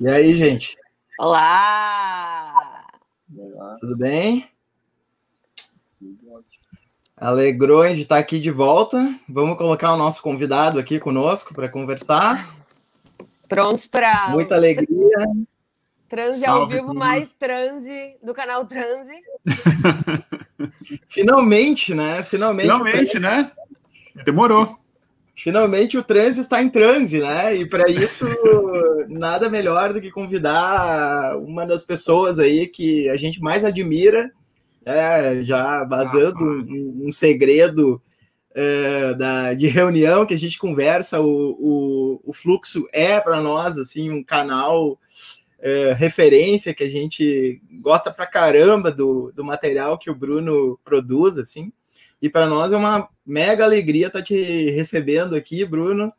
E aí, gente? Olá! Tudo bem? Alegrou de estar aqui de volta. Vamos colocar o nosso convidado aqui conosco para conversar. Prontos para. Muita alegria. Transe Salve, ao vivo, tudo. mais transe do canal Transe. Finalmente, né? Finalmente. Finalmente, né? Demorou. Finalmente o transe está em transe, né? E para isso, nada melhor do que convidar uma das pessoas aí que a gente mais admira, é, já vazando ah, um, um, segredo é, da, de reunião que a gente conversa, o, o, o fluxo é para nós assim um canal é, referência que a gente gosta pra caramba do, do material que o Bruno produz, assim. E para nós é uma mega alegria estar tá te recebendo aqui, Bruno.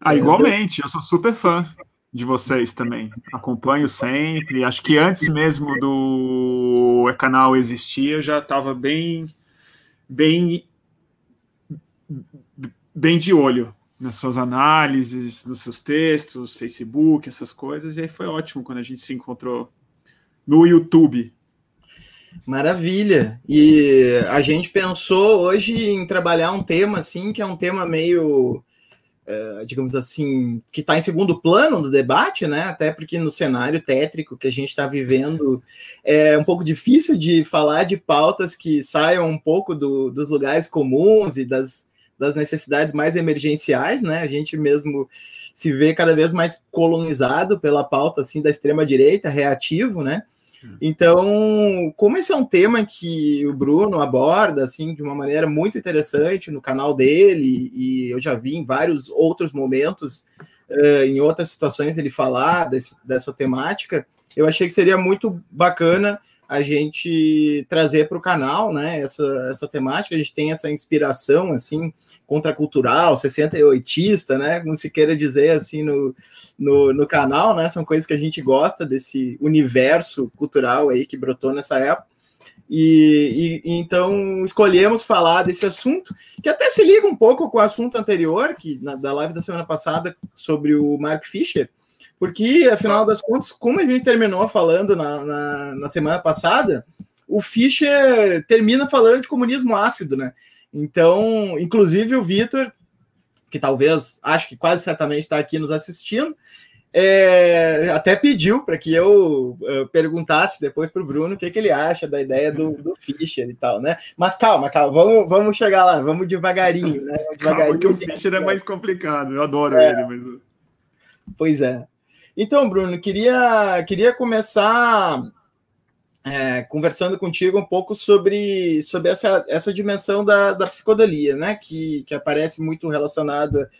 Ah, igualmente, eu sou super fã de vocês também. Acompanho sempre. Acho que antes mesmo do canal existir, eu já estava bem, bem, bem de olho nas suas análises, nos seus textos, Facebook, essas coisas. E aí foi ótimo quando a gente se encontrou no YouTube. Maravilha. E a gente pensou hoje em trabalhar um tema assim, que é um tema meio, é, digamos assim, que está em segundo plano do debate, né? Até porque no cenário tétrico que a gente está vivendo é um pouco difícil de falar de pautas que saiam um pouco do, dos lugares comuns e das, das necessidades mais emergenciais, né? A gente mesmo se vê cada vez mais colonizado pela pauta assim da extrema direita, reativo, né? Então, como esse é um tema que o Bruno aborda assim de uma maneira muito interessante no canal dele, e eu já vi em vários outros momentos, uh, em outras situações, ele falar desse, dessa temática, eu achei que seria muito bacana a gente trazer para o canal né, essa, essa temática, a gente tem essa inspiração assim contracultural, 68ista, né? Como se queira dizer assim no, no, no, canal, né? São coisas que a gente gosta desse universo cultural aí que brotou nessa época. E, e, então escolhemos falar desse assunto, que até se liga um pouco com o assunto anterior, que na, da live da semana passada, sobre o Mark Fisher, porque, afinal das contas, como a gente terminou falando na, na, na semana passada, o Fischer termina falando de comunismo ácido, né? Então, inclusive o Vitor, que talvez, acho que quase certamente está aqui nos assistindo, é, até pediu para que eu, eu, perguntasse depois para o Bruno o que, que, ele acha da ideia do, do Fischer e tal, né? Mas calma, calma, vamos, vamos chegar lá, vamos devagarinho, né? devagarinho, calma, porque o Fischer é mais complicado, eu adoro é, ele. Mas... Pois é. Então, Bruno, queria, queria começar é, conversando contigo um pouco sobre, sobre essa, essa dimensão da, da psicodelia, né? Que, que aparece muito relacionada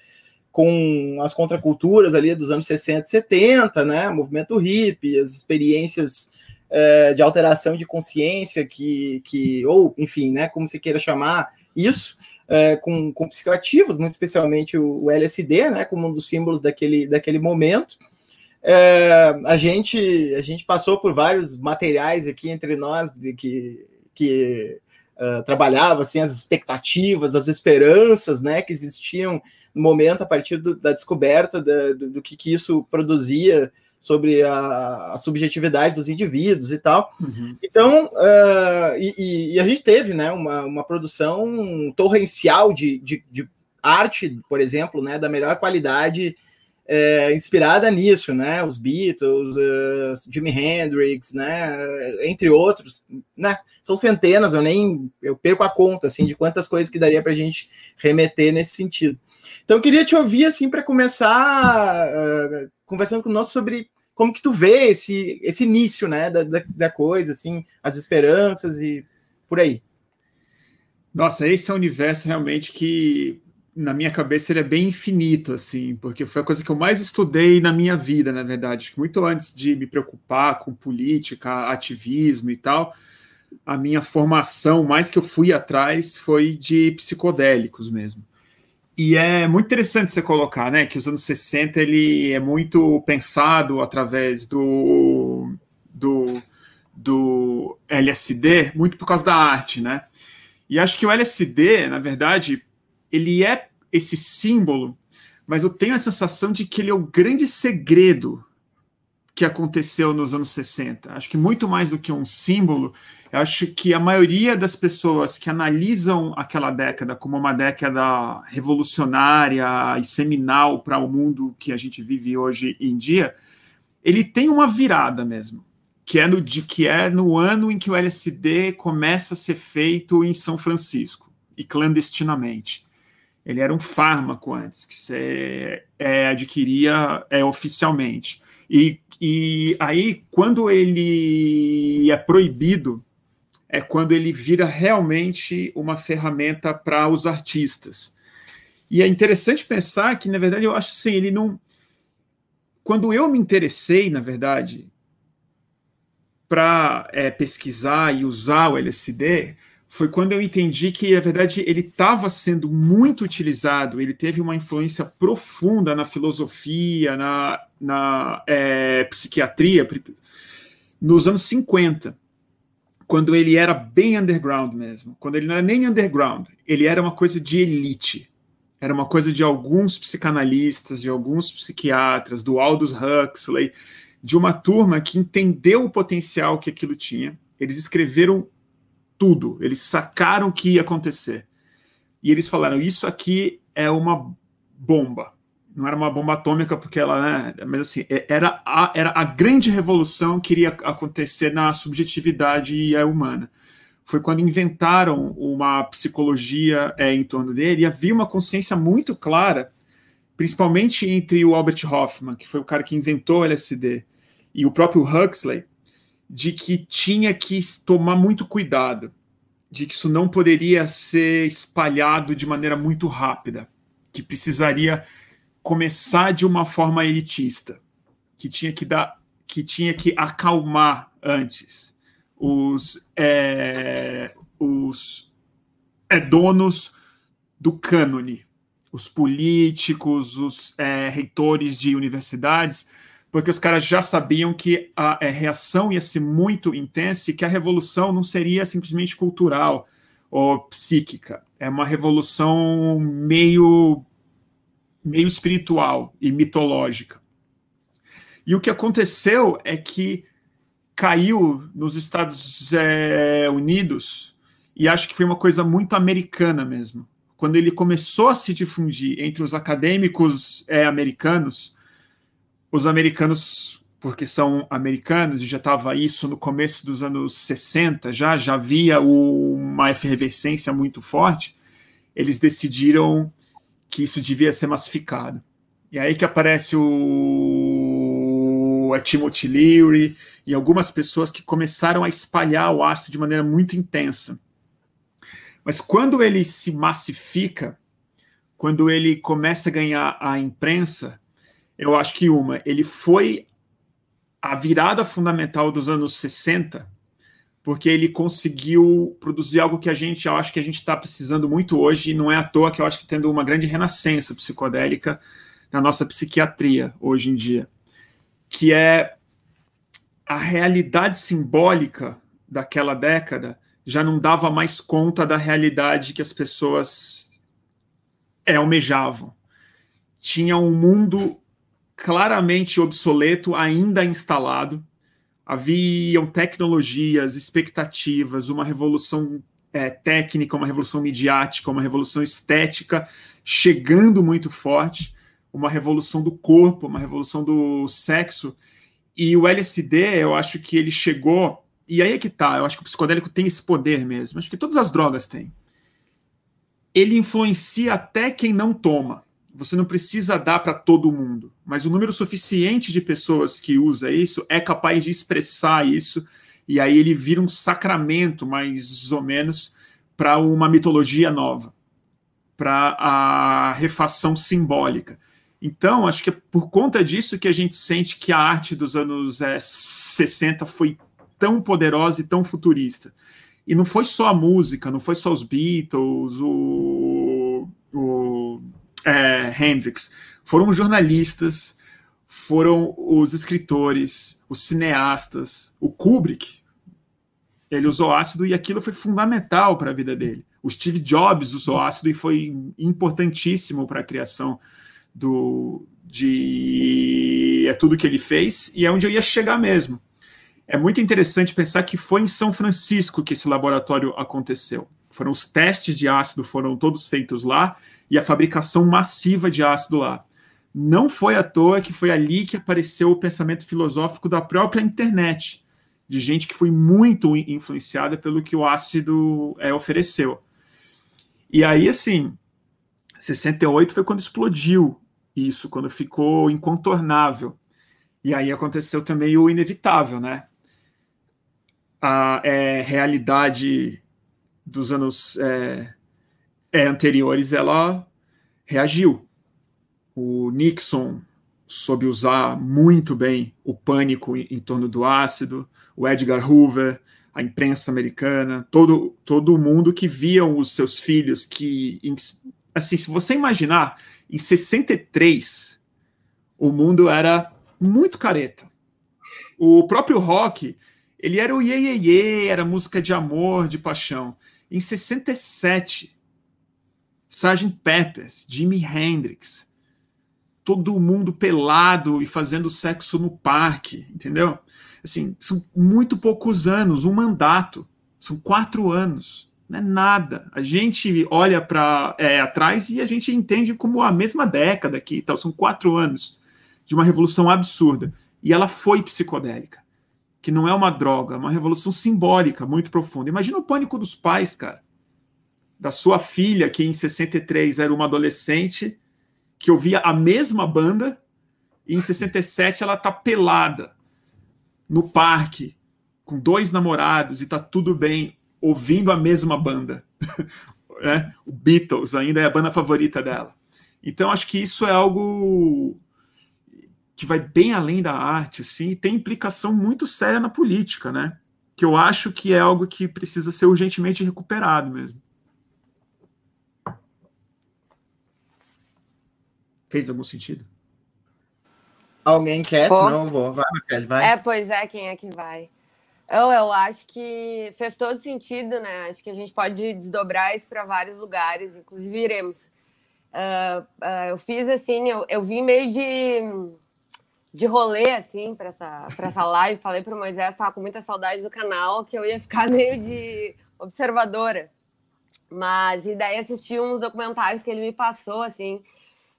com as contraculturas ali dos anos 60 e 70, né? O movimento hippie, as experiências é, de alteração de consciência que, que, ou enfim, né? Como se queira chamar isso, é, com, com psicoativos, muito especialmente o, o, LSD, né? Como um dos símbolos daquele, daquele momento. É, a, gente, a gente passou por vários materiais aqui entre nós de que, que uh, trabalhava assim, as expectativas, as esperanças né, que existiam no momento a partir do, da descoberta da, do, do, que, que isso produzia sobre a, a, subjetividade dos indivíduos e tal. Uhum. Então, uh, e, e, a gente teve né, uma, uma produção torrencial de, de, de arte, por exemplo, né, da melhor qualidade é, inspirada nisso, né? Os Beatles, uh, Jimi Hendrix, né? Entre outros, né? São centenas, eu nem eu perco a conta assim de quantas coisas que daria para a gente remeter nesse sentido. Então eu queria te ouvir assim para começar uh, conversando conosco sobre como que tu vê esse, esse início, né, da, da, da coisa, assim, as esperanças e por aí. Nossa, esse é um universo realmente que na minha cabeça ele é bem infinito, assim, porque foi a coisa que eu mais estudei na minha vida, na verdade. Muito antes de me preocupar com política, ativismo e tal, a minha formação, mais que eu fui atrás, foi de psicodélicos mesmo. E é muito interessante você colocar, né, que os anos 60 ele é muito pensado através do, do, do LSD, muito por causa da arte, né? E acho que o LSD, na verdade, ele é esse símbolo, mas eu tenho a sensação de que ele é o grande segredo que aconteceu nos anos 60. Acho que muito mais do que um símbolo, eu acho que a maioria das pessoas que analisam aquela década como uma década revolucionária e seminal para o mundo que a gente vive hoje em dia, ele tem uma virada mesmo, que é no de que é no ano em que o LSD começa a ser feito em São Francisco e clandestinamente. Ele era um fármaco antes que você é, adquiria é, oficialmente. E, e aí, quando ele é proibido é quando ele vira realmente uma ferramenta para os artistas. E é interessante pensar que, na verdade, eu acho assim, ele não. Quando eu me interessei, na verdade, para é, pesquisar e usar o LSD, foi quando eu entendi que, na verdade, ele estava sendo muito utilizado, ele teve uma influência profunda na filosofia, na, na é, psiquiatria, nos anos 50 quando ele era bem underground mesmo, quando ele não era nem underground, ele era uma coisa de elite. Era uma coisa de alguns psicanalistas, de alguns psiquiatras, do Aldous Huxley, de uma turma que entendeu o potencial que aquilo tinha. Eles escreveram tudo, eles sacaram o que ia acontecer. E eles falaram: Isso aqui é uma bomba não era uma bomba atômica porque ela, né, mas assim, é, era a, era a grande revolução que iria acontecer na subjetividade humana. Foi quando inventaram uma psicologia é, em torno dele e havia uma consciência muito clara, principalmente entre o Albert Hoffman, que foi o cara que inventou o LSD, e o próprio Huxley, de que tinha que tomar muito cuidado, de que isso não poderia ser espalhado de maneira muito rápida, que precisaria começar de uma forma elitista, que tinha que dar, que tinha que acalmar antes. Os, é, os é, donos do cânone, os políticos, os é, reitores de universidades, porque os caras já sabiam que a, é, reação ia ser muito intensa e que a revolução não seria simplesmente cultural ou psíquica. É uma revolução meio meio espiritual e mitológica. E o que aconteceu é que caiu nos Estados é, Unidos, e acho que foi uma coisa muito americana mesmo. Quando ele começou a se difundir entre os acadêmicos é, americanos, os americanos, porque são americanos, e já estava isso no começo dos anos 60, já, já havia uma efervescência muito forte, eles decidiram que isso devia ser massificado. E aí que aparece o a Timothy Leary e algumas pessoas que começaram a espalhar o ácido de maneira muito intensa. Mas quando ele se massifica, quando ele começa a ganhar a imprensa, eu acho que uma, ele foi a virada fundamental dos anos 60 porque ele conseguiu produzir algo que a gente, eu acho que a gente está precisando muito hoje, e não é à toa que eu acho que tendo uma grande renascença psicodélica na nossa psiquiatria hoje em dia, que é a realidade simbólica daquela década já não dava mais conta da realidade que as pessoas é, almejavam. Tinha um mundo claramente obsoleto ainda instalado, haviam tecnologias, expectativas, uma revolução é, técnica, uma revolução midiática, uma revolução estética chegando muito forte, uma revolução do corpo, uma revolução do sexo. E o LSD, eu acho que ele chegou. E aí é que tá, eu acho que o psicodélico tem esse poder mesmo. Acho que todas as drogas têm. Ele influencia até quem não toma você não precisa dar para todo mundo, mas o número suficiente de pessoas que usa isso é capaz de expressar isso, e aí ele vira um sacramento, mais ou menos, para uma mitologia nova, para a refação simbólica. Então, acho que é por conta disso que a gente sente que a arte dos anos é, 60 foi tão poderosa e tão futurista. E não foi só a música, não foi só os Beatles, o, o é, Hendrix, foram os jornalistas, foram os escritores, os cineastas, o Kubrick. Ele usou ácido e aquilo foi fundamental para a vida dele. O Steve Jobs usou ácido e foi importantíssimo para a criação do, de é tudo que ele fez e é onde eu ia chegar mesmo. É muito interessante pensar que foi em São Francisco que esse laboratório aconteceu. Foram os testes de ácido foram todos feitos lá e a fabricação massiva de ácido lá. Não foi à toa que foi ali que apareceu o pensamento filosófico da própria internet, de gente que foi muito influenciada pelo que o ácido é, ofereceu. E aí, assim, 68 foi quando explodiu isso, quando ficou incontornável. E aí aconteceu também o inevitável, né? A é, realidade dos anos é, é, anteriores, ela reagiu. O Nixon soube usar muito bem o pânico em, em torno do ácido, o Edgar Hoover, a imprensa americana, todo, todo mundo que viam os seus filhos que, assim, se você imaginar, em 63, o mundo era muito careta. O próprio rock, ele era o iê, iê, iê, era música de amor, de paixão. Em 67, Sgt. Peppers, Jimi Hendrix, todo mundo pelado e fazendo sexo no parque, entendeu? Assim, são muito poucos anos, um mandato, são quatro anos, não é nada. A gente olha para é, atrás e a gente entende como a mesma década aqui, então são quatro anos de uma revolução absurda. E ela foi psicodélica, que não é uma droga, é uma revolução simbólica muito profunda. Imagina o pânico dos pais, cara, da sua filha, que em 63 era uma adolescente, que ouvia a mesma banda, e em 67 ela tá pelada no parque com dois namorados e tá tudo bem ouvindo a mesma banda. né? O Beatles ainda é a banda favorita dela. Então acho que isso é algo que vai bem além da arte, assim, e tem implicação muito séria na política, né? Que eu acho que é algo que precisa ser urgentemente recuperado mesmo. Fez algum sentido? Alguém quer? Pô. Senão eu vou. Vai, Kelly, vai. É, pois é, quem é que vai? Eu, eu acho que fez todo sentido, né? Acho que a gente pode desdobrar isso para vários lugares, inclusive iremos. Uh, uh, eu fiz assim, eu, eu vim meio de, de rolê, assim, para essa, essa live. Falei para o Moisés, estava com muita saudade do canal, que eu ia ficar meio de observadora. Mas, e daí assisti uns documentários que ele me passou, assim,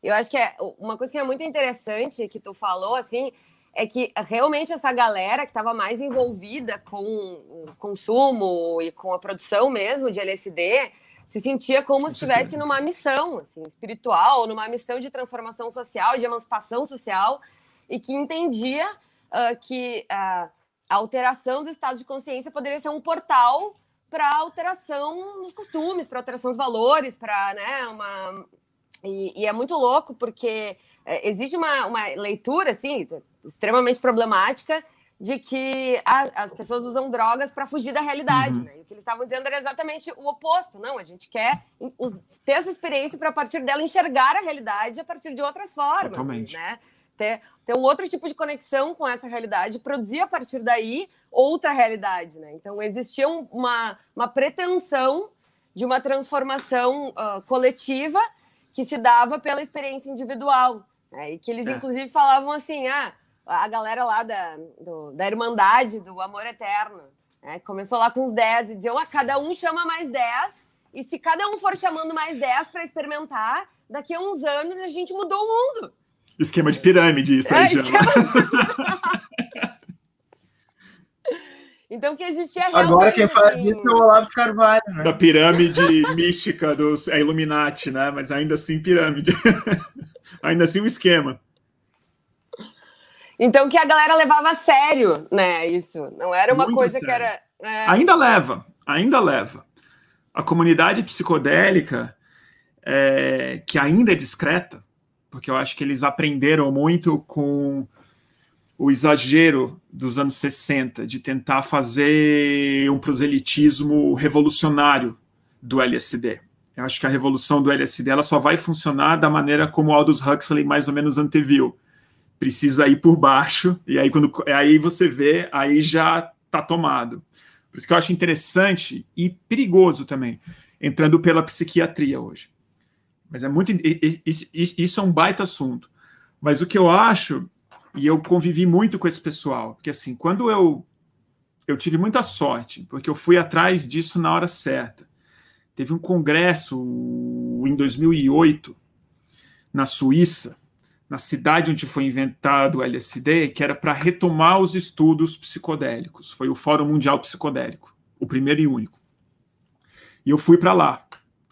eu acho que é uma coisa que é muito interessante que tu falou, assim, é que realmente essa galera que estava mais envolvida com o consumo e com a produção mesmo de LSD se sentia como se estivesse numa missão assim, espiritual, numa missão de transformação social, de emancipação social, e que entendia uh, que uh, a alteração do estado de consciência poderia ser um portal para alteração nos costumes, para alteração dos valores, para né, uma, e, e é muito louco porque é, existe uma, uma leitura assim extremamente problemática de que a, as pessoas usam drogas para fugir da realidade, uhum. né? E o que eles estavam dizendo era exatamente o oposto. Não, a gente quer ter essa experiência para a partir dela enxergar a realidade a partir de outras formas, Totalmente. né? Ter, ter um outro tipo de conexão com essa realidade, produzir a partir daí outra realidade, né? Então existia um, uma, uma pretensão de uma transformação uh, coletiva que se dava pela experiência individual. Né? E que eles, é. inclusive, falavam assim: ah, a galera lá da, do, da Irmandade, do Amor Eterno, né? começou lá com uns 10 e diziam: ah, cada um chama mais 10, e se cada um for chamando mais 10 para experimentar, daqui a uns anos a gente mudou o mundo. Esquema de pirâmide, isso aí, é, já. De... Então, que existia Agora quem faz assim... isso é o Olavo de Carvalho, né? Da pirâmide mística dos é Illuminati, né? Mas ainda assim pirâmide. ainda assim um esquema. Então que a galera levava a sério, né? Isso. Não era uma Muito coisa sério. que era. É... Ainda leva, ainda leva. A comunidade psicodélica, é, que ainda é discreta, porque eu acho que eles aprenderam muito com o exagero dos anos 60 de tentar fazer um proselitismo revolucionário do LSD. Eu acho que a revolução do LSD ela só vai funcionar da maneira como Aldous Huxley mais ou menos anteviu. Precisa ir por baixo e aí quando aí você vê, aí já está tomado. Por isso que eu acho interessante e perigoso também, entrando pela psiquiatria hoje. Mas é muito isso é um baita assunto. Mas o que eu acho E eu convivi muito com esse pessoal, porque assim, quando eu eu tive muita sorte, porque eu fui atrás disso na hora certa. Teve um congresso em 2008 na Suíça, na cidade onde foi inventado o LSD, que era para retomar os estudos psicodélicos. Foi o Fórum Mundial Psicodélico, o primeiro e único. E eu fui para lá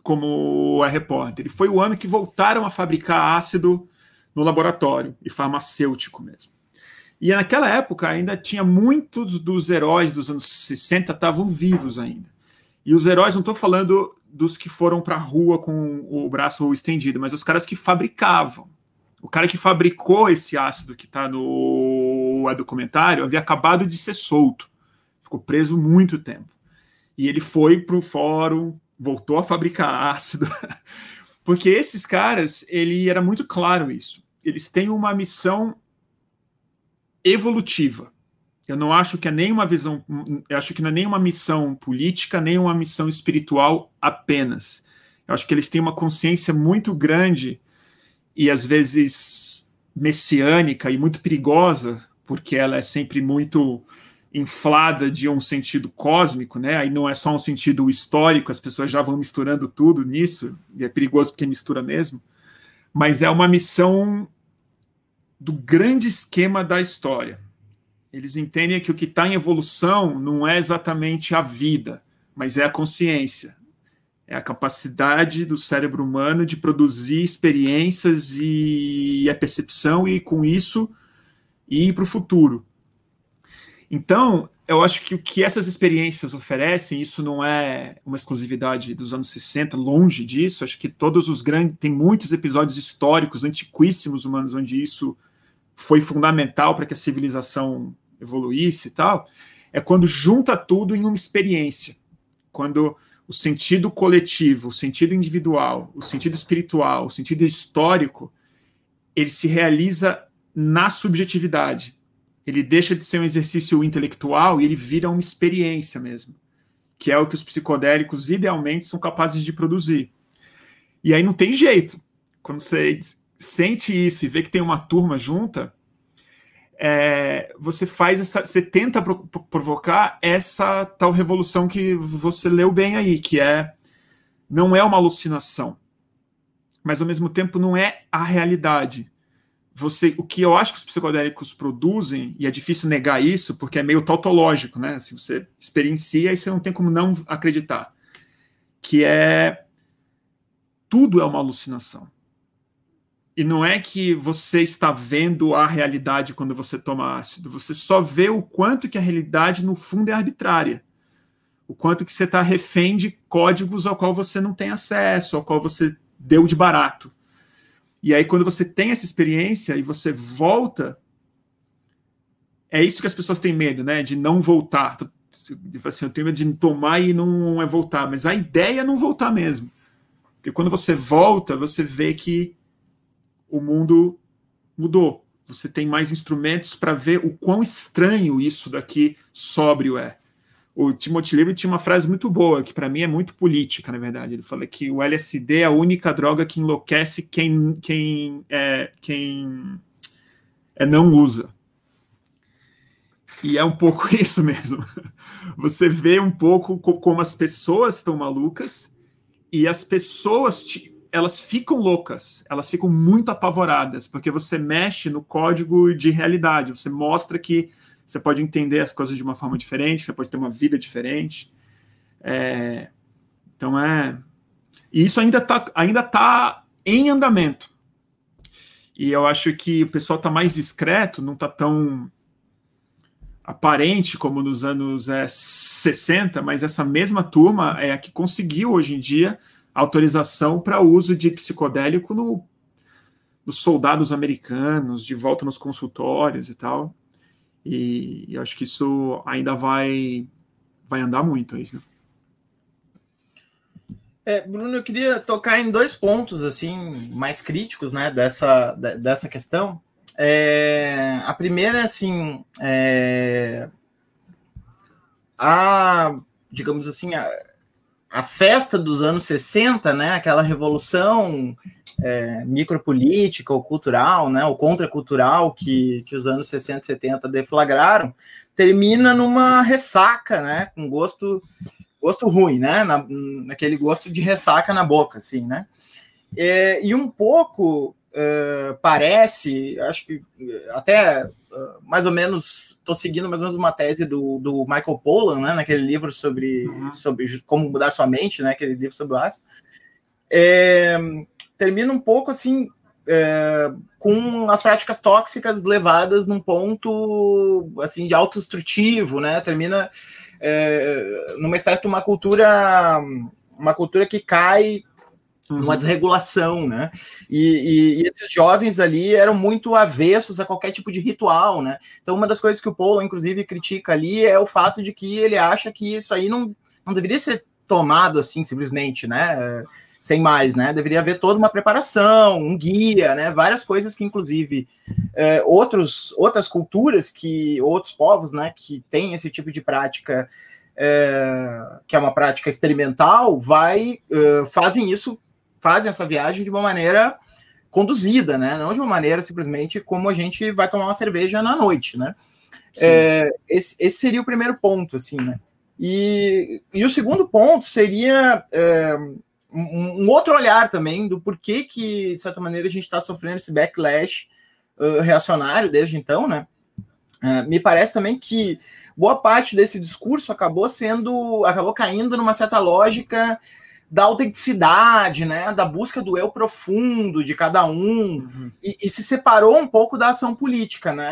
como repórter. E foi o ano que voltaram a fabricar ácido no laboratório e farmacêutico mesmo. E naquela época ainda tinha muitos dos heróis dos anos 60 estavam vivos ainda. E os heróis, não estou falando dos que foram para a rua com o braço estendido, mas os caras que fabricavam. O cara que fabricou esse ácido que está no documentário havia acabado de ser solto. Ficou preso muito tempo. E ele foi para o fórum, voltou a fabricar ácido. Porque esses caras, ele era muito claro isso. Eles têm uma missão evolutiva. Eu não acho que é nenhuma visão, eu acho que não é nenhuma missão política, nem uma missão espiritual apenas. Eu acho que eles têm uma consciência muito grande e às vezes messiânica e muito perigosa, porque ela é sempre muito inflada de um sentido cósmico, né? Aí não é só um sentido histórico, as pessoas já vão misturando tudo nisso, e é perigoso porque mistura mesmo. Mas é uma missão do grande esquema da história. Eles entendem que o que está em evolução não é exatamente a vida, mas é a consciência. É a capacidade do cérebro humano de produzir experiências e a percepção, e com isso ir para o futuro. Então, eu acho que o que essas experiências oferecem, isso não é uma exclusividade dos anos 60, longe disso. Acho que todos os grandes. Tem muitos episódios históricos, antiquíssimos humanos, onde isso foi fundamental para que a civilização evoluísse e tal, é quando junta tudo em uma experiência. Quando o sentido coletivo, o sentido individual, o sentido espiritual, o sentido histórico, ele se realiza na subjetividade. Ele deixa de ser um exercício intelectual e ele vira uma experiência mesmo, que é o que os psicodélicos idealmente são capazes de produzir. E aí não tem jeito. Quando você sente isso e vê que tem uma turma junta, é, você faz essa, você tenta pro, provocar essa tal revolução que você leu bem aí, que é não é uma alucinação, mas ao mesmo tempo não é a realidade. Você, o que eu acho que os psicodélicos produzem, e é difícil negar isso, porque é meio tautológico, né? Se você experiencia, e você não tem como não acreditar, que é tudo é uma alucinação e não é que você está vendo a realidade quando você toma ácido, você só vê o quanto que a realidade no fundo é arbitrária. O quanto que você está refém de códigos ao qual você não tem acesso, ao qual você deu de barato. E aí, quando você tem essa experiência e você volta, é isso que as pessoas têm medo, né? De não voltar. Assim, eu tenho medo de tomar e não é voltar. Mas a ideia é não voltar mesmo. Porque quando você volta, você vê que o mundo mudou. Você tem mais instrumentos para ver o quão estranho isso daqui sóbrio é. O Timothy Leary tinha uma frase muito boa, que para mim é muito política, na verdade. Ele fala que o LSD é a única droga que enlouquece quem, quem, é, quem é, não usa. E é um pouco isso mesmo. Você vê um pouco como as pessoas estão malucas e as pessoas te, elas ficam loucas, elas ficam muito apavoradas, porque você mexe no código de realidade, você mostra que você pode entender as coisas de uma forma diferente, você pode ter uma vida diferente. É, então é. E isso ainda está ainda tá em andamento. E eu acho que o pessoal está mais discreto, não está tão aparente como nos anos é, 60, mas essa mesma turma é a que conseguiu hoje em dia autorização para uso de psicodélico no, nos soldados americanos, de volta nos consultórios e tal. E, e acho que isso ainda vai, vai andar muito aí. Né? É, Bruno, eu queria tocar em dois pontos assim mais críticos, né, dessa, dessa questão. É, a primeira, assim, é, a, digamos assim, a, a festa dos anos 60, né? Aquela revolução é, micropolítica ou cultural, né, ou contracultural que, que os anos 60 e 70 deflagraram, termina numa ressaca, né, com gosto gosto ruim, né, na, naquele gosto de ressaca na boca, assim, né. É, e um pouco é, parece, acho que até mais ou menos estou seguindo mais ou menos uma tese do, do Michael Pollan, né, naquele livro sobre, uhum. sobre como mudar sua mente, né, aquele livro sobre o ácido. É, termina um pouco assim é, com as práticas tóxicas levadas num ponto assim de autodestrutivo, né? Termina é, numa espécie de uma cultura uma cultura que cai numa uhum. desregulação, né? E, e, e, esses jovens ali eram muito avessos a qualquer tipo de ritual, né? Então, uma das coisas que o Paulo, inclusive, critica ali é o fato de que ele acha que isso aí não, não deveria ser tomado assim, simplesmente, né? Sem mais, né? Deveria haver toda uma preparação, um guia, né? Várias coisas que, inclusive, é, outros, outras culturas que outros povos, né, que têm esse tipo de prática, é, que é uma prática experimental, vai é, fazem isso, fazem essa viagem de uma maneira conduzida, né? Não de uma maneira simplesmente como a gente vai tomar uma cerveja na noite, né? É, esse, esse, seria o primeiro ponto, assim, né? E, e o segundo ponto seria é, um, um, outro olhar também do porquê que, de certa maneira, a gente está sofrendo esse backlash uh, reacionário desde então, né? Uh, me parece também que boa parte desse discurso acabou sendo, acabou caindo numa certa lógica da autenticidade, né, da busca do eu profundo de cada um uhum. e, e, se separou um pouco da ação política, né?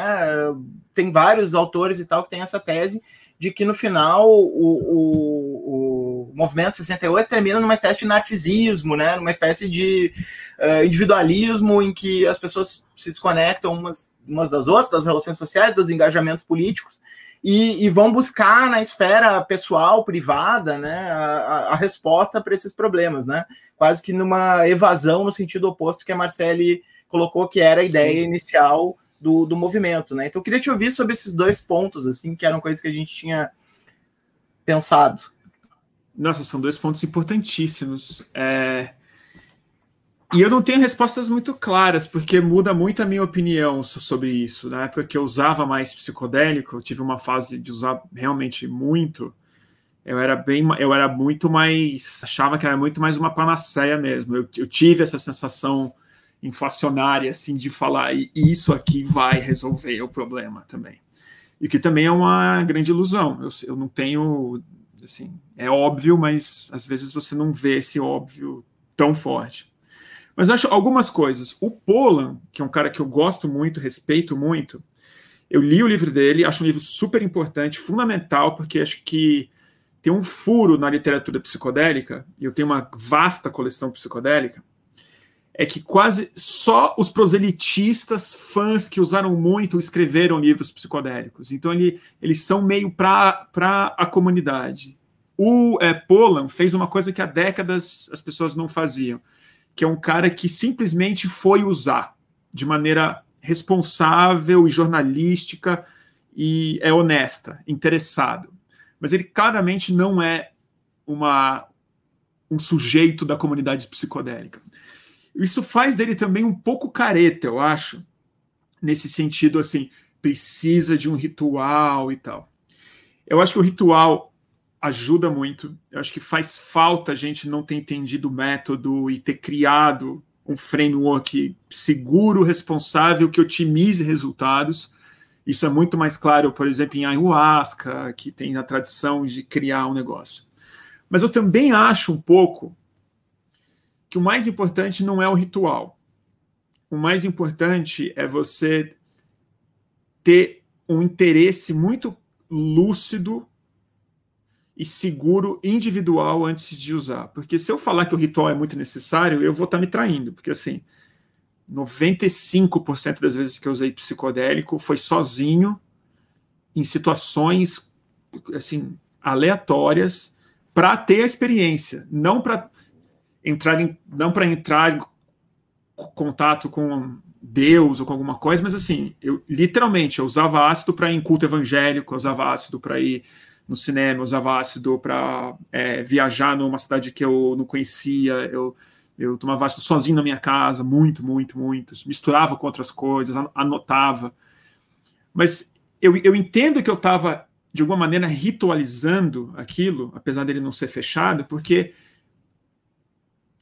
Tem vários autores e tal que têm essa tese de que no final o, o, o movimento 68 termina numa espécie de narcisismo, né? numa espécie de uh, individualismo em que as pessoas se desconectam umas, umas das outras, das relações sociais, dos engajamentos políticos, e, e vão buscar na esfera pessoal, privada, né, a, a resposta para esses problemas, né? quase que numa evasão no sentido oposto que a Marcele colocou, que era a ideia Sim. inicial do, do movimento, né? Então eu queria te ouvir sobre esses dois pontos, assim, que eram coisas que a gente tinha pensado. Nossa, são dois pontos importantíssimos. É... E eu não tenho respostas muito claras, porque muda muito a minha opinião sobre isso. Na época que eu usava mais psicodélico, eu tive uma fase de usar realmente muito. Eu era bem, eu era muito mais, achava que era muito mais uma panaceia mesmo. Eu, eu tive essa sensação inflacionária, assim, de falar e isso aqui vai resolver o problema também. E que também é uma grande ilusão. Eu, eu não tenho, assim, é óbvio, mas às vezes você não vê esse óbvio tão forte. Mas eu acho algumas coisas. O Polan, que é um cara que eu gosto muito, respeito muito, eu li o livro dele, acho um livro super importante, fundamental, porque acho que tem um furo na literatura psicodélica, e eu tenho uma vasta coleção psicodélica, é que quase só os proselitistas, fãs que usaram muito, escreveram livros psicodélicos. Então, ele, eles são meio para a comunidade. O é, Polan fez uma coisa que há décadas as pessoas não faziam, que é um cara que simplesmente foi usar de maneira responsável e jornalística e é honesta, interessado. Mas ele claramente não é uma, um sujeito da comunidade psicodélica. Isso faz dele também um pouco careta, eu acho, nesse sentido assim, precisa de um ritual e tal. Eu acho que o ritual ajuda muito. Eu acho que faz falta a gente não ter entendido o método e ter criado um framework seguro, responsável, que otimize resultados. Isso é muito mais claro, por exemplo, em ayahuasca, que tem a tradição de criar um negócio. Mas eu também acho um pouco que o mais importante não é o ritual. O mais importante é você ter um interesse muito lúcido e seguro individual antes de usar. Porque se eu falar que o ritual é muito necessário, eu vou estar me traindo, porque assim, 95% das vezes que eu usei psicodélico foi sozinho em situações assim aleatórias para ter a experiência, não para entrar em, não para entrar em contato com Deus ou com alguma coisa, mas assim, eu literalmente eu usava ácido para ir em culto evangélico, eu usava ácido para ir no cinema, eu usava ácido para é, viajar numa cidade que eu não conhecia, eu Eu tomava ácido sozinho na minha casa, muito, muito, muito. Misturava com outras coisas, anotava. Mas eu, eu entendo que eu estava, de alguma maneira, ritualizando aquilo, apesar dele não ser fechado, porque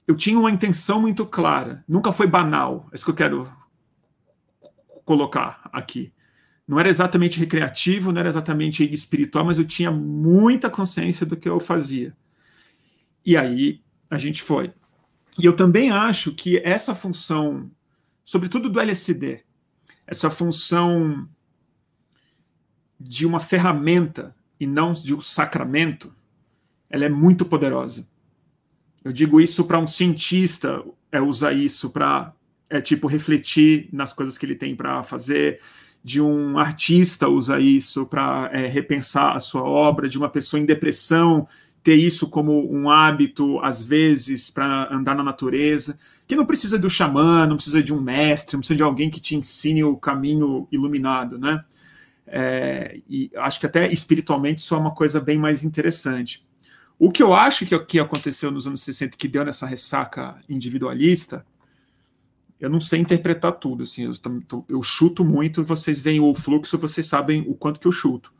eu tinha uma intenção muito clara. Nunca foi banal. É isso que eu quero colocar aqui. Não era exatamente recreativo, não era exatamente espiritual, mas eu tinha muita consciência do que eu fazia. E aí a gente foi. E eu também acho que essa função, sobretudo do LSD, essa função de uma ferramenta e não de um sacramento, ela é muito poderosa. Eu digo isso para um cientista, é usar isso para é tipo refletir nas coisas que ele tem para fazer, de um artista usa isso para é, repensar a sua obra, de uma pessoa em depressão ter isso como um hábito, às vezes, para andar na natureza, que não precisa do xamã, não precisa de um mestre, não precisa de alguém que te ensine o caminho iluminado, né? É, e acho que até espiritualmente isso é uma coisa bem mais interessante. O que eu acho que, que aconteceu nos anos 60 que deu nessa ressaca individualista eu não sei interpretar tudo, assim, eu, eu chuto muito, vocês veem o fluxo, vocês sabem o quanto que eu chuto.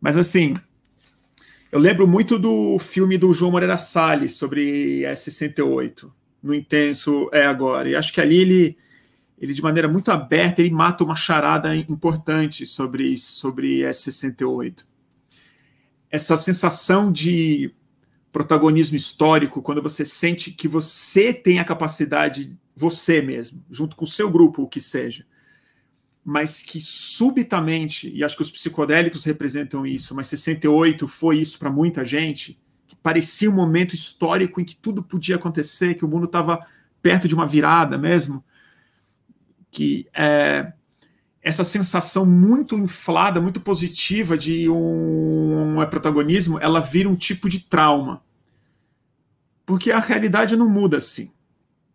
Mas assim, eu lembro muito do filme do João Moreira Salles sobre S68, no Intenso é agora. E acho que ali ele, ele de maneira muito aberta, ele mata uma charada importante sobre sobre S68. Essa sensação de protagonismo histórico, quando você sente que você tem a capacidade você mesmo, junto com o seu grupo, o que seja, mas que subitamente, e acho que os psicodélicos representam isso, mas 68 foi isso para muita gente, que parecia um momento histórico em que tudo podia acontecer, que o mundo estava perto de uma virada mesmo, que é, essa sensação muito inflada, muito positiva de um, um protagonismo, ela vira um tipo de trauma. Porque a realidade não muda assim.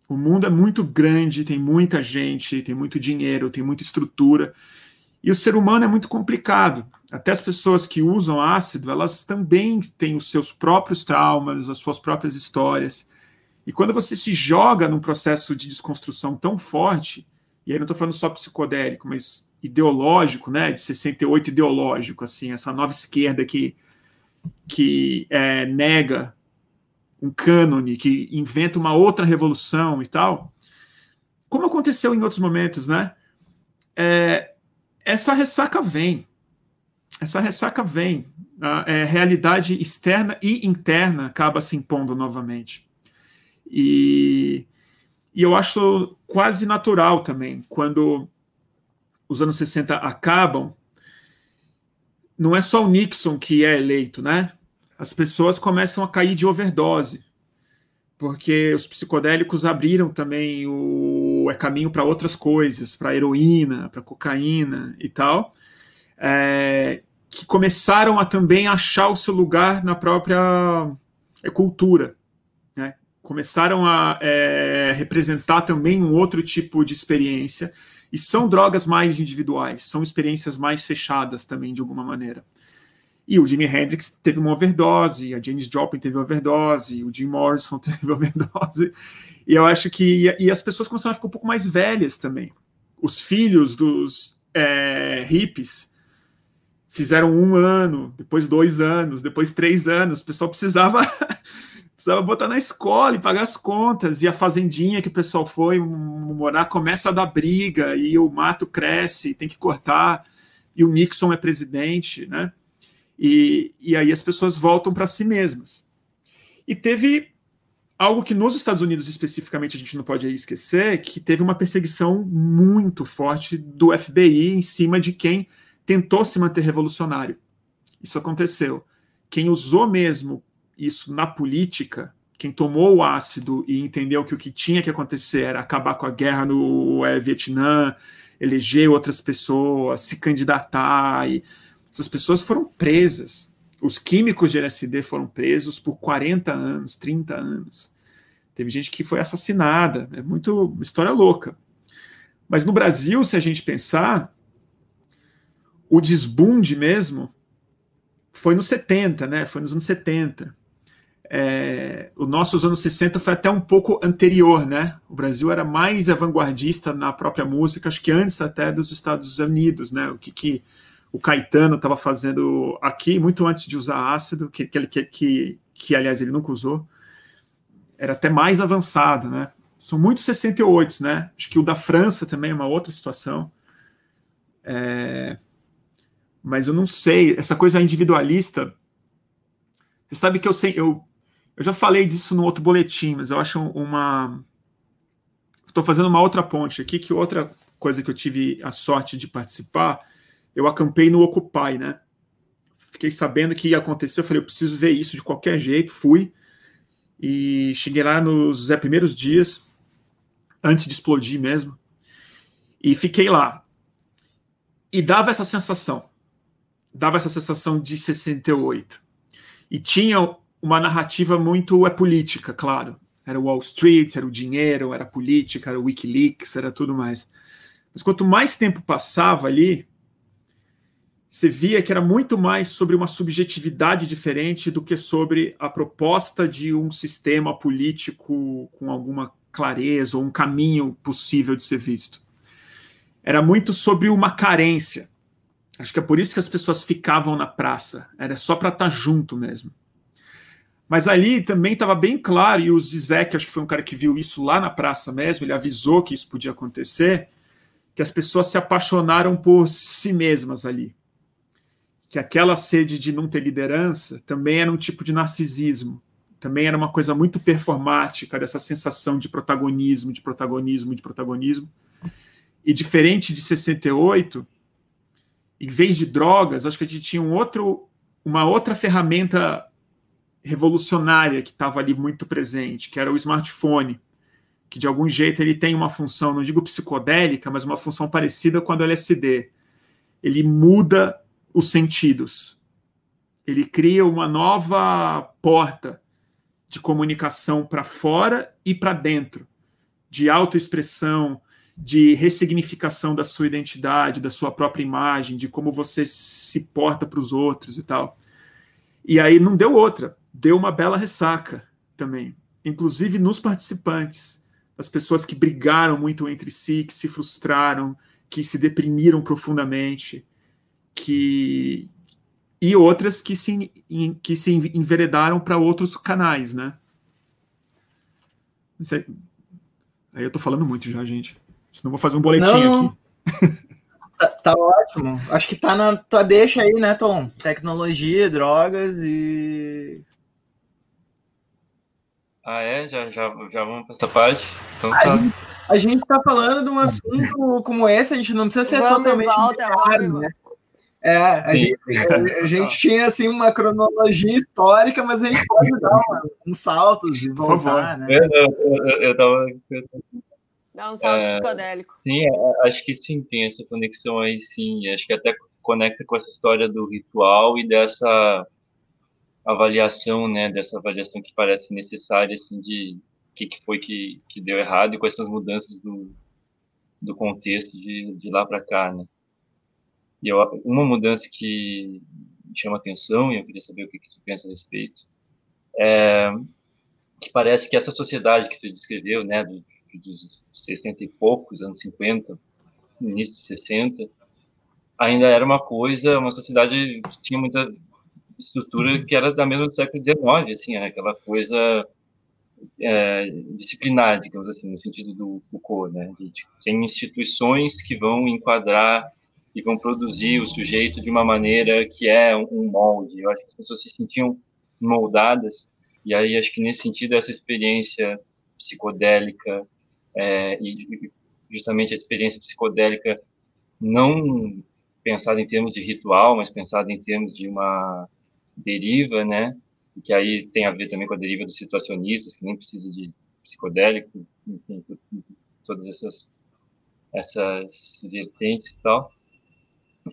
O mundo é muito grande, tem muita gente, tem muito dinheiro, tem muita estrutura. E o ser humano é muito complicado. Até as pessoas que usam ácido, elas também têm os seus próprios traumas, as suas próprias histórias. E quando você se joga num processo de desconstrução tão forte, e aí não estou falando só psicodélico, mas ideológico, né, de 68 ideológico, assim, essa nova esquerda que, que é, nega um cânone, que inventa uma outra revolução e tal, como aconteceu em outros momentos, né? É, essa ressaca vem. Essa ressaca vem. A é, realidade externa e interna acaba se impondo novamente. E, e eu acho quase natural também, quando os anos 60 acabam, não é só o Nixon que é eleito, né? as pessoas começam a cair de overdose, porque os psicodélicos abriram também o é caminho para outras coisas, para heroína, para cocaína e tal, é, que começaram a também achar o seu lugar na própria é, cultura? Começaram a é, representar também um outro tipo de experiência e são drogas mais individuais, são experiências mais fechadas também de alguma maneira. E o Jimi Hendrix teve uma overdose, a Janis Joplin teve overdose, o Jim Morrison teve overdose. E eu acho que. E as pessoas começaram a ficar um pouco mais velhas também. Os filhos dos é, hippies fizeram um ano, depois dois anos, depois três anos. O pessoal precisava. precisava botar na escola e pagar as contas. E a fazendinha que o pessoal foi morar começa a dar briga, e o mato cresce, tem que cortar, e o Nixon é presidente, né? E, e aí as pessoas voltam para si mesmas. E teve algo que nos Estados Unidos especificamente a gente não pode esquecer, que teve uma perseguição muito forte do FBI em cima de quem tentou se manter revolucionário. Isso aconteceu. Quem usou mesmo isso na política, quem tomou o ácido e entendeu que o que tinha que acontecer era acabar com a guerra no é, Vietnã, eleger outras pessoas, se candidatar e essas pessoas foram presas. Os químicos de LSD foram presos por 40 anos, 30 anos. Teve gente que foi assassinada. É muito história louca. Mas no Brasil, se a gente pensar, o desbunde mesmo foi nos 70, né? Foi nos anos 70. É, o nosso anos 60 foi até um pouco anterior, né? O Brasil era mais vanguardista na própria música, acho que antes até dos Estados Unidos, né? O que, que o Caetano estava fazendo aqui, muito antes de usar ácido, que, que, que, que, que aliás ele nunca usou, era até mais avançado, né? São muitos 68, né? Acho que o da França também é uma outra situação. É... Mas eu não sei, essa coisa individualista. Você sabe que eu sei, eu eu já falei disso no outro boletim, mas eu acho uma. Estou fazendo uma outra ponte aqui, que outra coisa que eu tive a sorte de participar, eu acampei no Occupy, né? Fiquei sabendo que ia acontecer, eu falei, eu preciso ver isso de qualquer jeito, fui. E cheguei lá nos é, primeiros dias, antes de explodir mesmo, e fiquei lá. E dava essa sensação, dava essa sensação de 68. E tinha uma narrativa muito é política, claro. Era Wall Street, era o dinheiro, era política, era WikiLeaks, era tudo mais. Mas quanto mais tempo passava ali, você via que era muito mais sobre uma subjetividade diferente do que sobre a proposta de um sistema político com alguma clareza ou um caminho possível de ser visto. Era muito sobre uma carência. Acho que é por isso que as pessoas ficavam na praça. Era só para estar tá junto mesmo. Mas ali também estava bem claro, e o Zizek, acho que foi um cara que viu isso lá na praça mesmo, ele avisou que isso podia acontecer, que as pessoas se apaixonaram por si mesmas ali. Que aquela sede de não ter liderança também era um tipo de narcisismo, também era uma coisa muito performática, dessa sensação de protagonismo, de protagonismo, de protagonismo. E diferente de 68, em vez de drogas, acho que a gente tinha um outro, uma outra ferramenta revolucionária que estava ali muito presente, que era o smartphone, que de algum jeito ele tem uma função, não digo psicodélica, mas uma função parecida com a do LSD. Ele muda os sentidos. Ele cria uma nova porta de comunicação para fora e para dentro, de autoexpressão, de ressignificação da sua identidade, da sua própria imagem, de como você se porta para os outros e tal. E aí não deu outra deu uma bela ressaca também, inclusive nos participantes, as pessoas que brigaram muito entre si, que se frustraram, que se deprimiram profundamente, que e outras que se, que se enveredaram para outros canais, né? Aí eu tô falando muito já, gente. Senão vou fazer um boletim não, aqui. Tá, tá, ótimo. Acho que tá na tua deixa aí, né, Tom? Tecnologia, drogas e ah, é? Já, já, já vamos para essa parte? Então tá. A gente, a gente tá falando de um assunto como esse, a gente não precisa ser vamos totalmente volta, claro, né? É, a gente, a, a gente tinha assim uma cronologia histórica, mas a gente pode dar uma, uns saltos e voltar, né? Eu, eu, eu, tava. Dá um salto é, psicodélico. Sim, é, acho que sim, tem essa conexão aí, sim. Acho que até conecta com essa história do ritual e dessa avaliação, né, dessa avaliação que parece necessária, assim, de o que, que foi que, que deu errado e quais são as mudanças do, do contexto de, de lá para cá, né. E eu, uma mudança que chama atenção, e eu queria saber o que, que tu pensa a respeito, é que parece que essa sociedade que tu descreveu, né, do, dos 60 e poucos, anos 50, início de 60, ainda era uma coisa, uma sociedade que tinha muita estrutura que era da mesma do século XIX, assim, era aquela coisa é, disciplinar, digamos assim, no sentido do Foucault, né? De, tipo, tem instituições que vão enquadrar e vão produzir o sujeito de uma maneira que é um molde. Eu acho que as pessoas se sentiam moldadas, e aí acho que nesse sentido essa experiência psicodélica é, e justamente a experiência psicodélica não pensada em termos de ritual, mas pensada em termos de uma deriva, né? Que aí tem a ver também com a deriva dos situacionistas, que nem precisa de psicodélico, enfim, todas essas essas vertentes e tal,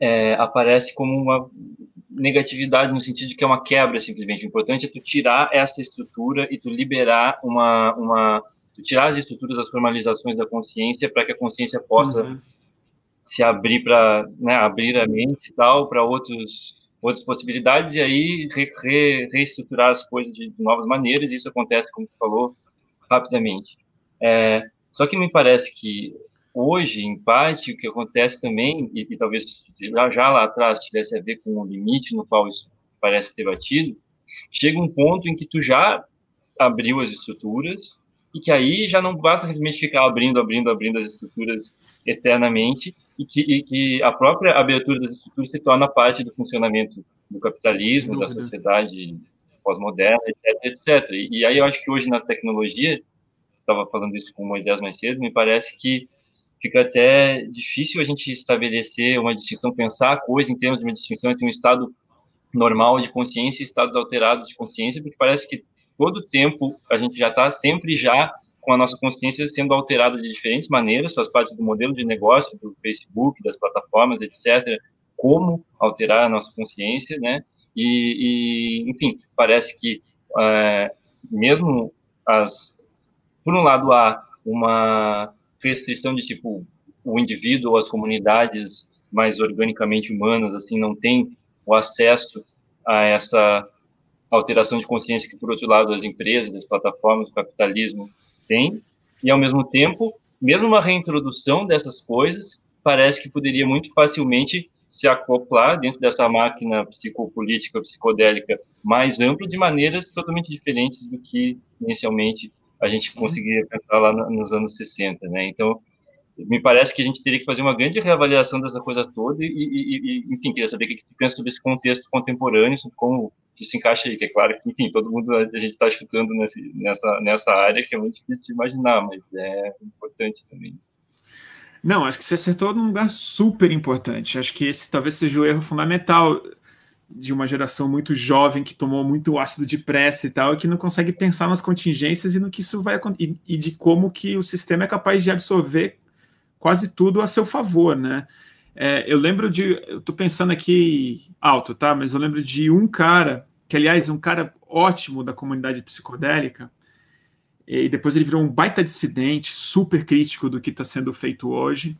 é, aparece como uma negatividade no sentido de que é uma quebra simplesmente. O importante é tu tirar essa estrutura e tu liberar uma uma tu tirar as estruturas, as formalizações da consciência para que a consciência possa uhum. se abrir para né, abrir a mente e tal para outros outras possibilidades e aí re, re, reestruturar as coisas de, de, novas maneiras. Isso acontece, como tu falou, rapidamente. É, só que me parece que hoje, em parte, o que acontece também, e, e talvez já, já, lá atrás tivesse a ver com o limite no qual isso parece ter batido, chega um ponto em que tu já abriu as estruturas e que aí já não basta simplesmente ficar abrindo, abrindo, abrindo as estruturas eternamente e que, e que a própria abertura das estruturas se torna parte do funcionamento do capitalismo, da sociedade pós-moderna, etc, etc. E, e aí eu acho que hoje na tecnologia, estava falando isso com o Moisés mais cedo, me parece que fica até difícil a gente estabelecer uma distinção, pensar a coisa em termos de uma distinção entre um estado normal de consciência e estados alterados de consciência, porque parece que todo tempo a gente já está sempre já com a nossa consciência sendo alterada de diferentes maneiras, faz parte do modelo de negócio do Facebook, das plataformas, etc. Como alterar a nossa consciência, né? E, e enfim, parece que é, mesmo as, por um lado há uma restrição de tipo o indivíduo ou as comunidades mais organicamente humanas assim não têm o acesso a essa alteração de consciência que por outro lado as empresas, as plataformas, o capitalismo têm e ao mesmo tempo, mesmo uma reintrodução dessas coisas parece que poderia muito facilmente se acoplar dentro dessa máquina psicopolítica, psicodélica mais ampla de maneiras totalmente diferentes do que inicialmente a gente conseguia pensar lá nos anos 60, né? Então, me parece que a gente teria que fazer uma grande reavaliação dessa coisa toda e, e, e enfim, queria saber o que você pensa sobre esse contexto contemporâneo, sobre como isso encaixa aí, que é claro que, enfim, todo mundo, a gente está chutando nesse, nessa, nessa área que é muito difícil de imaginar, mas é importante também. Não, acho que você acertou num lugar super importante. Acho que esse talvez seja o erro fundamental de uma geração muito jovem que tomou muito ácido de pressa e tal, e que não consegue pensar nas contingências e no que isso vai e, e de como que o sistema é capaz de absorver quase tudo a seu favor, né? É, eu lembro de, eu tô pensando aqui alto, tá? Mas eu lembro de um cara, que aliás é um cara ótimo da comunidade psicodélica, e depois ele virou um baita dissidente, super crítico do que está sendo feito hoje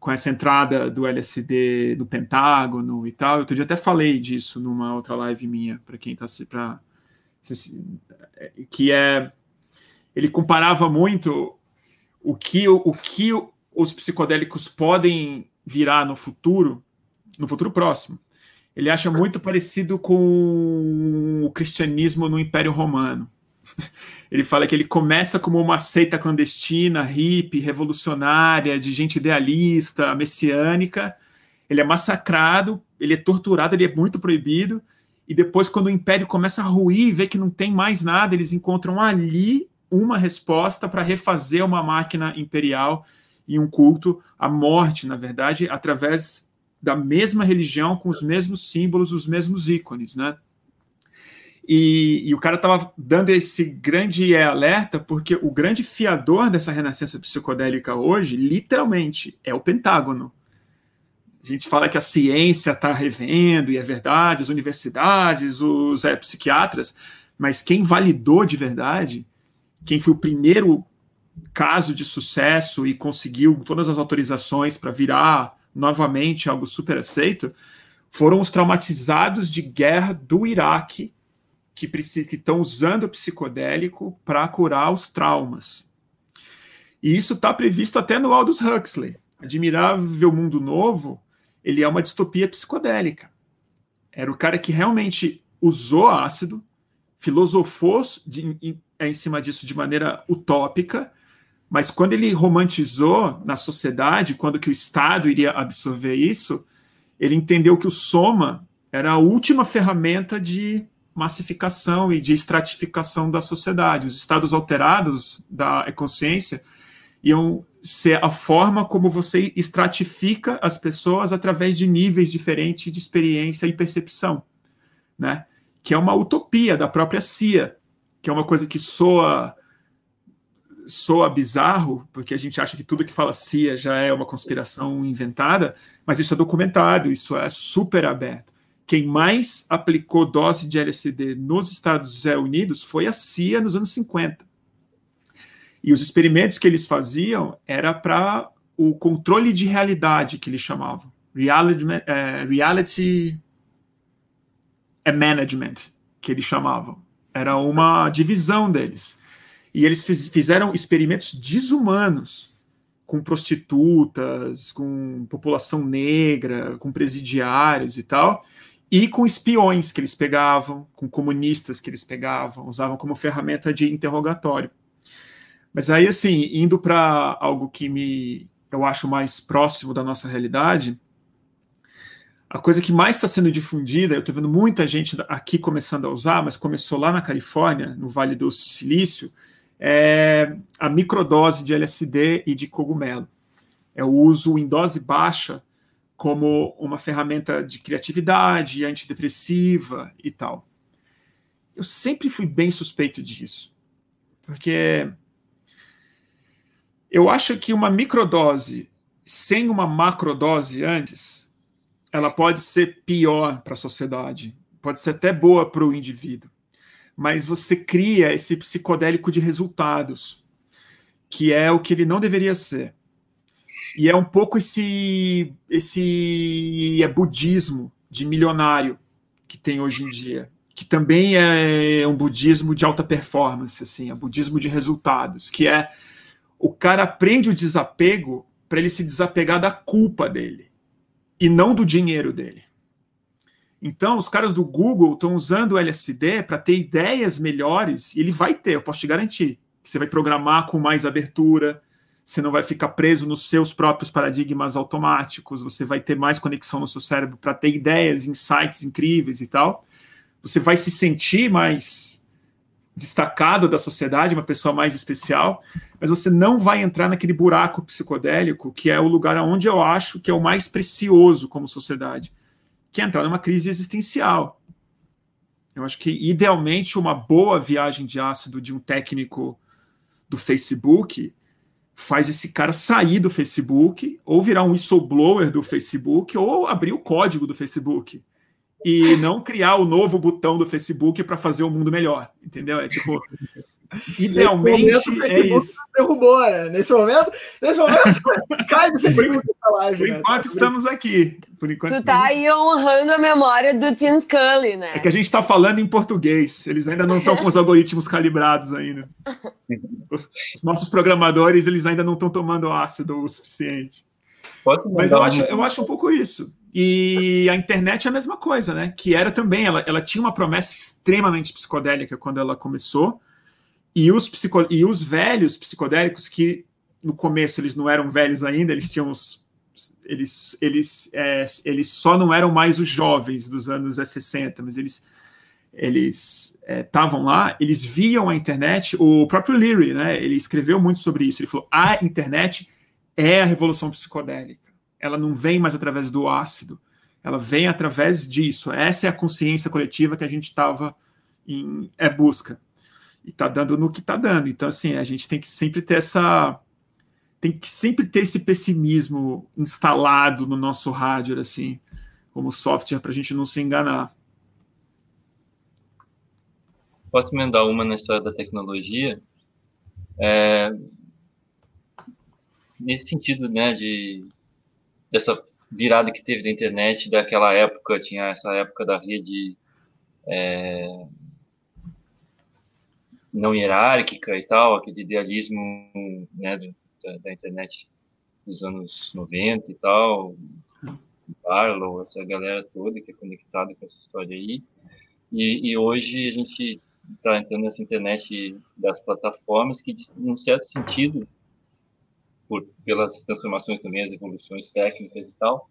com essa entrada do LSD do Pentágono e tal. Outro dia até falei disso numa outra live minha, para quem está para que é ele comparava muito o que o que os psicodélicos podem virar no futuro, no futuro próximo. Ele acha muito parecido com o cristianismo no Império Romano. Ele fala que ele começa como uma seita clandestina, hippie, revolucionária, de gente idealista, messiânica. Ele é massacrado, ele é torturado, ele é muito proibido. E depois, quando o império começa a ruir e vê que não tem mais nada, eles encontram ali uma resposta para refazer uma máquina imperial e um culto à morte, na verdade, através da mesma religião, com os mesmos símbolos, os mesmos ícones, né? E, e o cara estava dando esse grande alerta porque o grande fiador dessa renascença psicodélica hoje, literalmente, é o Pentágono. A gente fala que a ciência está revendo, e é verdade, as universidades, os é, psiquiatras, mas quem validou de verdade, quem foi o primeiro caso de sucesso e conseguiu todas as autorizações para virar novamente algo super aceito, foram os traumatizados de guerra do Iraque que, estão usando o psicodélico para curar os traumas. E isso está previsto até no Aldous Huxley. Admirável Mundo Novo, ele é uma distopia psicodélica. Era o cara que realmente usou ácido, filosofou de, em, em cima disso de maneira utópica, mas quando ele romantizou na sociedade, quando que o Estado iria absorver isso, ele entendeu que o soma era a última ferramenta de massificação e de estratificação da sociedade. Os estados alterados da consciência iam ser a forma como você estratifica as pessoas através de níveis diferentes de experiência e percepção, né? Que é uma utopia da própria CIA, que é uma coisa que soa soa bizarro, porque a gente acha que tudo que fala CIA já é uma conspiração inventada, mas isso é documentado, isso é super aberto quem mais aplicou dose de LSD nos Estados Unidos foi a CIA nos anos 50. E os experimentos que eles faziam era para o controle de realidade que eles chamavam. Reality, é, reality management, que eles chamavam. Era uma divisão deles. E eles fiz, fizeram experimentos desumanos com prostitutas, com população negra, com presidiários e tal, e com espiões que eles pegavam, com comunistas que eles pegavam, usavam como ferramenta de interrogatório. Mas aí, assim, indo para algo que me eu acho mais próximo da nossa realidade, a coisa que mais está sendo difundida, eu estou vendo muita gente aqui começando a usar, mas começou lá na Califórnia, no Vale do Silício, é a microdose de LSD e de cogumelo. É o uso em dose baixa como uma ferramenta de criatividade, antidepressiva e tal. Eu sempre fui bem suspeito disso, porque eu acho que uma microdose sem uma macrodose antes, ela pode ser pior para a sociedade, pode ser até boa para o indivíduo, mas você cria esse psicodélico de resultados, que é o que ele não deveria ser. E é um pouco esse esse é budismo de milionário que tem hoje em dia, que também é um budismo de alta performance, assim, é um budismo de resultados, que é o cara aprende o desapego para ele se desapegar da culpa dele e não do dinheiro dele. Então, os caras do Google estão usando o LSD para ter ideias melhores, e ele vai ter, eu posso te garantir. Você vai programar com mais abertura, você não vai ficar preso nos seus próprios paradigmas automáticos, você vai ter mais conexão no seu cérebro para ter ideias, insights incríveis e tal. Você vai se sentir mais destacado da sociedade, uma pessoa mais especial, mas você não vai entrar naquele buraco psicodélico que é o lugar onde eu acho que é o mais precioso como sociedade, que é entrar numa crise existencial. Eu acho que idealmente uma boa viagem de ácido de um técnico do Facebook faz esse cara sair do Facebook, ou virar um whistleblower do Facebook, ou abrir o código do Facebook e não criar o novo botão do Facebook para fazer o mundo melhor, entendeu? É tipo idealmente é isso. Derrubou, né? Nesse momento, nesse momento cai do Facebook essa live. Por né? enquanto estamos aqui. Por enquanto, tu tá aí honrando a memória do Tim Scully, né? É que a gente está falando em português. Eles ainda não estão com os algoritmos calibrados ainda. Os, os nossos programadores, eles ainda não estão tomando ácido o suficiente. Mas eu acho, eu acho um pouco isso. E a internet é a mesma coisa, né? Que era também, ela, ela tinha uma promessa extremamente psicodélica quando ela começou, e os, psico, e os velhos psicodélicos, que no começo eles não eram velhos ainda, eles tinham eles, eles, é, eles só não eram mais os jovens dos anos 60, mas eles eles estavam é, lá, eles viam a internet, o próprio Leary, né, ele escreveu muito sobre isso, ele falou, a internet é a revolução psicodélica ela não vem mais através do ácido, ela vem através disso. Essa é a consciência coletiva que a gente estava em é busca. E está dando no que está dando. Então, assim, a gente tem que sempre ter essa. Tem que sempre ter esse pessimismo instalado no nosso hardware, assim, como software, para a gente não se enganar. Posso emendar uma na história da tecnologia? É, nesse sentido, né, de dessa virada que teve da internet daquela época, tinha essa época da rede é, não hierárquica e tal, aquele idealismo né, da, da, internet dos anos 90 e tal, Barlow, essa galera toda que é conectada com essa história aí. E, e hoje a gente está entrando nessa internet das plataformas que, num certo sentido, por, pelas transformações também, as evoluções técnicas e tal,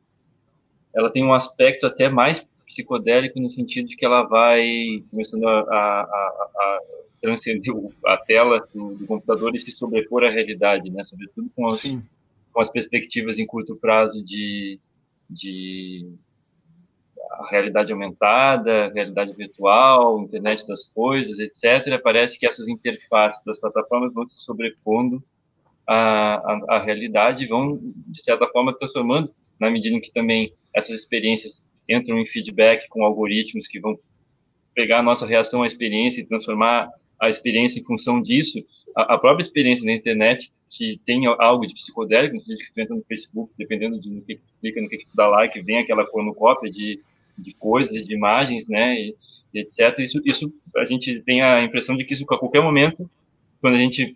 ela tem um aspecto até mais psicodélico no sentido de que ela vai começando a, a, a, transcender a tela do, do, computador e se sobrepor à realidade, né? Sobretudo com as, com as perspectivas em curto prazo de, de realidade aumentada, realidade virtual, internet das coisas, etc. Parece que essas interfaces das plataformas vão se sobrepondo a, a, a realidade vão, de certa forma, transformando, na medida em que também essas experiências entram em feedback com algoritmos que vão pegar a nossa reação à experiência e transformar a experiência em função disso. A, a própria experiência da internet, que tem algo de psicodélico, no sentido que tu entra no Facebook, dependendo de no que, que tu clica, no que, que tu dá like, vem aquela cornucópia de, de coisas, de imagens, né, e, e etc. Isso, isso a gente tem a impressão de que isso a qualquer momento, quando a gente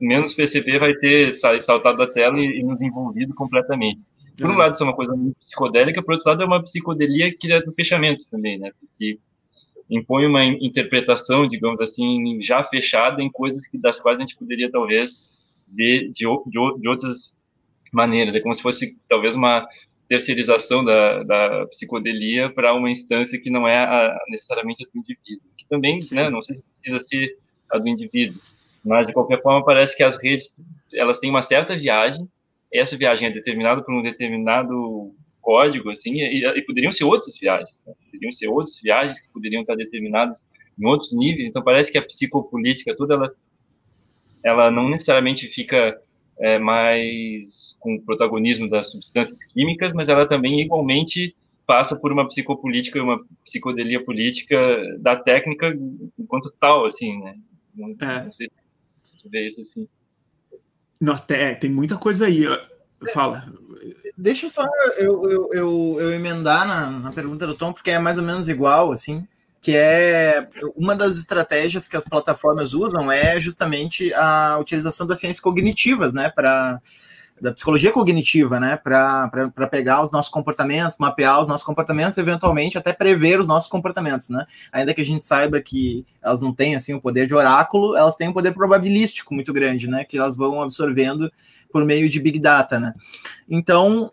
menos perceber, vai ter saltado da tela e, e nos envolvido completamente. Por um lado, isso é uma coisa muito psicodélica, por outro lado, é uma psicodelia que é do fechamento também, né? Porque impõe uma interpretação, digamos assim, já fechada em coisas que das quais a gente poderia talvez ver de, de, de outras maneiras. É como se fosse talvez uma terceirização da, da psicodelia para uma instância que não é a, necessariamente a do indivíduo, que também, né, não sei se precisa ser a do indivíduo, mas de qualquer forma parece que as redes elas têm uma certa viagem essa viagem é determinada por um determinado código, assim, e, e poderiam ser outras viagens, né? poderiam ser outras viagens que poderiam estar determinadas em outros níveis. Então parece que a psicopolítica toda ela, ela não necessariamente fica é, mais com o protagonismo das substâncias químicas, mas ela também igualmente passa por uma psicopolítica, uma psicodelia política da técnica enquanto tal, assim, né? Não, é. não sei se tu vê isso assim. Nossa, é, tem muita coisa aí. Fala. Deixa só eu, eu, eu, eu emendar na, na pergunta do Tom, porque é mais ou menos igual, assim, que é uma das estratégias que as plataformas usam é justamente a utilização das ciências cognitivas, né, para da psicologia cognitiva, né, para pegar os nossos comportamentos, mapear os nossos comportamentos, eventualmente até prever os nossos comportamentos, né? Ainda que a gente saiba que elas não têm assim o poder de oráculo, elas têm um poder probabilístico muito grande, né, que elas vão absorvendo por meio de big data, né? Então,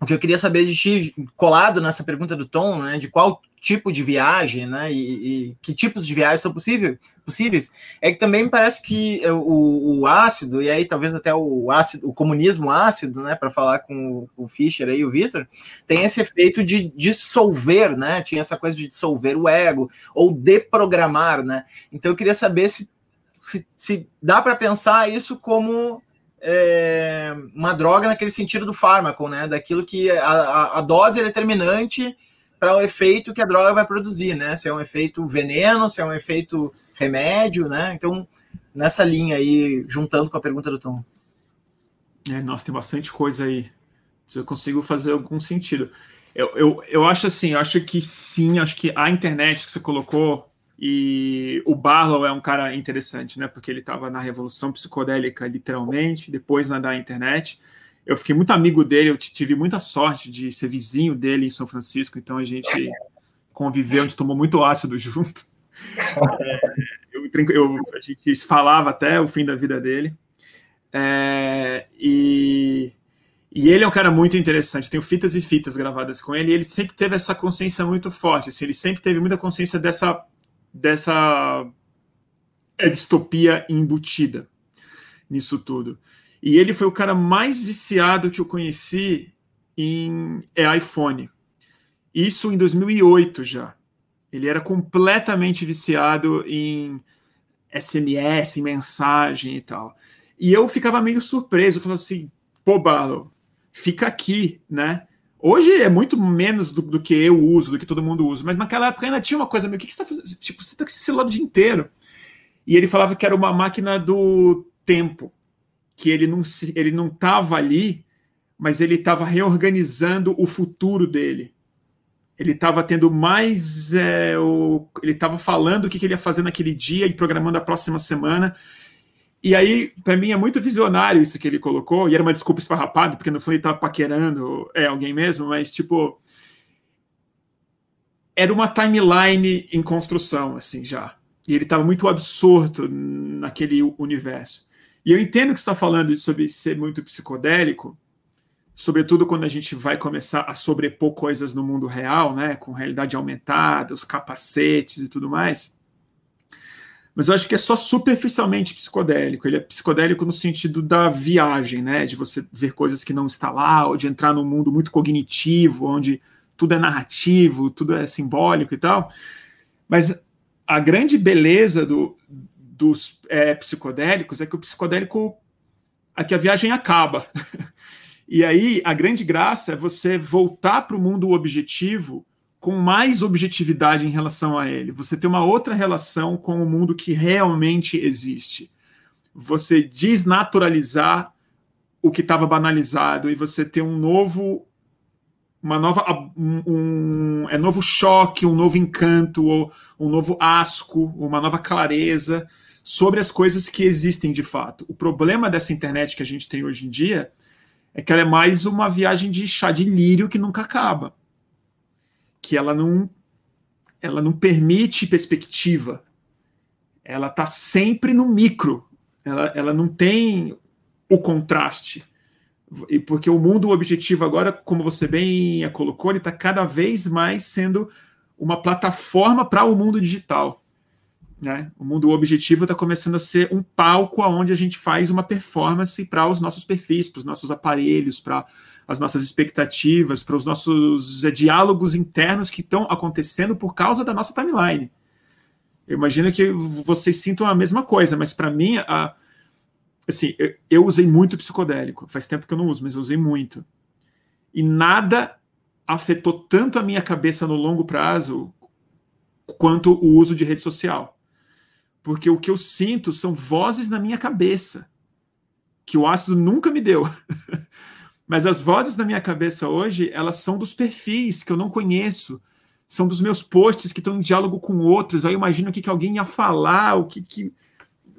o que eu queria saber de ti, colado nessa pergunta do Tom, né, de qual tipo de viagem, né, e, e que tipos de viagens são possível, possíveis, é que também me parece que o, o, ácido, e aí talvez até o ácido, o comunismo ácido, né, para falar com o, o Fischer e o Vitor, tem esse efeito de dissolver, né, tinha essa coisa de dissolver o ego, ou deprogramar, né, então eu queria saber se, se, se dá para pensar isso como é, uma droga naquele sentido do fármaco, né? Daquilo que a, a, a dose é determinante para o efeito que a droga vai produzir, né? Se é um efeito veneno, se é um efeito remédio, né? Então, nessa linha aí, juntando com a pergunta do Tom. É, nossa, tem bastante coisa aí. Se eu consigo fazer algum sentido. Eu, eu, eu acho assim, eu acho que sim, acho que a internet que você colocou e o Barlow é um cara interessante, né? Porque ele estava na revolução psicodélica, literalmente, depois na da internet. Eu fiquei muito amigo dele, eu tive muita sorte de ser vizinho dele em São Francisco, então a gente conviveu, a gente tomou muito ácido junto. É, eu, eu, a gente falava até o fim da vida dele. É, e, e ele é um cara muito interessante. Tenho fitas e fitas gravadas com ele. E ele sempre teve essa consciência muito forte. Assim, ele sempre teve muita consciência dessa dessa é, distopia embutida nisso tudo. E ele foi o cara mais viciado que eu conheci em é, iPhone. Isso em 2008 já. Ele era completamente viciado em SMS, em mensagem e tal. E eu ficava meio surpreso, falando assim, pô, Barlow, fica aqui, né? Hoje é muito menos do, do, que eu uso, do que todo mundo usa, mas naquela época ainda tinha uma coisa meio, o que, que você está fazendo? Tipo, você está com esse celular o dia inteiro. E ele falava que era uma máquina do tempo, que ele não ele não estava ali, mas ele estava reorganizando o futuro dele. Ele estava tendo mais, é, o, ele estava falando o que, que ele ia fazer naquele dia e programando a próxima semana. E aí, para mim, é muito visionário isso que ele colocou, e era uma desculpa esfarrapada, porque no fundo ele estava paquerando é, alguém mesmo, mas, tipo, era uma timeline em construção, assim, já. E ele estava muito absorto naquele universo. E eu entendo que está falando sobre ser muito psicodélico, sobretudo quando a gente vai começar a sobrepor coisas no mundo real, né, com realidade aumentada, os capacetes e tudo mais mas eu acho que é só superficialmente psicodélico. Ele é psicodélico no sentido da viagem, né? De você ver coisas que não está lá, ou de entrar num mundo muito cognitivo, onde tudo é narrativo, tudo é simbólico e tal. Mas a grande beleza do, dos é, psicodélicos é que o psicodélico é que a viagem acaba. e aí a grande graça é você voltar para o mundo objetivo com mais objetividade em relação a ele. Você tem uma outra relação com o mundo que realmente existe. Você desnaturalizar o que estava banalizado e você ter um novo uma nova um, um, é novo choque, um novo encanto, ou um novo asco, uma nova clareza sobre as coisas que existem de fato. O problema dessa internet que a gente tem hoje em dia é que ela é mais uma viagem de chá de lírio que nunca acaba. Que ela não ela não permite perspectiva. Ela está sempre no micro. Ela, ela não tem o contraste. E porque o mundo objetivo agora, como você bem colocou, ele está cada vez mais sendo uma plataforma para o mundo digital. Né? O mundo objetivo está começando a ser um palco onde a gente faz uma performance para os nossos perfis, para os nossos aparelhos, para as nossas expectativas, para os nossos é, diálogos internos que estão acontecendo por causa da nossa timeline. Eu imagino que vocês sintam a mesma coisa, mas para mim, a, assim, eu, eu usei muito psicodélico. Faz tempo que eu não uso, mas eu usei muito. E nada afetou tanto a minha cabeça no longo prazo quanto o uso de rede social. Porque o que eu sinto são vozes na minha cabeça que o ácido nunca me deu. Mas as vozes na minha cabeça hoje, elas são dos perfis que eu não conheço, são dos meus posts que estão em diálogo com outros. Aí eu imagino o que, que alguém ia falar, o que, que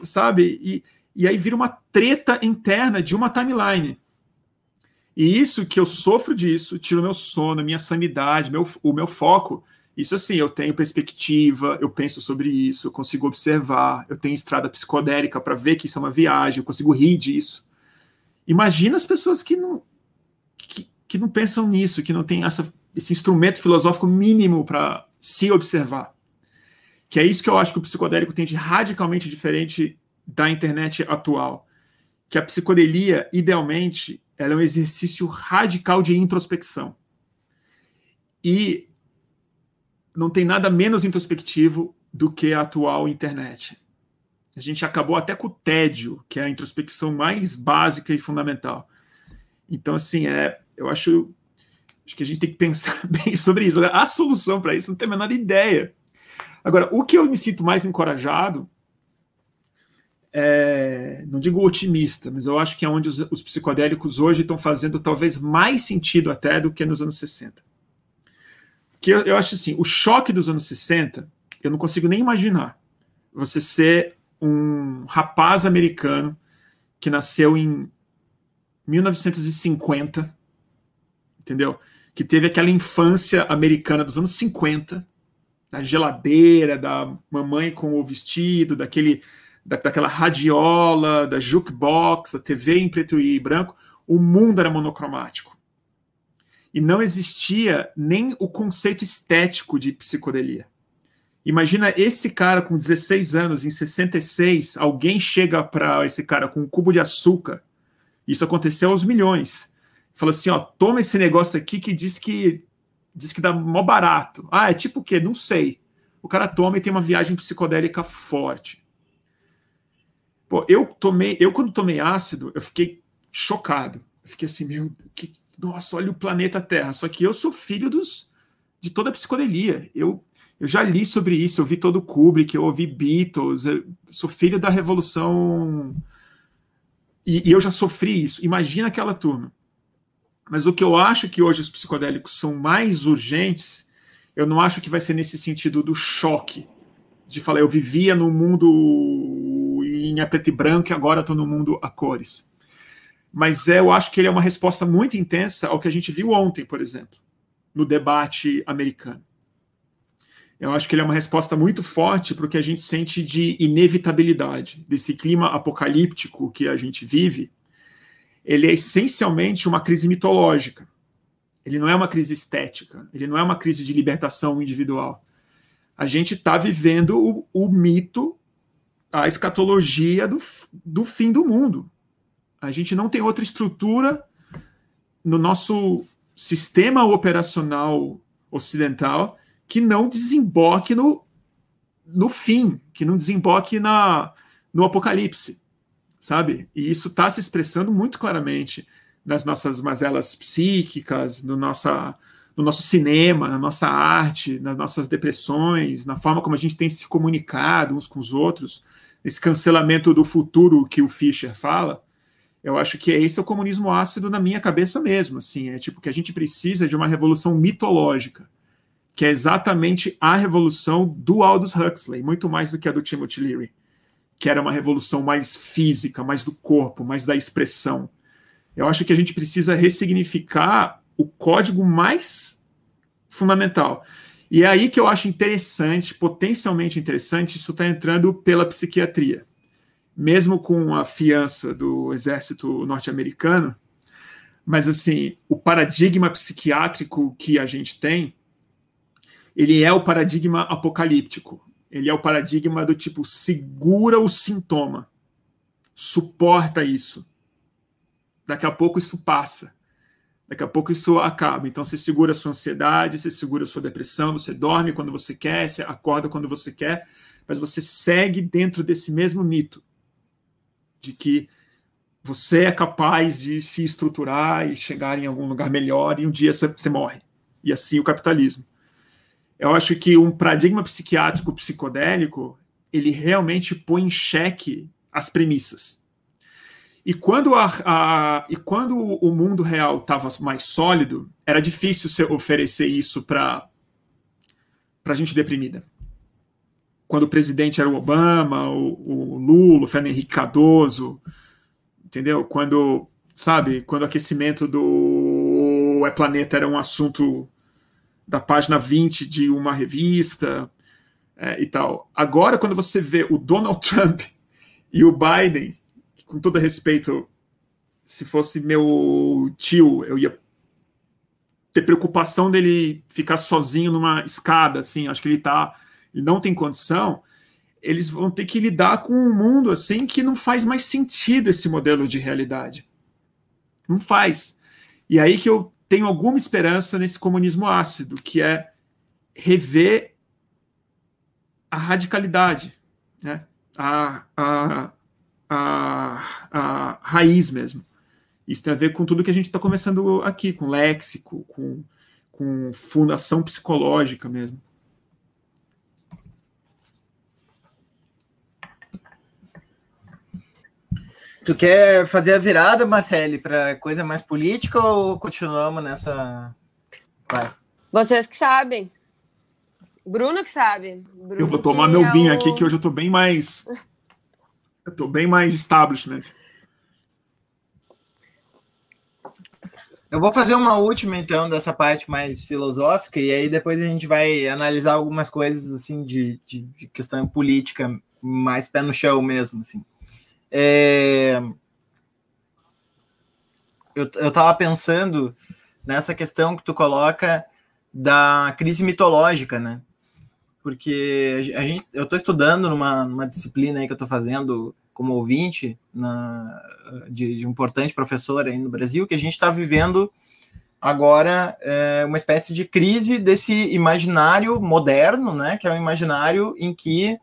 sabe? E, e aí vira uma treta interna de uma timeline. E isso que eu sofro disso, tira o meu sono, minha sanidade, meu, o meu foco. Isso assim, eu tenho perspectiva, eu penso sobre isso, eu consigo observar, eu tenho estrada psicodélica para ver que isso é uma viagem, eu consigo rir disso. Imagina as pessoas que não, que, não pensam nisso, que não têm essa, esse instrumento filosófico mínimo para se observar. Que é isso que eu acho que o psicodélico tem de radicalmente diferente da internet atual. Que a psicodelia, idealmente, ela é um exercício radical de introspecção. E não tem nada menos introspectivo do que a atual internet. A gente acabou até com o tédio, que é a introspecção mais básica e fundamental. Então, assim, é, eu acho, acho que a gente tem que pensar bem sobre isso. A solução para isso não tem a menor ideia. Agora, o que eu me sinto mais encorajado é, não digo otimista, mas eu acho que é onde os, os psicodélicos hoje estão fazendo talvez mais sentido até do que nos anos 60. Que eu, eu acho assim, o choque dos anos 60, eu não consigo nem imaginar você ser um rapaz americano que nasceu em 1950, entendeu? Que teve aquela infância americana dos anos 50, da geladeira, da mamãe com o vestido, daquele da, daquela radiola, da jukebox, da TV em preto e branco, o mundo era monocromático. E não existia nem o conceito estético de psicodelia. Imagina esse cara com 16 anos, em 66, alguém chega para esse cara com um cubo de açúcar. Isso aconteceu aos milhões. Fala assim, ó, toma esse negócio aqui que diz que diz que dá mó barato. Ah, é tipo o quê? Não sei. O cara toma e tem uma viagem psicodélica forte. Pô, eu tomei, eu quando tomei ácido, eu fiquei chocado. Eu fiquei assim, meu, que, nossa, olha o planeta Terra. Só que eu sou filho dos de toda a psicodelia. Eu eu já li sobre isso, eu vi todo o Kubrick, eu ouvi Beatles, eu sou filho da revolução e, e eu já sofri isso. Imagina aquela turma. Mas o que eu acho que hoje os psicodélicos são mais urgentes, eu não acho que vai ser nesse sentido do choque de falar eu vivia no mundo em preto e branco e agora estou no mundo a cores. Mas é, eu acho que ele é uma resposta muito intensa ao que a gente viu ontem, por exemplo, no debate americano. Eu acho que ele é uma resposta muito forte para o que a gente sente de inevitabilidade, desse clima apocalíptico que a gente vive. Ele é essencialmente uma crise mitológica. Ele não é uma crise estética, ele não é uma crise de libertação individual. A gente está vivendo o, o mito a escatologia do, do fim do mundo. A gente não tem outra estrutura no nosso sistema operacional ocidental que não desemboque no, no fim, que não desemboque na, no apocalipse, sabe? E isso está se expressando muito claramente nas nossas mazelas psíquicas, no, nossa, no nosso cinema, na nossa arte, nas nossas depressões, na forma como a gente tem se comunicado uns com os outros. Esse cancelamento do futuro que o Fischer fala, Eu acho que esse é o comunismo ácido na minha cabeça mesmo, assim, é tipo que a gente precisa de uma revolução mitológica, que é exatamente a revolução do Aldous Huxley, muito mais do que a do Timothy Leary, que era uma revolução mais física, mais do corpo, mais da expressão. Eu acho que a gente precisa ressignificar o código mais fundamental. E é aí que eu acho interessante, potencialmente interessante, isso está entrando pela psiquiatria. Mesmo com a fiança do exército norte-americano, mas assim, o paradigma psiquiátrico que a gente tem, ele é o paradigma apocalíptico. Ele é o paradigma do tipo segura o sintoma, suporta isso. Daqui a pouco isso passa. Daqui a pouco isso acaba. Então você segura a sua ansiedade, você segura a sua depressão, você dorme quando você quer, você acorda quando você quer, mas você segue dentro desse mesmo mito de que você é capaz de se estruturar e chegar em algum lugar melhor e um dia você morre. E assim o capitalismo. Eu acho que um paradigma psiquiátrico psicodélico ele realmente põe em xeque as premissas. E quando, a, a, e quando o mundo real estava mais sólido, era difícil oferecer isso para a gente deprimida. Quando o presidente era o Obama, o, o Lula, o Fernando Henrique Cardoso, entendeu? Quando, sabe, quando o aquecimento do é Planeta era um assunto da página 20 de uma revista é, e tal. Agora, quando você vê o Donald Trump e o Biden com todo respeito, se fosse meu tio, eu ia ter preocupação dele ficar sozinho numa escada, assim, acho que ele tá, ele não tem condição, eles vão ter que lidar com um mundo assim que não faz mais sentido esse modelo de realidade. Não faz. E aí que eu tenho alguma esperança nesse comunismo ácido, que é rever a radicalidade, né? a, a, a, a raiz mesmo. Isso tem a ver com tudo que a gente está começando aqui, com léxico, com, com fundação psicológica mesmo. Tu quer fazer a virada, Marcele, para coisa mais política ou continuamos nessa. Vai. Vocês que sabem. Bruno que sabe. Bruno eu vou tomar meu é vinho o... aqui, que hoje eu estou bem mais eu tô bem mais establishment. Eu vou fazer uma última, então, dessa parte mais filosófica, e aí depois a gente vai analisar algumas coisas, assim, de, de, de questão política, mais pé no chão mesmo, assim. É... Eu, eu tava pensando nessa questão que tu coloca da crise mitológica, né? porque a gente, eu estou estudando numa, numa disciplina aí que eu estou fazendo como ouvinte na, de, de, um importante professor aí no Brasil, que a gente está vivendo agora é, uma espécie de crise desse imaginário moderno, né, que é um imaginário em que,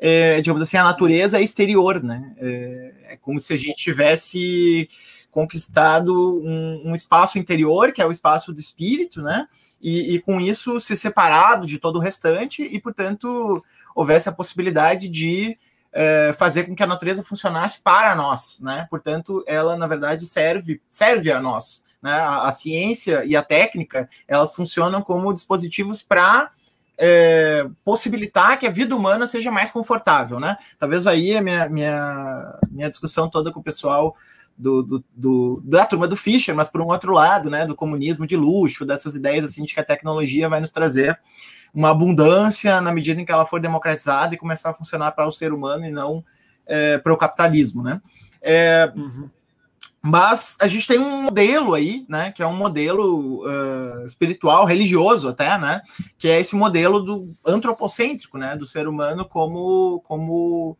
é, digamos assim, a natureza é exterior, né, é, é como se a gente tivesse conquistado um, um espaço interior, que é o espaço do espírito, né, e, e, com isso se separado de todo o restante e, portanto, houvesse a possibilidade de é, fazer com que a natureza funcionasse para nós, né? Portanto, ela na verdade serve serve a nós, né? A, a ciência e a técnica elas funcionam como dispositivos para é, possibilitar que a vida humana seja mais confortável, né? Talvez aí a minha, minha, minha discussão toda com o pessoal do, do, do, da turma do Fischer, mas por um outro lado, né, do comunismo de luxo, dessas ideias assim de que a tecnologia vai nos trazer uma abundância na medida em que ela for democratizada e começar a funcionar para o ser humano e não é, para o capitalismo, né? É, uhum. Mas a gente tem um modelo aí, né, que é um modelo uh, espiritual, religioso até, né, que é esse modelo do antropocêntrico, né, do ser humano como como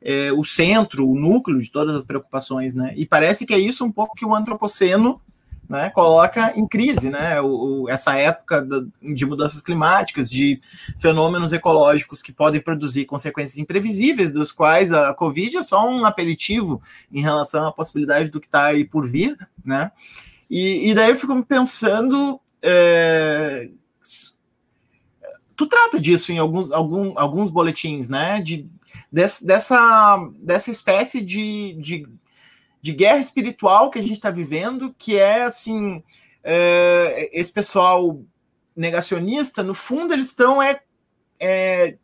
é, o centro, o núcleo de todas as preocupações, né? E parece que é isso um pouco que o antropoceno né, coloca em crise, né? O, o, essa época de mudanças climáticas, de fenômenos ecológicos que podem produzir consequências imprevisíveis, dos quais a Covid é só um aperitivo em relação à possibilidade do que está aí por vir, né? E, e daí eu fico pensando. É, tu trata disso em alguns, algum, alguns boletins, né? De dessa, dessa espécie de, de, de guerra espiritual que a gente está vivendo, que é assim, é, esse pessoal negacionista, no fundo, eles estão é, é,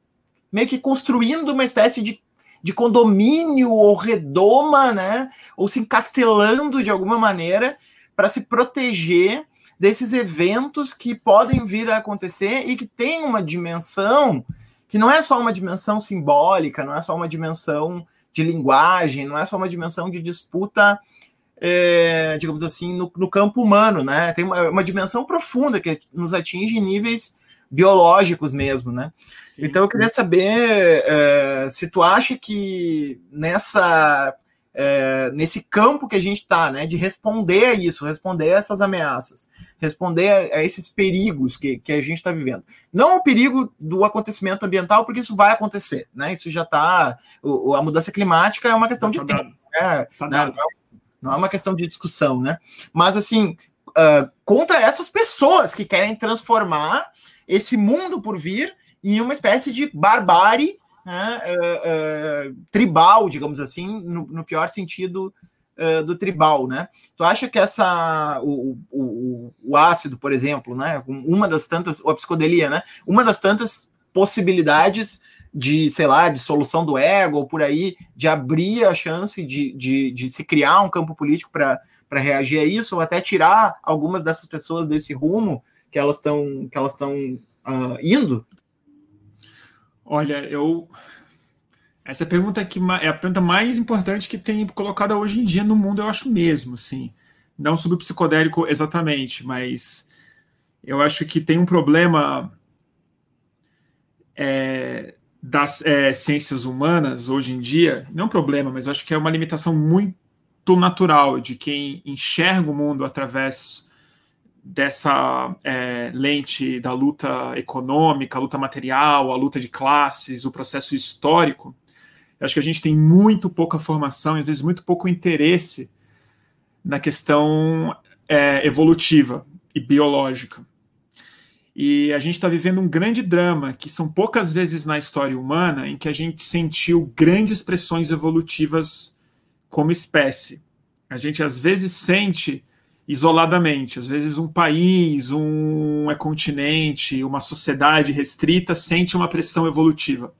meio que construindo uma espécie de, de condomínio ou redoma, né? Ou se encastelando de alguma maneira para se proteger desses eventos que podem vir a acontecer e que tem uma dimensão que não é só uma dimensão simbólica, não é só uma dimensão de linguagem, não é só uma dimensão de disputa, é, digamos assim, no, no, campo humano, né? Tem uma, uma, dimensão profunda que nos atinge em níveis biológicos mesmo, né? Sim. Então eu queria saber é, se tu acha que nessa é, nesse campo que a gente está, né, de responder a isso, responder a essas ameaças, responder a, a esses perigos que, que a gente está vivendo. Não o perigo do acontecimento ambiental, porque isso vai acontecer, né? Isso já está. A mudança climática é uma questão de tá tempo, né? Tá né? Não é uma questão de discussão, né? Mas assim, uh, contra essas pessoas que querem transformar esse mundo por vir em uma espécie de barbárie né, uh, uh, tribal, digamos assim, no, no pior sentido do tribal, né? Tu acha que essa o, o, o, ácido, por exemplo, né, uma das tantas, ou a psicodelia, né, uma das tantas possibilidades de, sei lá, de solução do ego ou por aí, de abrir a chance de, de, de se criar um campo político para reagir a isso, ou até tirar algumas dessas pessoas desse rumo que elas estão que elas estão uh, indo? Olha, eu. Essa pergunta aqui é a pergunta mais importante que tem colocada hoje em dia no mundo, eu acho mesmo, sim. Não sobre o psicodélico exatamente, mas eu acho que tem um problema é, das é, ciências humanas hoje em dia, não um problema, mas acho que é uma limitação muito natural de quem enxerga o mundo através dessa é, lente da luta econômica, a luta material, a luta de classes, o processo histórico, eu acho que a gente tem muito pouca formação e às vezes muito pouco interesse na questão é, evolutiva e biológica. E a gente está vivendo um grande drama, que são poucas vezes na história humana em que a gente sentiu grandes pressões evolutivas como espécie. A gente às vezes sente isoladamente. Às vezes, um país, um continente, uma sociedade restrita sente uma pressão evolutiva,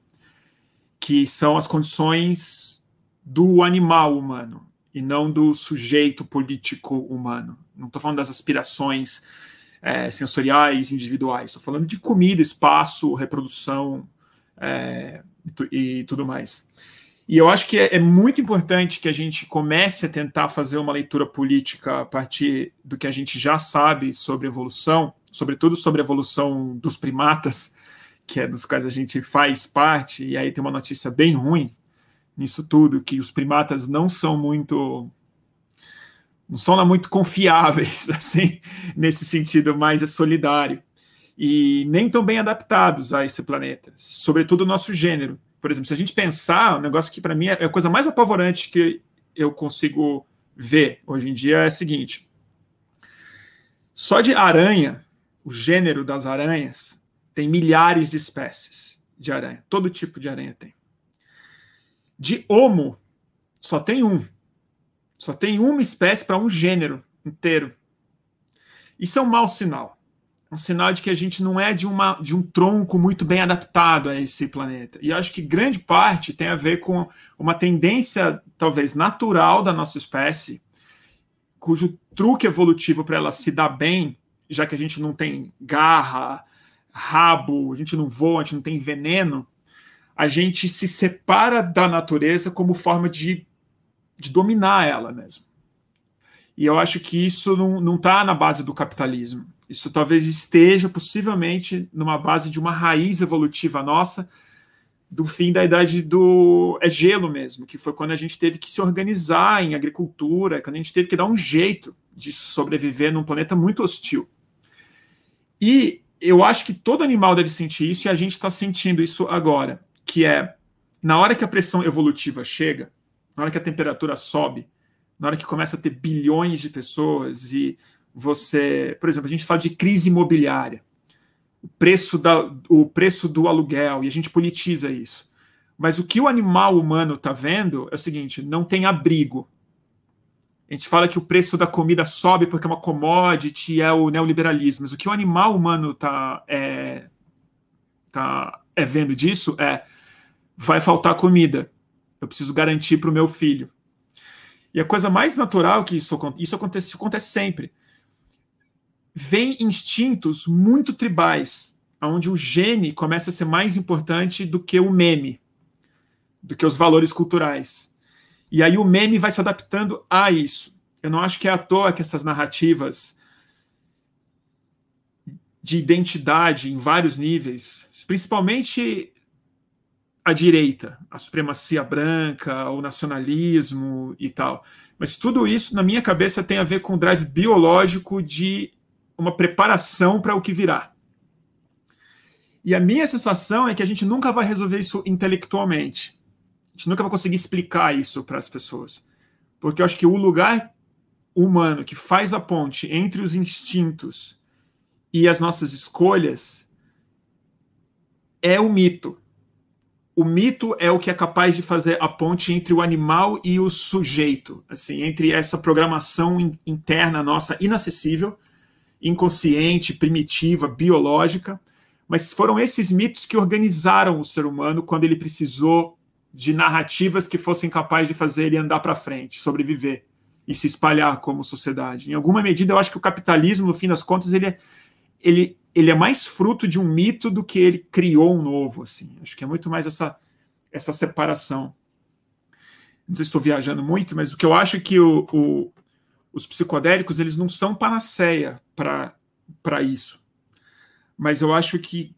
que são as condições do animal humano e não do sujeito político humano. Não estou falando das aspirações é, sensoriais individuais, estou falando de comida, espaço, reprodução é, e, e tudo mais. E eu acho que é, é, muito importante que a gente comece a tentar fazer uma leitura política a partir do que a gente já sabe sobre evolução, sobretudo sobre a evolução dos primatas, que é dos quais a gente faz parte, e aí tem uma notícia bem ruim nisso tudo, que os primatas não são muito não são muito confiáveis, assim, nesse sentido mais solidário, e nem tão bem adaptados a esse planeta, sobretudo o nosso gênero. Por exemplo, se a gente pensar, um negócio que para mim é a coisa mais apavorante que eu consigo ver hoje em dia é o seguinte: só de aranha, o gênero das aranhas, tem milhares de espécies de aranha. Todo tipo de aranha tem. De homo, só tem um. Só tem uma espécie para um gênero inteiro. Isso é um mau sinal um sinal de que a gente não é de, uma, de um tronco muito bem adaptado a esse planeta. E acho que grande parte tem a ver com uma tendência, talvez natural, da nossa espécie, cujo truque evolutivo para ela se dar bem, já que a gente não tem garra, rabo, a gente não voa, a gente não tem veneno, a gente se separa da natureza como forma de, de dominar ela mesmo. E eu acho que isso não está na base do capitalismo isso talvez esteja possivelmente numa base de uma raiz evolutiva nossa do fim da idade do é gelo mesmo, que foi quando a gente teve que se organizar em agricultura, quando a gente teve que dar um jeito de sobreviver num planeta muito hostil. E eu acho que todo animal deve sentir isso e a gente está sentindo isso agora, que é na hora que a pressão evolutiva chega, na hora que a temperatura sobe, na hora que começa a ter bilhões de pessoas e você, por exemplo, a gente fala de crise imobiliária, o preço, da, o preço do aluguel, e a gente politiza isso. Mas o que o animal humano está vendo é o seguinte: não tem abrigo. A gente fala que o preço da comida sobe porque é uma commodity, é o neoliberalismo. Mas o que o animal humano está é, tá, é vendo disso é vai faltar comida. Eu preciso garantir para o meu filho. E a coisa mais natural que isso, isso acontece, isso acontece sempre. Vem instintos muito tribais, onde o gene começa a ser mais importante do que o meme, do que os valores culturais. E aí o meme vai se adaptando a isso. Eu não acho que é à toa que essas narrativas de identidade em vários níveis, principalmente a direita, a supremacia branca, o nacionalismo e tal. Mas tudo isso, na minha cabeça, tem a ver com o drive biológico de uma preparação para o que virá. E a minha sensação é que a gente nunca vai resolver isso intelectualmente. A gente nunca vai conseguir explicar isso para as pessoas. Porque eu acho que o lugar humano que faz a ponte entre os instintos e as nossas escolhas é o mito o mito é o que é capaz de fazer a ponte entre o animal e o sujeito, assim, entre essa programação interna nossa inacessível, inconsciente, primitiva, biológica, mas foram esses mitos que organizaram o ser humano quando ele precisou de narrativas que fossem capazes de fazer ele andar para frente, sobreviver e se espalhar como sociedade. Em alguma medida, eu acho que o capitalismo, no fim das contas, ele é, ele, ele é mais fruto de um mito do que ele criou um novo. Assim. Acho que é muito mais essa, essa separação. Não sei se estou viajando muito, mas o que eu acho é que o, o, os psicodélicos eles não são panaceia para isso. Mas eu acho que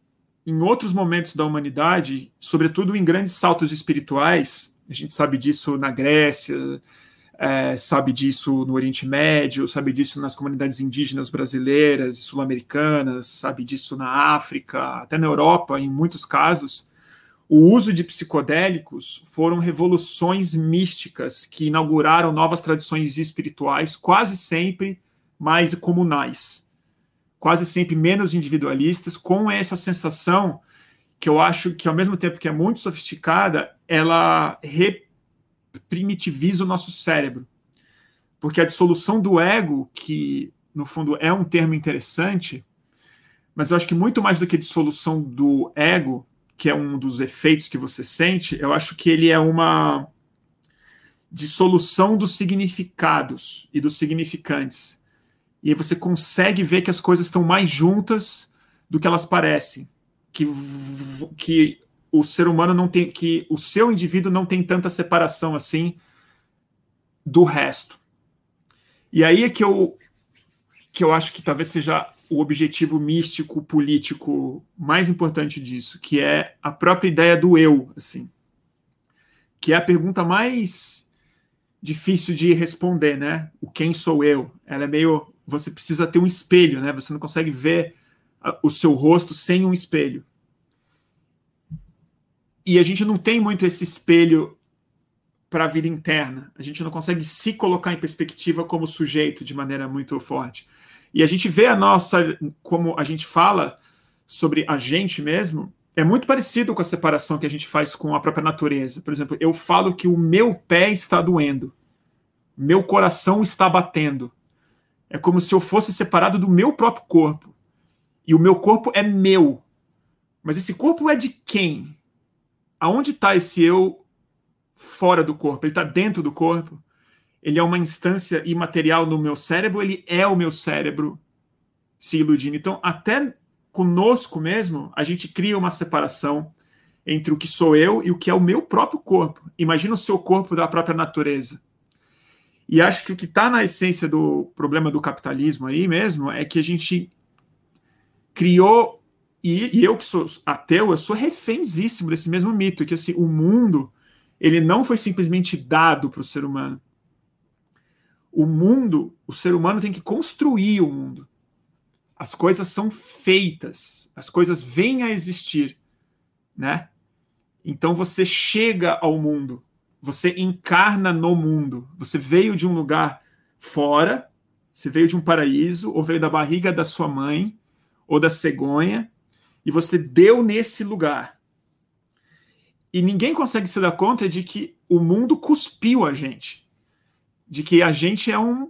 em outros momentos da humanidade, sobretudo em grandes saltos espirituais, a gente sabe disso na Grécia, é, sabe disso no Oriente Médio, sabe disso nas comunidades indígenas brasileiras e sul-americanas, sabe disso na África, até na Europa, em muitos casos. O uso de psicodélicos foram revoluções místicas que inauguraram novas tradições espirituais, quase sempre mais comunais, quase sempre menos individualistas, com essa sensação que eu acho que, ao mesmo tempo que é muito sofisticada, ela primitiviza o nosso cérebro. Porque a dissolução do ego, que no fundo é um termo interessante, mas eu acho que muito mais do que dissolução do ego, que é um dos efeitos que você sente, eu acho que ele é uma dissolução dos significados e dos significantes. E você consegue ver que as coisas estão mais juntas do que elas parecem. Que, que o ser humano não tem que o seu indivíduo não tem tanta separação assim do resto. E aí é que eu que eu acho que talvez seja o objetivo místico político mais importante disso, que é a própria ideia do eu, assim. Que é a pergunta mais difícil de responder, né? O quem sou eu? Ela é meio você precisa ter um espelho, né? Você não consegue ver o seu rosto sem um espelho e a gente não tem muito esse espelho para a vida interna. A gente não consegue se colocar em perspectiva como sujeito de maneira muito forte. E a gente vê a nossa, como a gente fala sobre a gente mesmo, é muito parecido com a separação que a gente faz com a própria natureza. Por exemplo, eu falo que o meu pé está doendo, meu coração está batendo. É como se eu fosse separado do meu próprio corpo. E o meu corpo é meu. Mas esse corpo é de quem? aonde está esse eu fora do corpo? Ele está dentro do corpo? Ele é uma instância imaterial no meu cérebro? Ele é o meu cérebro se iludindo? Então, até conosco mesmo, a gente cria uma separação entre o que sou eu e o que é o meu próprio corpo. Imagina o seu corpo da própria natureza. E acho que o que está na essência do problema do capitalismo aí mesmo é que a gente criou e, e, eu que sou ateu, eu sou refénzíssimo desse mesmo mito, que assim, o mundo ele não foi simplesmente dado para o ser humano. O mundo, o ser humano tem que construir o mundo. As coisas são feitas, as coisas vêm a existir, né? Então você chega ao mundo, você encarna no mundo. Você veio de um lugar fora, você veio de um paraíso, ou veio da barriga da sua mãe, ou da cegonha, e você deu nesse lugar. E ninguém consegue se dar conta de que o mundo cuspiu a gente. de que a gente é um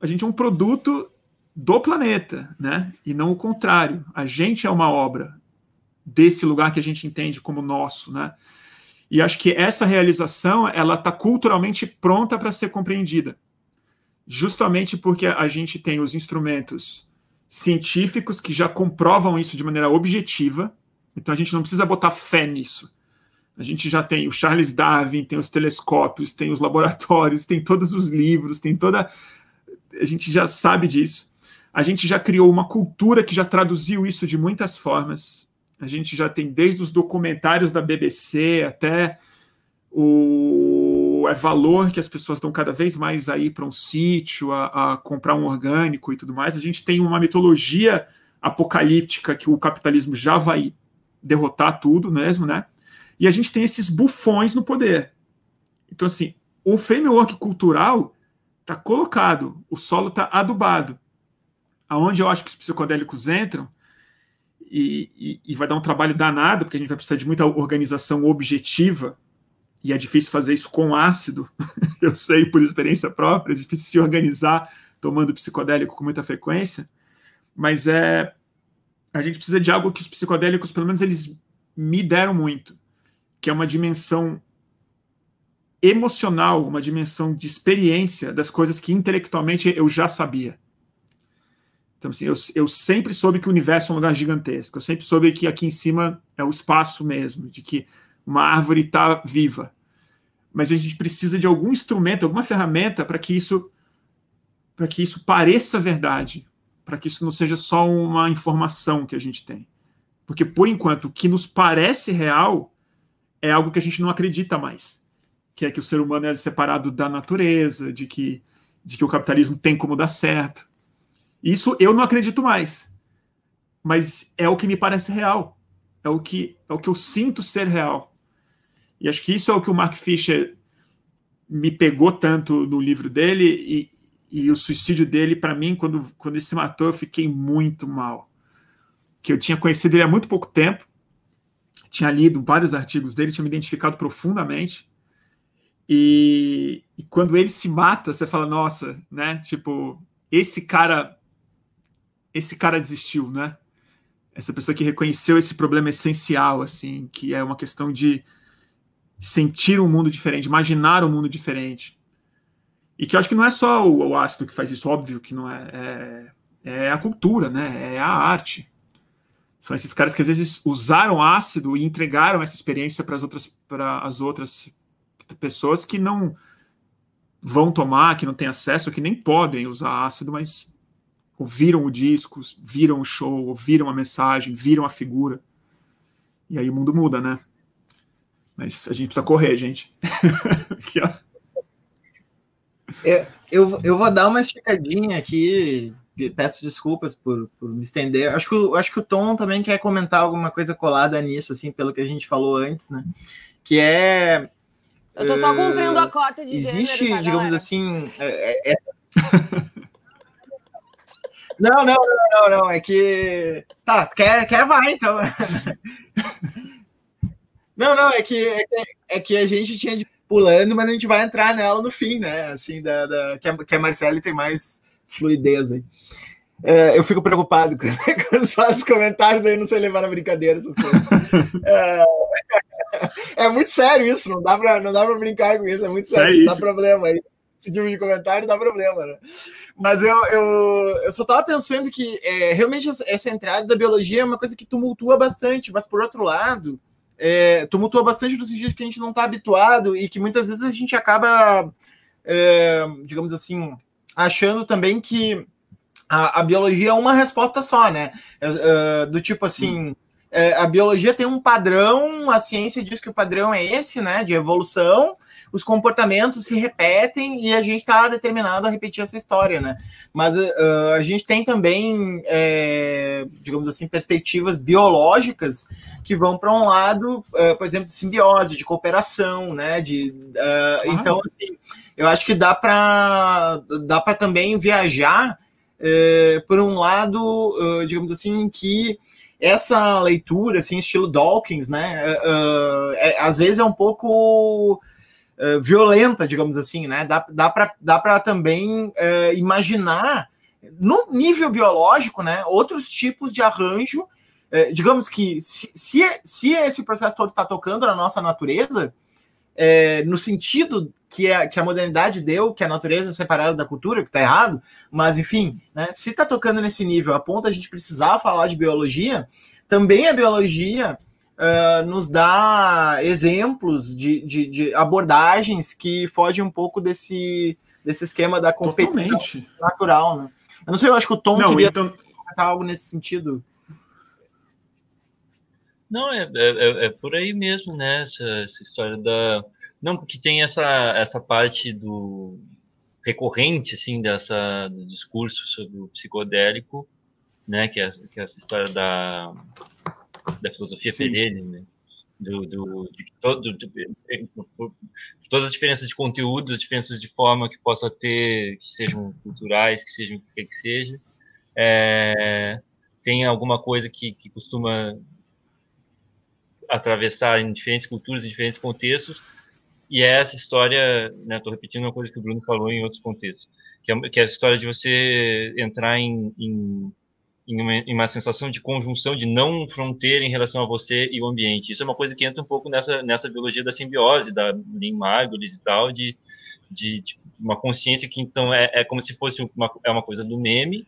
a gente é um produto do planeta, né? E não o contrário. A gente é uma obra desse lugar que a gente entende como nosso, né? E acho que essa realização ela está culturalmente pronta para ser compreendida, justamente porque a gente tem os instrumentos científicos que já comprovam isso de maneira objetiva. Então a gente não precisa botar fé nisso. A gente já tem o Charles Darwin, tem os telescópios, tem os laboratórios, tem todos os livros, tem toda. A gente já sabe disso. A gente já criou uma cultura que já traduziu isso de muitas formas. A gente já tem desde os documentários da BBC até o é valor que as pessoas dão cada vez mais aí para um sítio, a, a, comprar um orgânico e tudo mais. A gente tem uma mitologia apocalíptica que o capitalismo já vai derrotar tudo mesmo, né? E a gente tem esses bufões no poder. Então, assim, o framework cultural está colocado, o solo está adubado. Aonde eu acho que os psicodélicos entram, e, e, e, vai dar um trabalho danado, porque a gente vai precisar de muita organização objetiva, e é difícil fazer isso com ácido, eu sei por experiência própria, é difícil se organizar tomando psicodélico com muita frequência, mas é a gente precisa de algo que os psicodélicos, pelo menos eles me deram muito, que é uma dimensão emocional, uma dimensão de experiência das coisas que intelectualmente eu já sabia. Então, assim, eu, eu sempre soube que o universo é um lugar gigantesco, eu sempre soube que aqui em cima é o espaço mesmo, de que uma árvore está viva. Mas a gente precisa de algum instrumento, alguma ferramenta para que isso para que isso pareça verdade, para que isso não seja só uma informação que a gente tem. Porque por enquanto o que nos parece real é algo que a gente não acredita mais, que é que o ser humano é separado da natureza, de que de que o capitalismo tem como dar certo. Isso eu não acredito mais. Mas é o que me parece real. É o que é o que eu sinto ser real. E acho que isso é o que o Mark Fisher me pegou tanto no livro dele e, e o suicídio dele para mim quando quando ele se matou eu fiquei muito mal. Que eu tinha conhecido ele há muito pouco tempo, tinha lido vários artigos dele, tinha me identificado profundamente. E, e quando ele se mata, você fala, nossa, né? Tipo, esse cara esse cara desistiu, né? Essa pessoa que reconheceu esse problema essencial, assim, que é uma questão de sentir um mundo diferente, imaginar um mundo diferente. E que eu acho que não é só o, o ácido que faz isso, óbvio que não é, é. É a cultura, né? É a arte. São esses caras que às vezes usaram ácido e entregaram essa experiência para as outras, para as outras pessoas que não vão tomar, que não têm acesso, que nem podem usar ácido, mas ouviram o disco, viram o show, ouviram a mensagem, viram a figura. E aí o mundo muda, né? Mas a gente precisa correr, gente. aqui, eu, eu, eu vou dar uma esticadinha aqui. Peço desculpas por, por me estender. Acho que, acho que o Tom também quer comentar alguma coisa colada nisso, assim, pelo que a gente falou antes, né? Que é. Eu tô só cumprindo uh, a cota de Existe, gênero, tá, digamos galera? assim, é, é, essa. Não, não, não, não, não. É que. Tá, quer, quer vai, então. Não, não, é que, é que, é que a gente tinha de pulando, mas a gente vai entrar nela no fim, né? Assim, da, da que, a, que a Marcele tem mais fluidez aí. É, eu fico preocupado quando faz comentários aí, não sei levar na brincadeira essas coisas. É, é, muito sério isso, não dá pra, não dá pra brincar com isso, é muito sério, é isso dá problema aí esse tipo de comentário dá problema, né? Mas eu, eu, eu só tava pensando que é, realmente essa entrada da biologia é uma coisa que tumultua bastante, mas por outro lado, é, tumultua bastante no sentido que a gente não está habituado e que muitas vezes a gente acaba, é, digamos assim, achando também que a, a, biologia é uma resposta só, né? É, é do tipo assim. É, a biologia tem um padrão, a ciência diz que o padrão é esse, né, de evolução, os comportamentos se repetem e a gente está determinado a repetir essa história, né? Mas uh, a gente tem também, é, digamos assim, perspectivas biológicas que vão para um lado, uh, por exemplo, de simbiose, de cooperação, né? De, uh, Então, assim, eu acho que dá para dá para também viajar por um lado, digamos assim, que essa leitura, assim, estilo Dawkins, né? É, às vezes é um pouco uh, violenta, digamos assim, né? Dá, dá para dá também uh, imaginar, no nível biológico, né, outros tipos de arranjo. Uh, digamos que se, se, se esse processo todo está tocando na nossa natureza, é, no sentido que a, que a modernidade deu, que a natureza é separada da cultura, que está errado, mas enfim, né, se está tocando nesse nível, a ponto a gente precisar falar de biologia, também a biologia uh, nos dá exemplos de, de, de, abordagens que fogem um pouco desse, desse esquema da competição Totalmente. natural. Né? Eu não sei, eu acho que o Tom não, queria então... comentar algo nesse sentido. Não, é, é, é, por aí mesmo, né? Essa, essa, história da. Não, porque tem essa, essa parte do recorrente, assim, dessa, do discurso sobre o psicodélico, né? Que é, que é essa história da, da filosofia Sim. Perene, né? Do, do, de, todo, de, de, todas as diferenças de conteúdo, as diferenças de forma que possa ter, que sejam culturais, que sejam o que, que seja. É, tem alguma coisa que, que costuma atravessar em diferentes culturas, em diferentes contextos, e é essa história, né, estou repetindo uma coisa que o Bruno falou em outros contextos, que é, que é a história de você entrar em, em, em, uma, em, uma, sensação de conjunção, de não fronteira em relação a você e o ambiente. Isso é uma coisa que entra um pouco nessa, nessa biologia da simbiose, da Lynn Margulis e tal, de, de, de, uma consciência que então é, é como se fosse uma, é uma coisa do meme,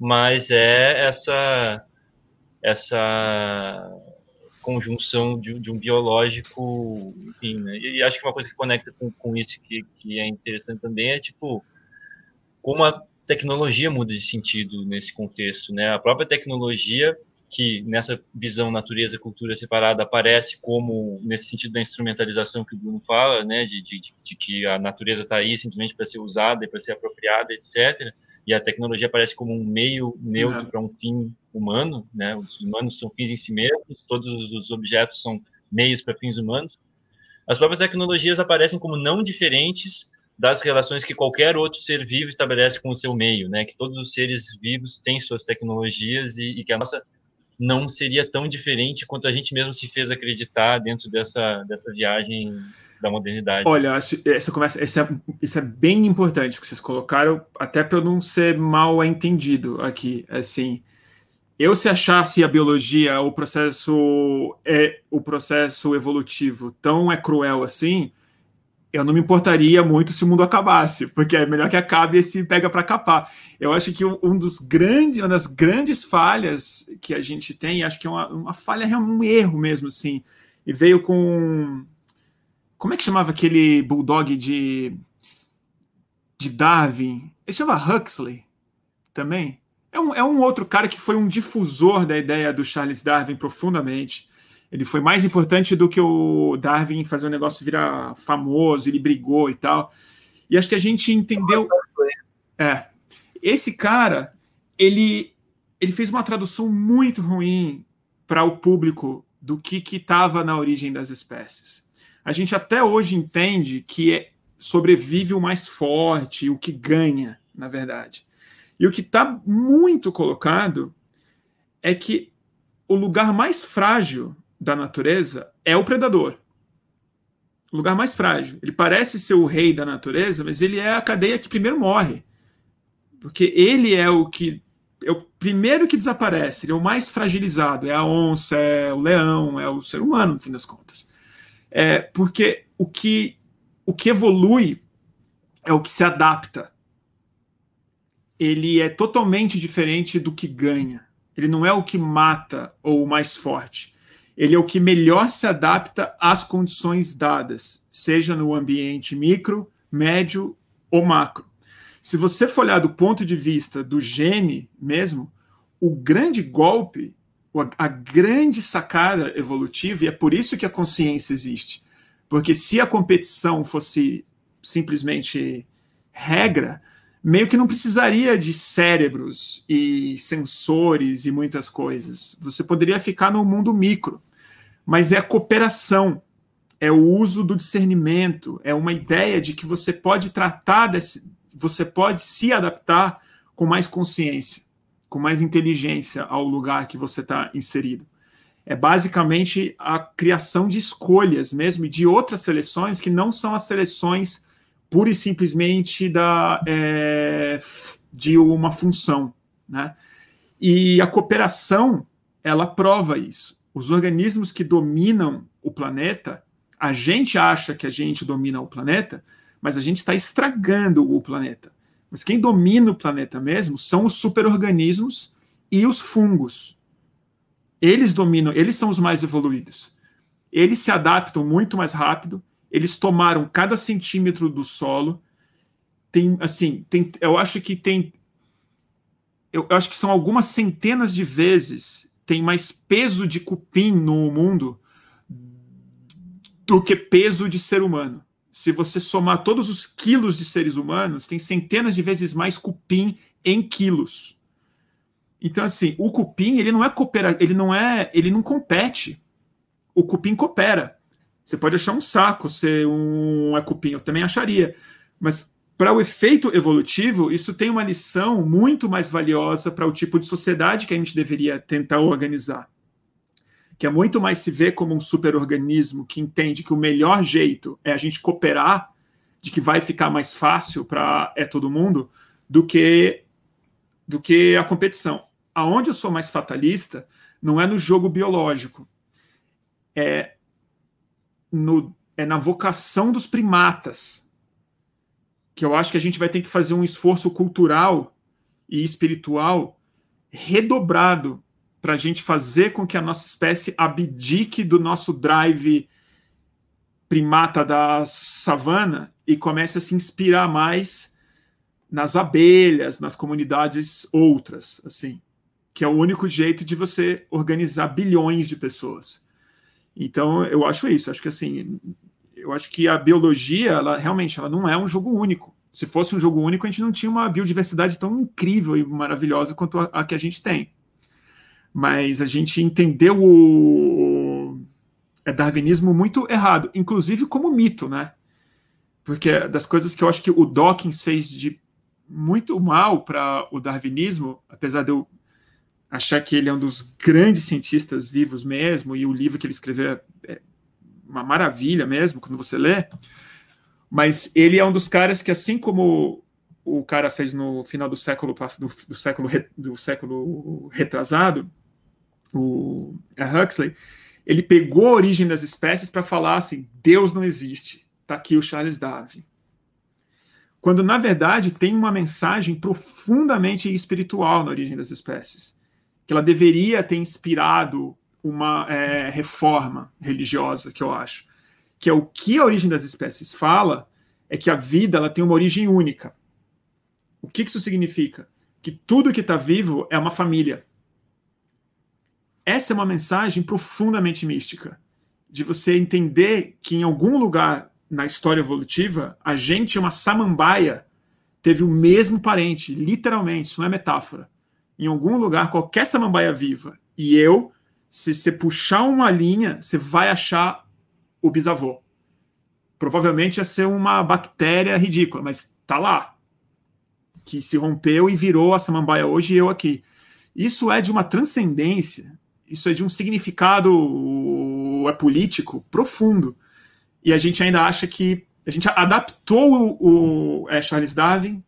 mas é essa essa conjunção de, de um biológico, enfim, né? E acho que uma coisa que conecta com, com isso que, que é interessante também é, tipo, como a tecnologia muda de sentido nesse contexto, né? A própria tecnologia que nessa visão natureza cultura separada aparece como nesse sentido da instrumentalização que o Bruno fala, né, de, de, de que a natureza está aí simplesmente para ser usada e para ser apropriada, etc. E a tecnologia aparece como um meio neutro uhum. para um fim humano, né? Os humanos são fins em si mesmos, todos os objetos são meios para fins humanos. As próprias tecnologias aparecem como não diferentes das relações que qualquer outro ser vivo estabelece com o seu meio, né? Que todos os seres vivos têm suas tecnologias e, e que a nossa não seria tão diferente quanto a gente mesmo se fez acreditar dentro dessa, dessa viagem da modernidade. Olha, essa conversa, isso é, isso é bem importante que vocês colocaram, até para eu não ser mal entendido aqui. Assim, eu se achasse a biologia, o processo é o processo evolutivo tão é cruel assim, eu não me importaria muito se o mundo acabasse, porque é melhor que acabe e se pega para capar. Eu acho que um dos grandes, uma das grandes falhas que a gente tem, acho que é uma, uma falha, um erro mesmo, assim, e veio com como é que chamava aquele bulldog de de Darwin? Ele chama Huxley também. É um, é um outro cara que foi um difusor da ideia do Charles Darwin profundamente. Ele foi mais importante do que o Darwin fazer o negócio virar famoso, ele brigou e tal. E acho que a gente entendeu. É. Esse cara, ele, ele fez uma tradução muito ruim para o público do que estava na origem das espécies. A gente até hoje entende que é, sobrevive o mais forte, o que ganha, na verdade. E o que está muito colocado é que o lugar mais frágil da natureza é o predador. O lugar mais frágil. Ele parece ser o rei da natureza, mas ele é a cadeia que primeiro morre. Porque ele é o que é o primeiro que desaparece, ele é o mais fragilizado, é a onça, é o leão, é o ser humano, no fim das contas. É porque o que o que evolui é o que se adapta. Ele é totalmente diferente do que ganha. Ele não é o que mata ou o mais forte ele é o que melhor se adapta às condições dadas, seja no ambiente micro, médio ou macro. Se você for olhar do ponto de vista do gene mesmo, o grande golpe, a grande sacada evolutiva, e é por isso que a consciência existe, porque se a competição fosse simplesmente regra, meio que não precisaria de cérebros e sensores e muitas coisas. Você poderia ficar no mundo micro mas é a cooperação, é o uso do discernimento, é uma ideia de que você pode tratar desse, você pode se adaptar com mais consciência, com mais inteligência ao lugar que você está inserido. É basicamente a criação de escolhas mesmo, de outras seleções que não são as seleções pura e simplesmente da, é, de uma função. Né? E a cooperação, ela prova isso. Os organismos que dominam o planeta, a gente acha que a gente domina o planeta, mas a gente está estragando o planeta. Mas quem domina o planeta mesmo são os superorganismos e os fungos. Eles dominam, eles são os mais evoluídos. Eles se adaptam muito mais rápido, eles tomaram cada centímetro do solo. Tem, assim, tem, eu acho que tem. Eu, eu acho que são algumas centenas de vezes tem mais peso de cupim no mundo do que peso de ser humano. Se você somar todos os quilos de seres humanos, tem centenas de vezes mais cupim em quilos. Então, assim, o cupim, ele não é coopera, ele não é, ele não compete. O cupim coopera. Você pode achar um saco ser um é cupim, eu também acharia. Mas para o efeito evolutivo, isso tem uma lição muito mais valiosa para o tipo de sociedade que a gente deveria tentar organizar. Que é muito mais se ver como um superorganismo que entende que o melhor jeito é a gente cooperar, de que vai ficar mais fácil para é todo mundo, do que do que a competição. Aonde eu sou mais fatalista não é no jogo biológico, é, no, é na vocação dos primatas, que eu acho que a gente vai ter que fazer um esforço cultural e espiritual redobrado para a gente fazer com que a nossa espécie abdique do nosso drive primata da savana e comece a se inspirar mais nas abelhas, nas comunidades outras, assim que é o único jeito de você organizar bilhões de pessoas. Então, eu acho isso. Acho que assim, eu acho que a biologia, ela realmente, ela não é um jogo único. Se fosse um jogo único, a gente não tinha uma biodiversidade tão incrível e maravilhosa quanto a, a que a gente tem. Mas a gente entendeu o é darwinismo muito errado, inclusive como mito, né? Porque das coisas que eu acho que o Dawkins fez de muito mal para o darwinismo, apesar de eu achar que ele é um dos grandes cientistas vivos mesmo, e o livro que ele escreveu é, é uma maravilha mesmo, quando você lê. Mas ele é um dos caras que, assim como o cara fez no final do século do, do século do século retrasado, o Huxley, ele pegou a origem das espécies para falar assim: Deus não existe. Está aqui o Charles Darwin. Quando na verdade tem uma mensagem profundamente espiritual na origem das espécies que ela deveria ter inspirado uma é, reforma religiosa, que eu acho. Que é o que a origem das espécies fala, é que a vida ela tem uma origem única. O que isso significa? Que tudo que está vivo é uma família. Essa é uma mensagem profundamente mística, de você entender que em algum lugar na história evolutiva, a gente, uma samambaia, teve o mesmo parente, literalmente, isso não é metáfora em algum lugar, qualquer samambaia viva, e eu, se você puxar uma linha, você vai achar o bisavô. Provavelmente ia ser uma bactéria ridícula, mas tá lá. Que se rompeu e virou a samambaia hoje e eu aqui. Isso é de uma transcendência, isso é de um significado é político profundo. E a gente ainda acha que a gente adaptou o, o é, Charles Darwin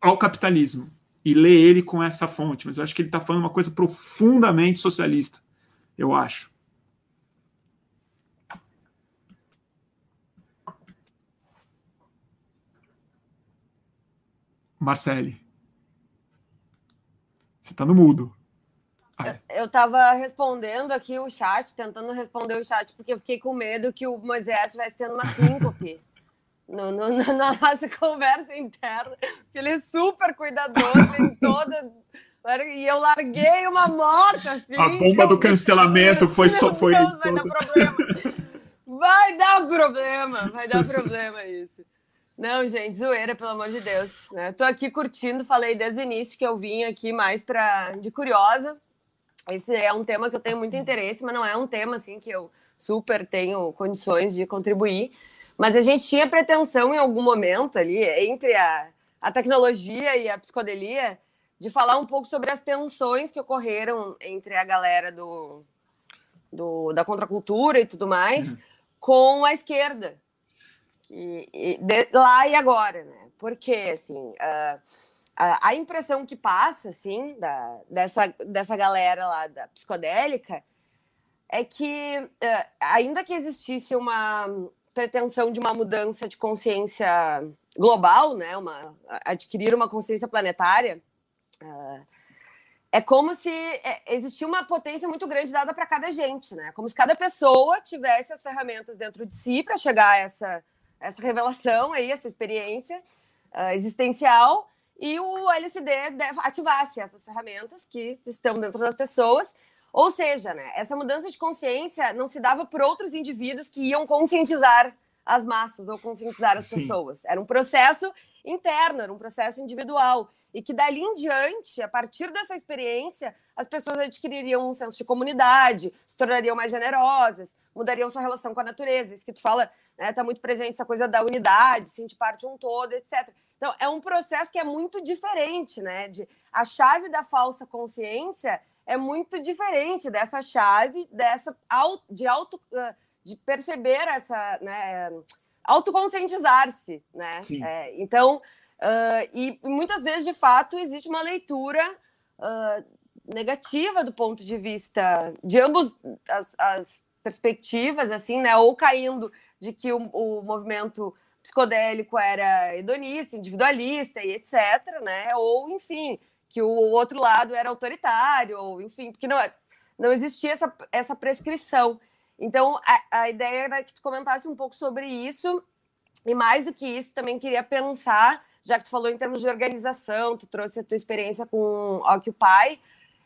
ao capitalismo e ler ele com essa fonte, mas eu acho que ele está falando uma coisa profundamente socialista, eu acho. Marcele, você está no mudo. Eu estava respondendo aqui o chat, tentando responder o chat, porque eu fiquei com medo que o Moisés estivesse tendo uma síncope no, no, na nossa conversa interna, que ele é super cuidadoso em toda. E eu larguei uma morta, assim. A bomba do cancelamento foi só. Foi Deus, vai dar problema. Vai dar problema, vai dar problema isso. Não, gente, zoeira, pelo amor de Deus. Né? Tô aqui curtindo, falei desde o início que eu vim aqui mais para de curiosa. Esse é um tema que eu tenho muito interesse, mas não é um tema assim que eu super tenho condições de contribuir. Mas a gente tinha pretensão em algum momento ali, entre a, a tecnologia e a psicodelia, de falar um pouco sobre as tensões que ocorreram entre a galera do, do, da contracultura e tudo mais, uhum. com a esquerda. Que, de, lá e agora, né? Porque, assim, uh, a, a, impressão que passa, assim, da, dessa, dessa galera lá da psicodélica é que, uh, ainda que existisse uma pretensão de uma mudança de consciência global, né, uma, adquirir uma consciência planetária, uh, é como se é, existia uma potência muito grande dada para cada gente, né? Como se cada pessoa tivesse as ferramentas dentro de si para chegar a essa, essa revelação aí, essa experiência uh, existencial, e o LSD ativasse essas ferramentas que estão dentro das pessoas. Ou seja, né, essa mudança de consciência não se dava por outros indivíduos que iam conscientizar as massas ou conscientizar as Sim. pessoas. Era um processo interno, era um processo individual e que dali em diante, a partir dessa experiência, as pessoas adquiririam um senso de comunidade, se tornariam mais generosas, mudariam sua relação com a natureza. Isso que tu fala, né, tá muito presente essa coisa da unidade, sentir parte de um todo, etc. Então, é um processo que é muito diferente, né? De, a chave da falsa consciência é muito diferente dessa chave dessa de auto de perceber essa, né, autoconscientizar-se, né? É, então, Uh, e muitas vezes, de fato, existe uma leitura uh, negativa do ponto de vista de ambos as, as, perspectivas, assim, né? Ou caindo de que o, o, movimento psicodélico era hedonista, individualista e etc, né? Ou, enfim, que o outro lado era autoritário, ou enfim, porque não, não existia essa, essa prescrição. Então, a, a ideia era que tu comentasse um pouco sobre isso, e mais do que isso, também queria pensar já que tu falou em termos de organização, tu trouxe a tua experiência com Occupy,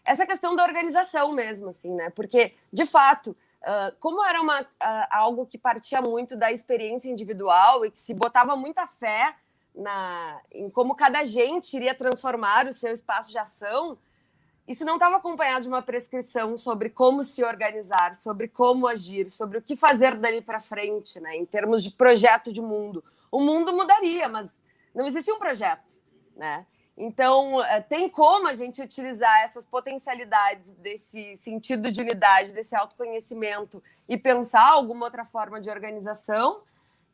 essa questão da organização mesmo, assim, né? Porque, de fato, uh, como era uma, uh, algo que partia muito da experiência individual e que se botava muita fé na, em como cada gente iria transformar o seu espaço de ação, isso não estava acompanhado de uma prescrição sobre como se organizar, sobre como agir, sobre o que fazer dali para frente, né? Em termos de projeto de mundo. O mundo mudaria, mas não existia um projeto, né? Então, eh, tem como a gente utilizar essas potencialidades desse sentido de unidade, desse autoconhecimento e pensar alguma outra forma de organização.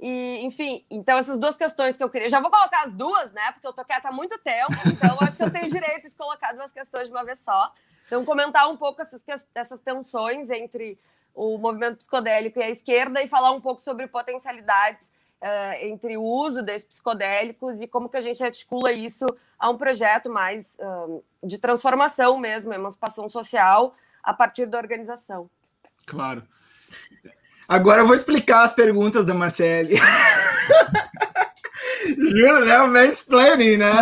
E, enfim, então essas duas questões que eu queria. Já vou colocar as duas, né? Porque eu tô quieta há muito tempo, então acho que eu tenho direito de colocar duas questões de uma vez só. Então, comentar um pouco essas, essas tensões entre o movimento psicodélico e a esquerda e falar um pouco sobre potencialidades uh, entre o uso desses psicodélicos e como que a gente articula isso a um projeto mais uh, de transformação mesmo, emancipação social a partir da organização. Claro. Agora eu vou explicar as perguntas da Marcele. Juro, né? O mansplaining, né?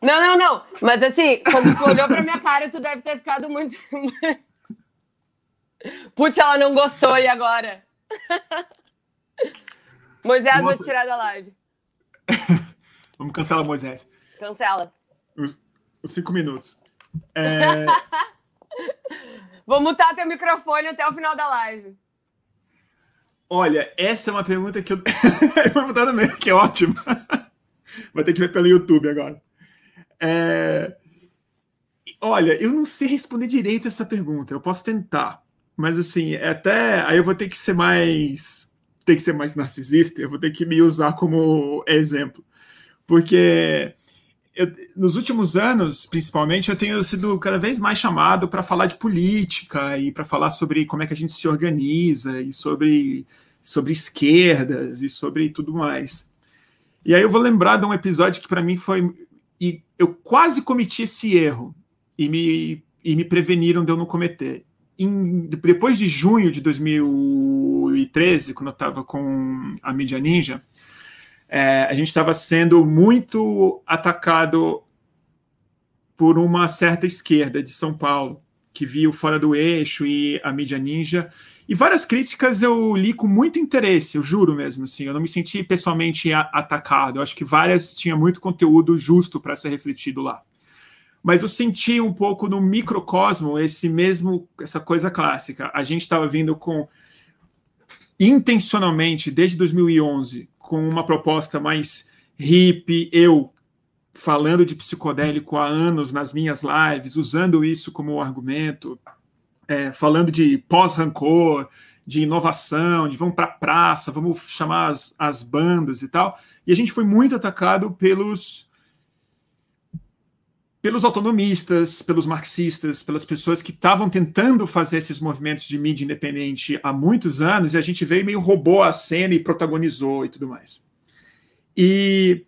Não, não, não. Mas assim, quando tu olhou pra minha cara, tu deve ter ficado muito. Putz, ela não gostou, e agora? Moisés vai tirar da live. Vamos cancelar Moisés. Cancela. Os, os cinco minutos. É... Vou mutar teu microfone até o final da live. Olha, essa é uma pergunta que eu. Vou mutar também, que é ótimo. Vai ter que ver pelo YouTube agora. É... Olha, eu não sei responder direito essa pergunta. Eu posso tentar. Mas assim, é até aí eu vou ter que ser mais ter que ser mais narcisista, eu vou ter que me usar como exemplo. Porque eu, nos últimos anos, principalmente, eu tenho sido cada vez mais chamado para falar de política e para falar sobre como é que a gente se organiza e sobre, sobre esquerdas e sobre tudo mais. E aí eu vou lembrar de um episódio que para mim foi. E eu quase cometi esse erro e me, e me preveniram de eu não cometer em, depois de junho de 2013, quando eu estava com a mídia ninja, é, a gente estava sendo muito atacado por uma certa esquerda de São Paulo, que viu fora do eixo e a mídia ninja. E várias críticas eu li com muito interesse, eu juro mesmo, assim, eu não me senti pessoalmente atacado. Eu acho que várias tinha muito conteúdo justo para ser refletido lá mas eu senti um pouco no microcosmo esse mesmo essa coisa clássica. A gente estava vindo com intencionalmente desde 2011 com uma proposta mais hippie, eu falando de psicodélico há anos nas minhas lives, usando isso como argumento, é, falando de pós-rancor, de inovação, de vamos para a praça, vamos chamar as, as bandas e tal. E a gente foi muito atacado pelos pelos autonomistas, pelos marxistas, pelas pessoas que estavam tentando fazer esses movimentos de mídia independente há muitos anos, e a gente veio meio roubou a cena e protagonizou e tudo mais. E,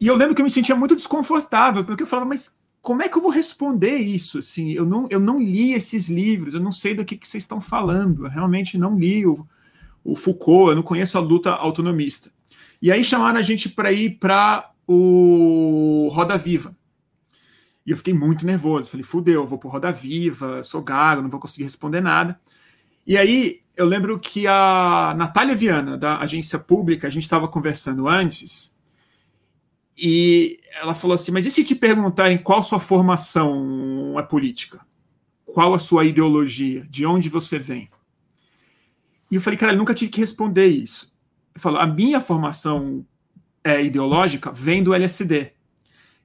e eu lembro que eu me sentia muito desconfortável, porque eu falava, mas como é que eu vou responder isso? Assim, eu não, eu não li esses livros, eu não sei do que, que vocês estão falando, eu realmente não li o, o Foucault, eu não conheço a luta autonomista. E aí chamaram a gente para ir para o Roda Viva. E eu fiquei muito nervoso. Falei, fudeu, vou pro Roda Viva, sou gago, não vou conseguir responder nada. E aí eu lembro que a Natália Viana, da agência pública, a gente estava conversando antes, e ela falou assim: Mas e se te perguntarem qual sua formação é política? Qual a sua ideologia? De onde você vem? E eu falei, cara, eu nunca tive que responder isso. Eu a minha formação é, ideológica vem do LSD.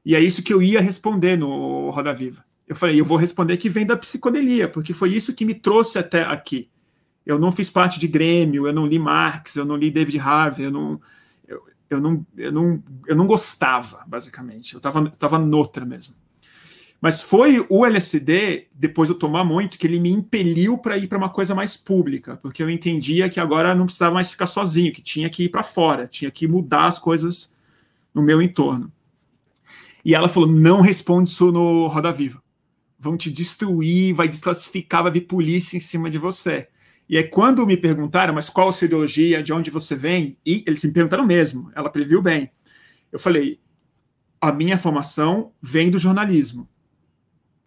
E é isso que eu ia responder no Roda Viva. Eu falei, eu vou responder que vem da psicodelia, porque foi isso que me trouxe até aqui. Eu não fiz parte de Grêmio, eu não li Marx, eu não li David Harvey, eu não, eu, não, eu não, eu não gostava, basicamente. Eu estava tava noutra mesmo. Mas foi o LSD, depois de eu tomar muito, que ele me impeliu para ir para uma coisa mais pública, porque eu entendia que agora não precisava mais ficar sozinho, que tinha que ir para fora, tinha que mudar as coisas no meu entorno. E ela falou: não responde isso no Roda Viva. Vão te destruir, vai desclassificar, vai vir polícia em cima de você. E aí, quando me perguntaram, mas qual a sua ideologia, de onde você vem? E eles me perguntaram mesmo, ela previu bem. Eu falei: a minha formação vem do jornalismo,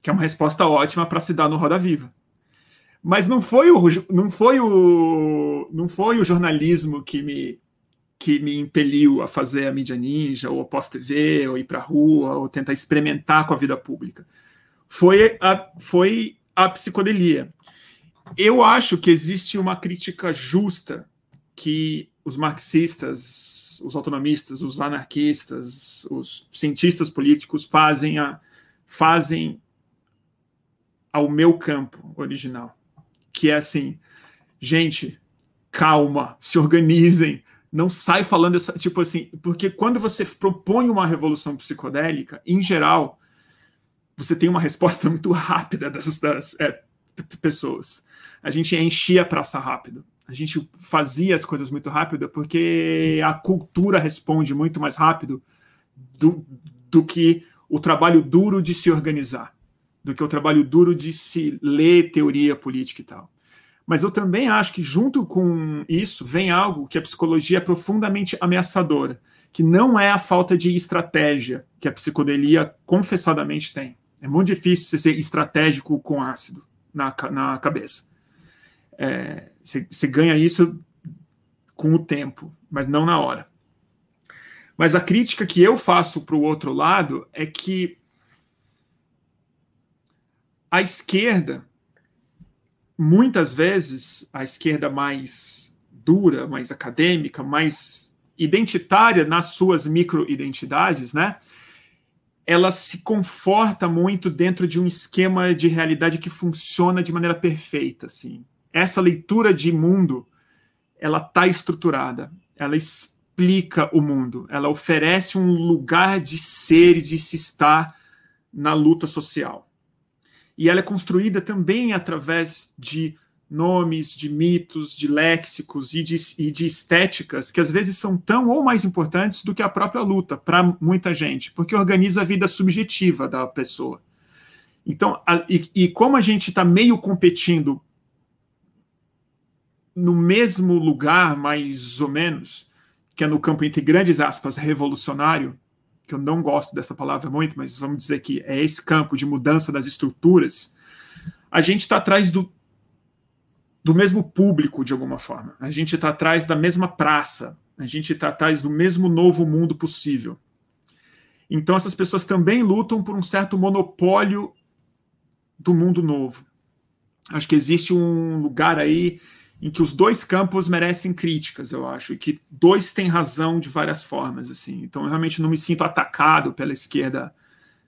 que é uma resposta ótima para se dar no Roda Viva. Mas não foi o, não foi o, não foi o jornalismo que me que me impeliu a fazer a mídia ninja, ou a pós-TV, ou ir para a rua, ou tentar experimentar com a vida pública. Foi a, foi a psicodelia. Eu acho que existe uma crítica justa que os marxistas, os autonomistas, os anarquistas, os cientistas políticos fazem, a, fazem ao meu campo original, que é assim, gente, calma, se organizem, não sai falando essa, tipo assim, porque quando você propõe uma revolução psicodélica, em geral, você tem uma resposta muito rápida dessas das, é, pessoas. A gente enchia a praça rápido. A gente fazia as coisas muito rápido porque a cultura responde muito mais rápido do, do que o trabalho duro de se organizar, do que o trabalho duro de se ler teoria política e tal. Mas eu também acho que, junto com isso, vem algo que a psicologia é profundamente ameaçadora, que não é a falta de estratégia que a psicodelia confessadamente tem. É muito difícil você ser estratégico com ácido na, na cabeça. É, você, você ganha isso com o tempo, mas não na hora. Mas a crítica que eu faço para o outro lado é que a esquerda muitas vezes a esquerda mais dura, mais acadêmica, mais identitária nas suas microidentidades, né? Ela se conforta muito dentro de um esquema de realidade que funciona de maneira perfeita, assim. Essa leitura de mundo, ela tá estruturada, ela explica o mundo, ela oferece um lugar de ser e de se estar na luta social e ela é construída também através de nomes, de mitos, de léxicos e de, e de estéticas que às vezes são tão ou mais importantes do que a própria luta para muita gente, porque organiza a vida subjetiva da pessoa. Então, a, e, e como a gente está meio competindo no mesmo lugar, mais ou menos, que é no campo entre grandes aspas revolucionário, que eu não gosto dessa palavra muito, mas vamos dizer que é esse campo de mudança das estruturas, a gente está atrás do, do mesmo público, de alguma forma. A gente está atrás da mesma praça. A gente está atrás do mesmo novo mundo possível. Então, essas pessoas também lutam por um certo monopólio do mundo novo. Acho que existe um lugar aí em que os dois campos merecem críticas, eu acho, e que dois têm razão de várias formas, assim. Então, eu realmente não me sinto atacado pela esquerda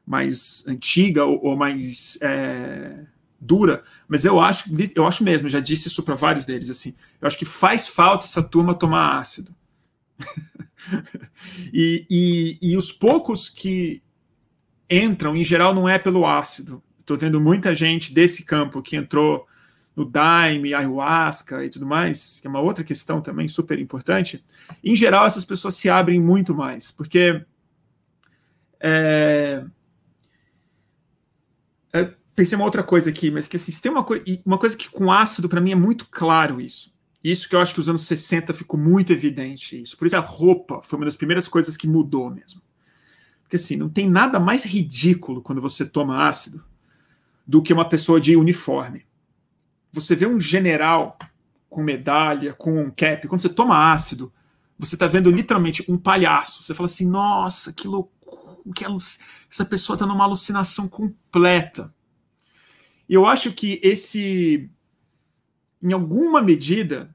mais antiga ou, ou mais é, dura, mas eu acho, eu acho mesmo, já disse isso para vários deles, assim, eu acho que faz falta essa turma tomar ácido. e, e, e os poucos que entram, em geral, não é pelo ácido. Estou vendo muita gente desse campo que entrou no Daime, ayahuasca e tudo mais, que é uma outra questão também super importante. Em geral, essas pessoas se abrem muito mais, porque é, é, pensei uma outra coisa aqui, mas que assim, tem uma, coi uma coisa que com ácido, para mim, é muito claro isso. Isso que eu acho que os anos 60 ficou muito evidente isso. Por isso a roupa foi uma das primeiras coisas que mudou mesmo. Porque assim, não tem nada mais ridículo quando você toma ácido do que uma pessoa de uniforme. Você vê um general com medalha, com um cap, quando você toma ácido, você está vendo literalmente um palhaço. Você fala assim, nossa, que loucura, que essa pessoa está numa alucinação completa. E eu acho que esse, em alguma medida,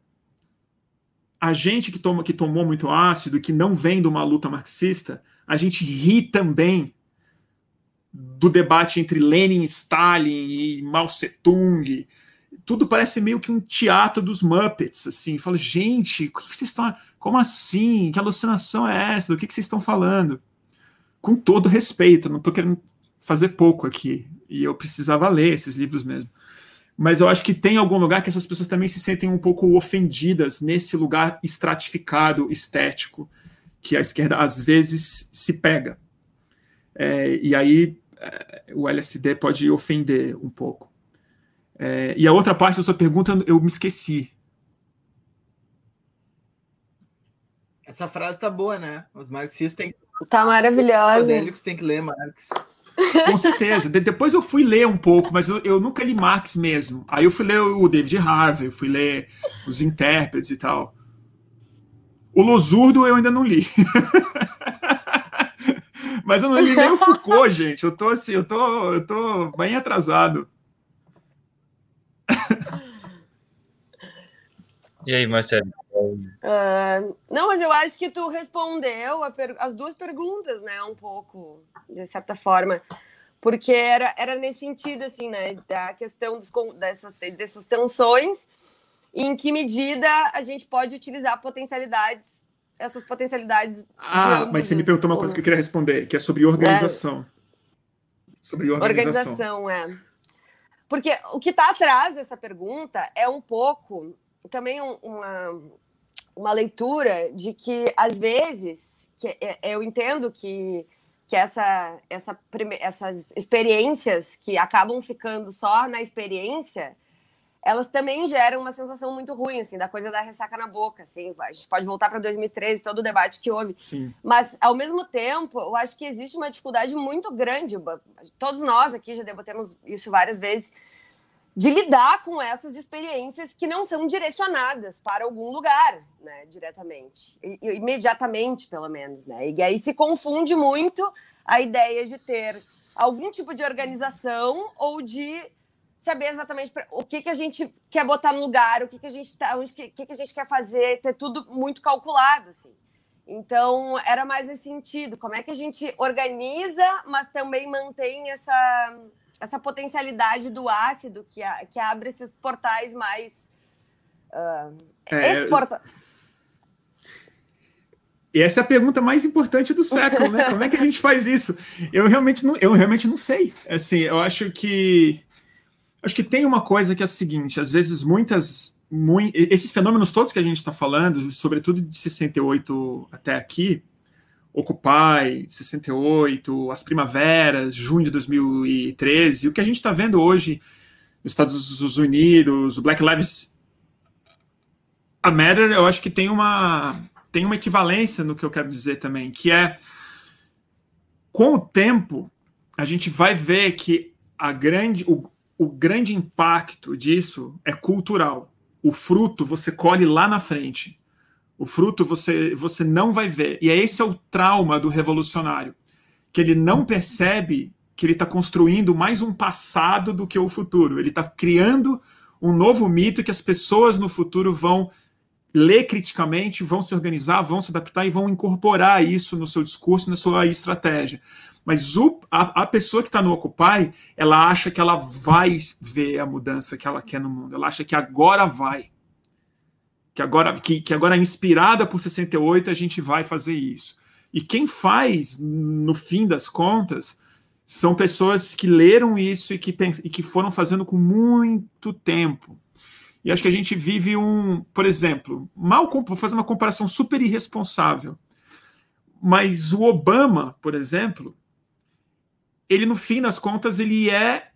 a gente que toma que tomou muito ácido, que não vem de uma luta marxista, a gente ri também do debate entre Lenin, Stalin e Mao Tse-tung. Tudo parece meio que um teatro dos Muppets, assim. Fala, gente, que vocês estão. Como assim? Que alucinação é essa? Do que vocês estão falando? Com todo respeito, não estou querendo fazer pouco aqui. E eu precisava ler esses livros mesmo. Mas eu acho que tem algum lugar que essas pessoas também se sentem um pouco ofendidas nesse lugar estratificado, estético, que a esquerda às vezes se pega. É, e aí é, o LSD pode ofender um pouco. É, e a outra parte da sua pergunta eu me esqueci. Essa frase tá boa, né? Os marxistas têm que. Tá maravilhosa. Os têm que ler Marx. Com certeza. De depois eu fui ler um pouco, mas eu, eu, nunca li Marx mesmo. Aí eu fui ler o David Harvey, fui ler os intérpretes e tal. O Losurdo eu ainda não li. Mas eu não li nem o Foucault, gente. Eu tô assim, eu tô, eu tô bem atrasado. E aí, Marcelo? Uh, não, mas eu acho que tu respondeu as duas perguntas, né? Um pouco, de certa forma. Porque era, era nesse sentido, assim, né? Da questão dos, dessas, dessas tensões em que medida a gente pode utilizar potencialidades, essas potencialidades. Ah, mas você me perguntou uma coisa que eu queria responder, que é sobre organização. É. Sobre organização. Organização, é. Porque o que está atrás dessa pergunta é um pouco também uma, uma leitura de que, às vezes, que é, eu entendo que, que essa, essa, essas experiências que acabam ficando só na experiência elas também geram uma sensação muito ruim, assim, da coisa da ressaca na boca, assim, a gente pode voltar para 2013, todo o debate que houve, Sim. mas, ao mesmo tempo, eu acho que existe uma dificuldade muito grande, todos nós aqui já debatemos isso várias vezes, de lidar com essas experiências que não são direcionadas para algum lugar, né, diretamente, imediatamente, pelo menos, né, e aí se confunde muito a ideia de ter algum tipo de organização ou de saber exatamente o que, que a gente quer botar no lugar, o que, que a gente tá, onde que, que, que a gente quer fazer, ter tudo muito calculado, assim. Então, era mais nesse sentido, como é que a gente organiza, mas também mantém essa, essa potencialidade do ácido que, a, que abre esses portais mais... Uh, é, exporta... E essa é a pergunta mais importante do século, né? Como é que a gente faz isso? Eu realmente não, eu realmente não sei. Assim, eu acho que Acho que tem uma coisa que é a seguinte: às vezes, muitas. Muito, esses fenômenos todos que a gente está falando, sobretudo de 68 até aqui, Occupy, 68, as primaveras, junho de 2013, o que a gente está vendo hoje nos Estados Unidos, o Black Lives Matter, eu acho que tem uma, tem uma equivalência no que eu quero dizer também, que é com o tempo a gente vai ver que a grande, o, o grande impacto disso é cultural. O fruto você colhe lá na frente. O fruto você, você não vai ver. E é esse é o trauma do revolucionário, que ele não percebe que ele está construindo mais um passado do que o futuro. Ele está criando um novo mito que as pessoas no futuro vão ler criticamente, vão se organizar, vão se adaptar e vão incorporar isso no seu discurso, na sua estratégia. Mas o, a, a pessoa que está no Occupy, ela acha que ela vai ver a mudança que ela quer no mundo. Ela acha que agora vai. Que agora, que, que agora inspirada por 68, a gente vai fazer isso. E quem faz, no fim das contas, são pessoas que leram isso e que, e que foram fazendo com muito tempo. E acho que a gente vive um, por exemplo, mal vou fazer uma comparação super irresponsável. Mas o Obama, por exemplo, ele no fim das contas ele é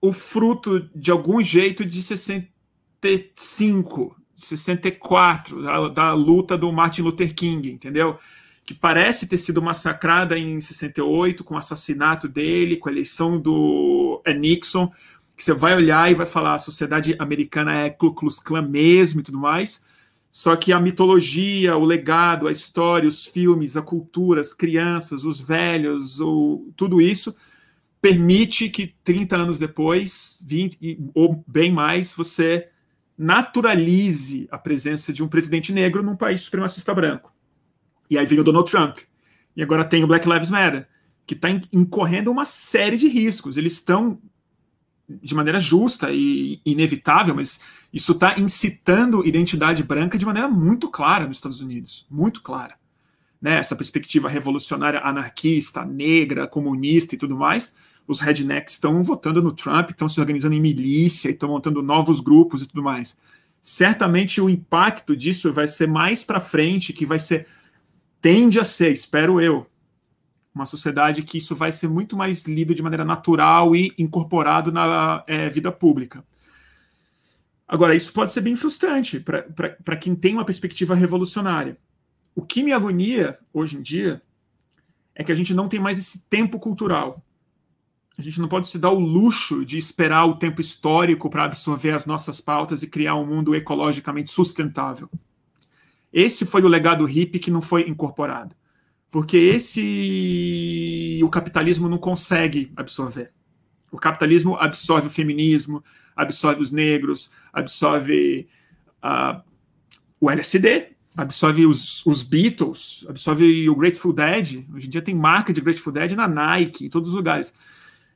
o fruto de algum jeito de 65, 64, da, da luta do Martin Luther King, entendeu? Que parece ter sido massacrada em 68 com o assassinato dele, com a eleição do é, Nixon, que você vai olhar e vai falar a sociedade americana é Ku Klux Klan mesmo e tudo mais. Só que a mitologia, o legado, a história, os filmes, a cultura, as crianças, os velhos, o, tudo isso permite que 30 anos depois, 20 ou bem mais, você naturalize a presença de um presidente negro num país supremacista branco. E aí vem o Donald Trump. E agora tem o Black Lives Matter, que está incorrendo uma série de riscos. Eles estão de maneira justa e inevitável, mas isso está incitando identidade branca de maneira muito clara nos Estados Unidos, muito clara. Né? Essa perspectiva revolucionária anarquista, negra, comunista e tudo mais, os rednecks estão votando no Trump, estão se organizando em milícia, estão montando novos grupos e tudo mais. Certamente o impacto disso vai ser mais para frente, que vai ser tende a ser, espero eu, uma sociedade que isso vai ser muito mais lido de maneira natural e incorporado na é, vida pública. Agora, isso pode ser bem frustrante para quem tem uma perspectiva revolucionária. O que me agonia hoje em dia é que a gente não tem mais esse tempo cultural. A gente não pode se dar o luxo de esperar o tempo histórico para absorver as nossas pautas e criar um mundo ecologicamente sustentável. Esse foi o legado hippie que não foi incorporado. Porque esse o capitalismo não consegue absorver. O capitalismo absorve o feminismo, absorve os negros, absorve uh, o LSD, absorve os, os, Beatles, absorve o Grateful Dead. Hoje em dia tem marca de Grateful Dead na Nike, em todos os lugares.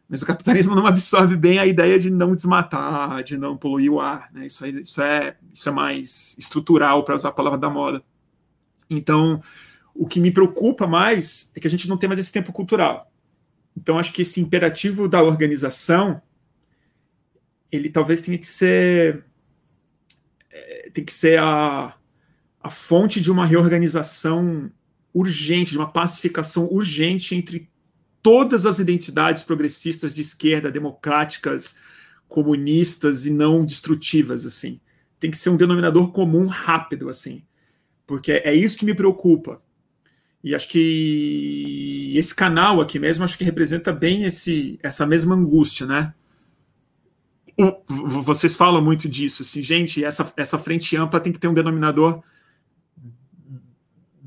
Mas o capitalismo não absorve bem a ideia de não desmatar, de não poluir o ar. Né? Isso, aí, isso, é, isso é mais estrutural, para usar a palavra da moda. Então, o que me preocupa mais é que a gente não tem mais esse tempo cultural. Então, acho que esse imperativo da organização, ele talvez tenha que ser é, tem que ser a, a fonte de uma reorganização urgente, de uma pacificação urgente entre todas as identidades progressistas de esquerda, democráticas, comunistas e não destrutivas, assim. Tem que ser um denominador comum rápido, assim. Porque é isso que me preocupa. E acho que esse canal aqui mesmo acho que representa bem esse, essa mesma angústia, né? Vocês falam muito disso, assim, gente, essa, essa frente ampla tem que ter um denominador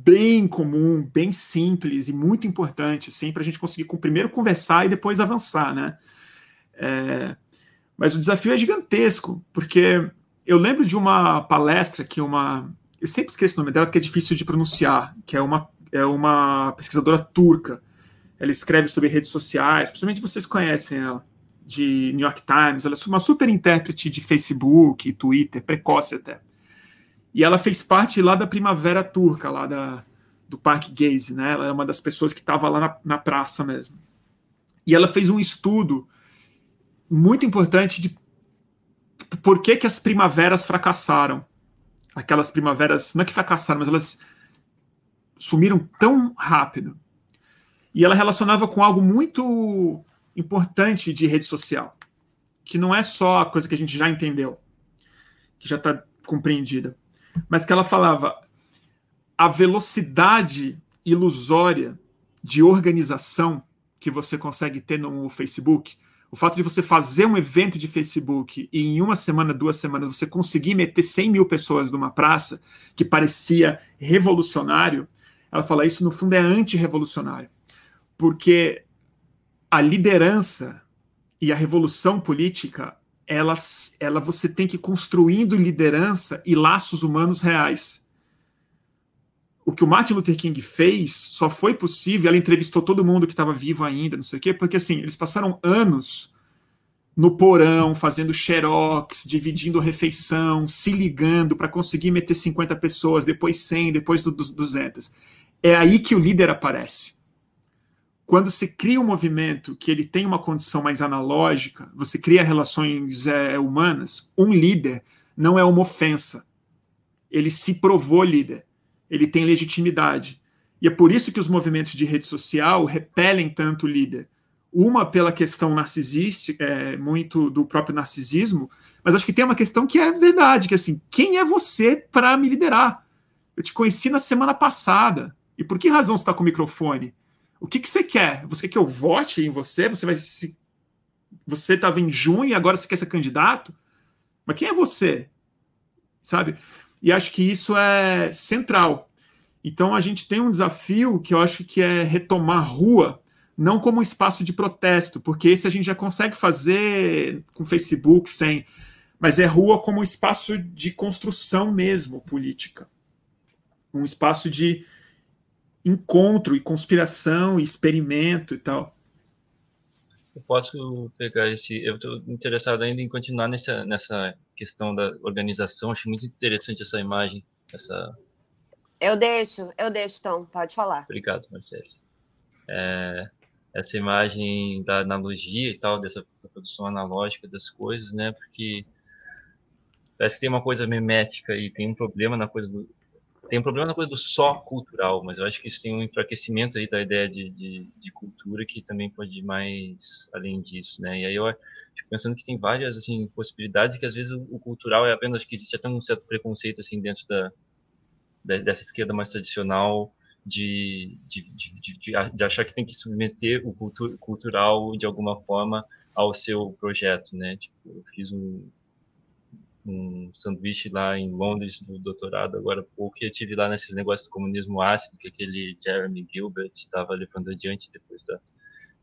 bem comum, bem simples e muito importante, assim, para a gente conseguir primeiro conversar e depois avançar, né? É, mas o desafio é gigantesco, porque eu lembro de uma palestra que uma. Eu sempre esqueço o nome dela porque é difícil de pronunciar, que é uma é uma pesquisadora turca. Ela escreve sobre redes sociais, principalmente vocês conhecem ela, de New York Times. Ela é uma super intérprete de Facebook, Twitter, precoce até. E ela fez parte lá da Primavera Turca, lá da, do Parque Gaze, né? Ela é uma das pessoas que estava lá na, na praça mesmo. E ela fez um estudo muito importante de por que, que as primaveras fracassaram. Aquelas primaveras, não é que fracassaram, mas elas sumiram tão rápido. E ela relacionava com algo muito importante de rede social, que não é só a coisa que a gente já entendeu, que já está compreendida, mas que ela falava a velocidade ilusória de organização que você consegue ter no Facebook, o fato de você fazer um evento de Facebook e em uma semana, duas semanas, você conseguir meter 100 mil pessoas numa praça que parecia revolucionário, ela fala isso no fundo é antirrevolucionário, porque a liderança e a revolução política ela, ela você tem que ir construindo liderança e laços humanos reais. O que o Martin Luther King fez só foi possível, ela entrevistou todo mundo que estava vivo ainda, não sei o quê, porque assim, eles passaram anos no porão, fazendo xerox, dividindo refeição, se ligando para conseguir meter 50 pessoas, depois 100, depois dos 200. É aí que o líder aparece quando se cria um movimento que ele tem uma condição mais analógica, você cria relações é, humanas, um líder não é uma ofensa. Ele se provou líder. Ele tem legitimidade. E é por isso que os movimentos de rede social repelem tanto o líder. Uma pela questão narcisística, é, muito do próprio narcisismo, mas acho que tem uma questão que é verdade, que é assim, quem é você para me liderar? Eu te conheci na semana passada. E por que razão você está com o microfone? O que, que você quer? Você quer que eu vote em você? Você vai se. Você estava em junho e agora você quer ser candidato? Mas quem é você? Sabe? E acho que isso é central. Então a gente tem um desafio que eu acho que é retomar a rua, não como um espaço de protesto, porque esse a gente já consegue fazer com Facebook sem, mas é rua como um espaço de construção mesmo política. Um espaço de encontro e conspiração e experimento e tal. Eu posso pegar esse. Eu estou interessado ainda em continuar nessa, nessa questão da organização. Acho muito interessante essa imagem. Essa... Eu deixo, eu deixo, Tom. Pode falar. Obrigado, Marcelo. É, essa imagem da analogia e tal, dessa produção analógica das coisas, né? Porque parece que tem uma coisa memética e tem um problema na coisa do, tem um problema na coisa do só cultural, mas eu acho que isso tem um enfraquecimento aí da ideia de, de, de cultura que também pode ir mais além disso, né? E aí eu fico pensando que tem várias assim possibilidades que às vezes o, o cultural é apenas que existe até um certo preconceito assim dentro da, da dessa esquerda mais tradicional de, de, de, de, achar que tem que submeter o cultu cultural de alguma forma ao seu projeto, né? Tipo, eu fiz um um sanduíche lá em Londres do doutorado agora há pouco e eu tive lá nesses negócios do comunismo ácido que aquele Jeremy Gilbert estava levando adiante depois da,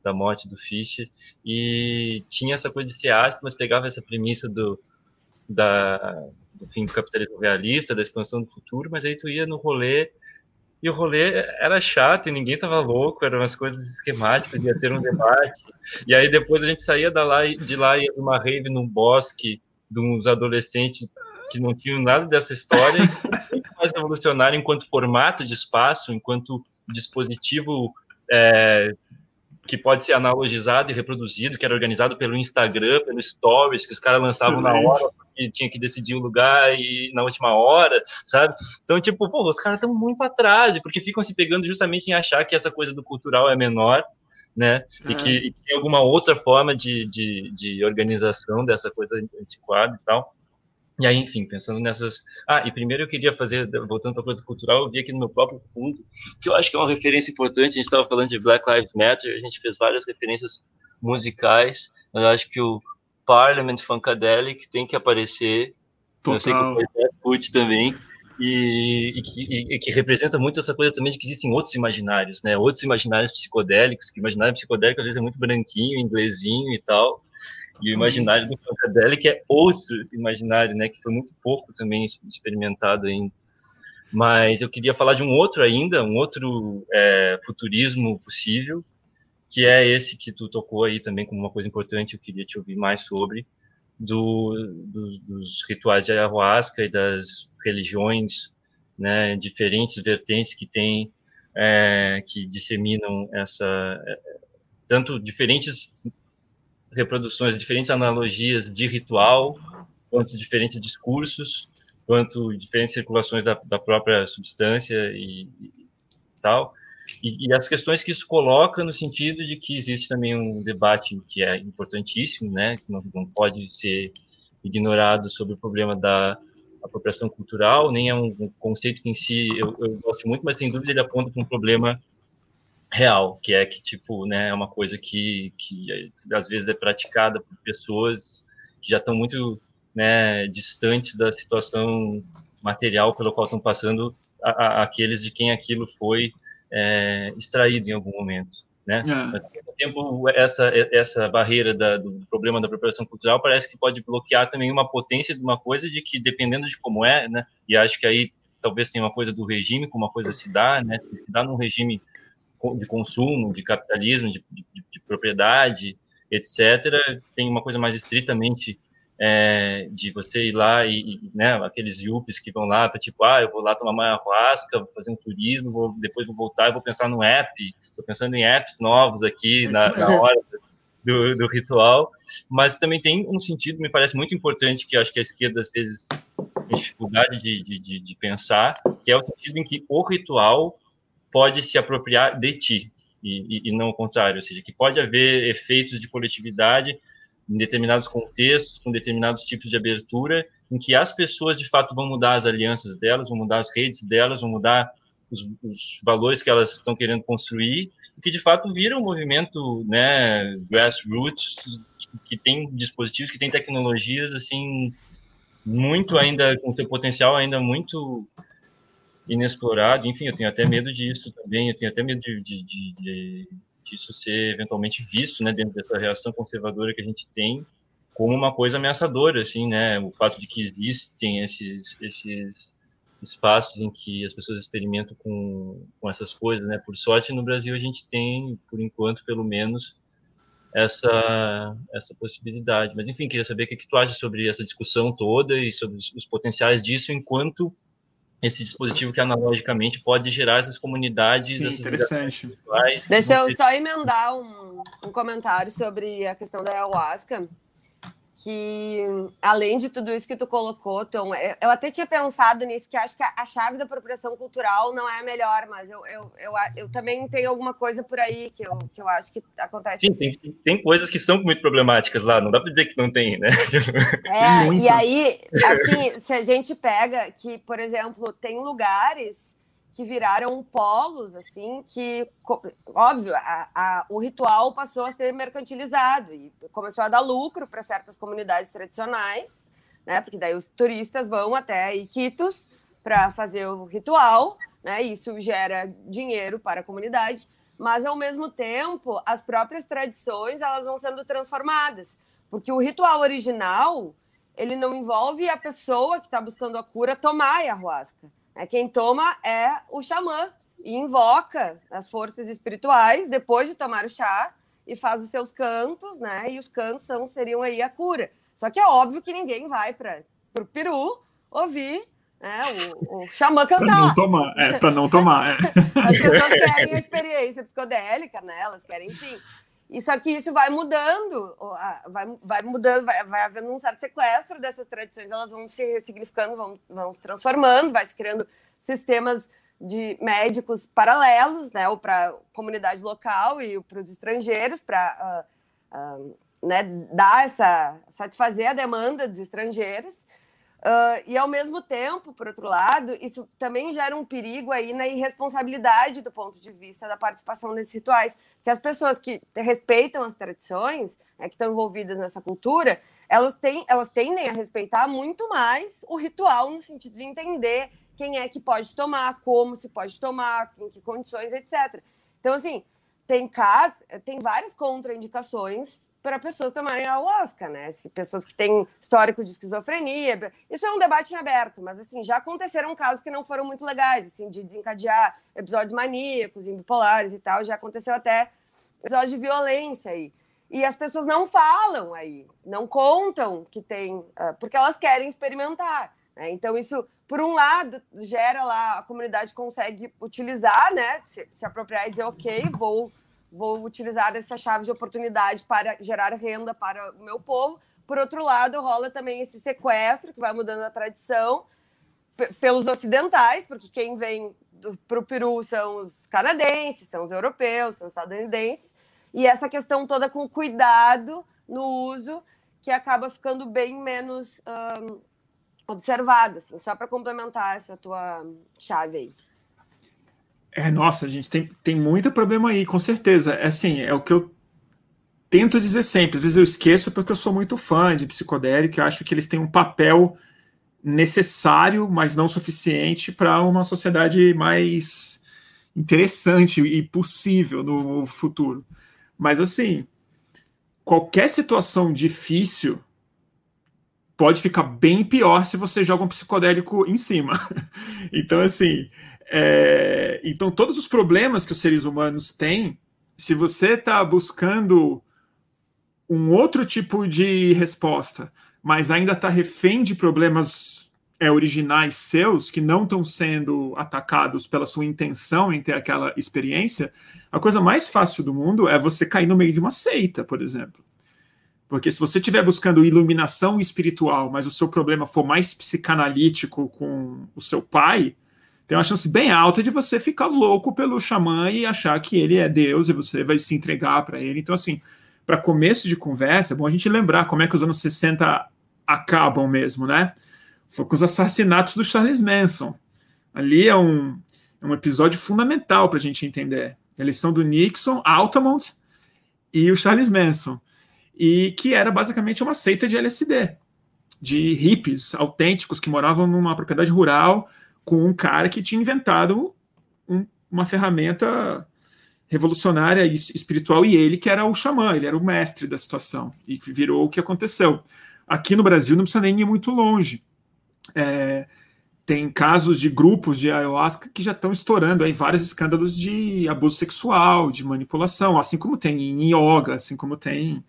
da morte do Fischer e tinha essa coisa de ser ácido, mas pegava essa premissa do, da, do fim do capitalismo realista, da expansão do futuro, mas aí tu ia no rolê e o rolê era chato e ninguém tava louco, eram umas coisas esquemáticas, ia ter um debate. E aí depois a gente saía da lá, de lá e ia numa rave num bosque de uns adolescentes que não tinham nada dessa história, mais revolucionário enquanto formato de espaço, enquanto dispositivo é, que pode ser analogizado e reproduzido, que era organizado pelo Instagram, pelo Stories, que os caras lançavam na hora, e tinha que decidir o lugar e na última hora, sabe? Então, tipo, pô, os caras estão muito atrás, porque ficam se pegando justamente em achar que essa coisa do cultural é menor, né? E que, e tem alguma outra forma de, de, de organização dessa coisa antiquada e tal. E aí, enfim, pensando nessas. Ah, e primeiro eu queria fazer, voltando para a coisa cultural, eu vi aqui no meu próprio fundo, que eu acho que é uma referência importante. A gente estava falando de Black Lives Matter, a gente fez várias referências musicais, mas eu acho que o Parliament Funkadelic tem que aparecer. Total. Eu sei que o Moisés curte também e, e, que, e, que, representa muito essa coisa também de que existem outros imaginários, né? Outros imaginários psicodélicos, que o imaginário psicodélico às vezes é muito branquinho, inglesinho e tal. E o imaginário do psicodélico é outro imaginário, né? Que foi muito pouco também experimentado ainda. Mas eu queria falar de um outro ainda, um outro é, futurismo possível, que é esse que tu tocou aí também como uma coisa importante, eu queria te ouvir mais sobre, do, do, dos rituais de ayahuasca e das religiões, né, diferentes vertentes que tem, é, que disseminam essa, é, tanto diferentes reproduções, diferentes analogias de ritual, quanto diferentes discursos, quanto diferentes circulações da, da própria substância e, e tal. E, e, as questões que isso coloca no sentido de que existe também um debate que é importantíssimo, né, que não, não pode ser ignorado sobre o problema da apropriação cultural, nem é um, conceito que em si eu, eu, gosto muito, mas sem dúvida ele aponta para um problema real, que é que tipo, né, é uma coisa que, que, que às vezes é praticada por pessoas que já estão muito né, distantes da situação material pelo qual estão passando a, a, aqueles de quem aquilo foi é, extraído em algum momento. né? É. Tempo, essa, essa barreira da, do problema da apropriação cultural parece que pode bloquear também uma potência de uma coisa de que, dependendo de como é, né? E acho que aí talvez tenha uma coisa do regime, como uma coisa se dá, né? Se dá num regime de consumo, de capitalismo, de, de, de propriedade, etc., tem uma coisa mais estritamente é, de você ir lá e, e né, aqueles yuppies que vão lá para tipo, ah, eu vou lá tomar uma ayahuasca, vou fazer um turismo, vou, depois vou voltar e vou pensar no app, estou pensando em apps novos aqui na, na hora do, do, ritual, mas também tem um sentido, me parece muito importante, que acho que a esquerda às vezes tem dificuldade de, de, de pensar, que é o sentido em que o ritual pode se apropriar de ti, e, e, e não o contrário, ou seja, que pode haver efeitos de coletividade em determinados contextos, com determinados tipos de abertura, em que as pessoas de fato vão mudar as alianças delas, vão mudar as redes delas, vão mudar os, os valores que elas estão querendo construir, e que de fato vira um movimento, né, grassroots, que, que tem dispositivos, que tem tecnologias assim muito ainda com seu potencial ainda muito inexplorado. Enfim, eu tenho até medo disso também. Eu tenho até medo de, de, de, de disso ser eventualmente visto, né, dentro dessa reação conservadora que a gente tem, como uma coisa ameaçadora, assim, né, o fato de que existem esses, esses espaços em que as pessoas experimentam com, com essas coisas, né, por sorte no Brasil a gente tem, por enquanto, pelo menos, essa, essa possibilidade. Mas, enfim, queria saber o que, que tu acha sobre essa discussão toda e sobre os, os potenciais disso enquanto esse dispositivo que analogicamente pode gerar essas comunidades. Sim, essas interessante. Deixa eu só emendar um, um comentário sobre a questão da ayahuasca que além de tudo isso que tu colocou, Tom, eu até tinha pensado nisso, que acho que a chave da apropriação cultural não é a melhor, mas eu, eu, eu, eu também tenho alguma coisa por aí que eu, que eu acho que acontece. Sim, tem, tem coisas que são muito problemáticas lá, não dá para dizer que não tem, né? É, e aí, assim, se a gente pega que, por exemplo, tem lugares que viraram polos, assim, que, óbvio, a, a, o ritual passou a ser mercantilizado e começou a dar lucro para certas comunidades tradicionais, né? Porque daí os turistas vão até Iquitos para fazer o ritual, né? Isso gera dinheiro para a comunidade, mas ao mesmo tempo as próprias tradições elas vão sendo transformadas, porque o ritual original ele não envolve a pessoa que está buscando a cura tomar a ayahuasca quem toma é o xamã e invoca as forças espirituais depois de tomar o chá e faz os seus cantos, né? E os cantos são, seriam aí a cura. Só que é óbvio que ninguém vai para o Peru ouvir né, o, o xamã cantar. Para não tomar, é, para não tomar. É. As pessoas querem a experiência psicodélica, né? Elas querem, enfim. Só que isso vai mudando, vai, vai mudando, vai, vai havendo um certo sequestro dessas tradições, elas vão se significando, vão, vão se transformando, vai se criando sistemas de médicos paralelos, né, ou para comunidade local e para os estrangeiros, para uh, uh, né, dar essa, satisfazer a demanda dos estrangeiros. Uh, e ao mesmo tempo, por outro lado, isso também gera um perigo aí na irresponsabilidade do ponto de vista da participação nesses rituais, que as pessoas que respeitam as tradições, né, que estão envolvidas nessa cultura, elas, têm, elas tendem a respeitar muito mais o ritual no sentido de entender quem é que pode tomar, como se pode tomar, em que condições, etc. Então, assim, tem casos, tem várias contraindicações para pessoas tomarem ayahuasca, né? Se pessoas que têm histórico de esquizofrenia. Isso é um debate em aberto, mas assim, já aconteceram casos que não foram muito legais, assim, de desencadear episódios maníacos, bipolares e tal. Já aconteceu até episódios de violência aí. E as pessoas não falam aí, não contam que tem, uh, porque elas querem experimentar. Né? Então, isso, por um lado, gera lá, a comunidade consegue utilizar, né? Se, se apropriar e dizer, ok, vou vou utilizar essa chave de oportunidade para gerar renda para o meu povo. Por outro lado, rola também esse sequestro que vai mudando a tradição pelos ocidentais, porque quem vem para o Peru são os canadenses, são os europeus, são os estadunidenses, e essa questão toda com cuidado no uso, que acaba ficando bem menos um, observada. Assim, só para complementar essa tua chave aí. É, nossa, gente, tem, tem muito problema aí, com certeza. É assim, é o que eu tento dizer sempre. Às vezes eu esqueço porque eu sou muito fã de psicodélico e acho que eles têm um papel necessário, mas não suficiente para uma sociedade mais interessante e possível no futuro. Mas assim, qualquer situação difícil pode ficar bem pior se você joga um psicodélico em cima. então, assim, é... então todos os problemas que os seres humanos têm, se você está buscando um outro tipo de resposta, mas ainda está refém de problemas é, originais seus que não estão sendo atacados pela sua intenção em ter aquela experiência, a coisa mais fácil do mundo é você cair no meio de uma seita, por exemplo. Porque se você estiver buscando iluminação espiritual, mas o seu problema for mais psicanalítico com o seu pai, tem uma chance bem alta de você ficar louco pelo xamã e achar que ele é Deus e você vai se entregar para ele. Então, assim, para começo de conversa, é bom a gente lembrar como é que os anos 60 acabam mesmo, né? Foi com os assassinatos do Charles Manson. Ali é um, é um episódio fundamental para a gente entender. A eleição do Nixon, Altamont e o Charles Manson e que era basicamente uma seita de LSD, de hippies autênticos que moravam numa propriedade rural com um cara que tinha inventado um, uma ferramenta revolucionária e espiritual e ele que era o xamã, ele era o mestre da situação e virou o que aconteceu. Aqui no Brasil não precisa nem ir muito longe. É, tem casos de grupos de ayahuasca que já estão estourando aí vários escândalos de abuso sexual, de manipulação, assim como tem em yoga, assim como tem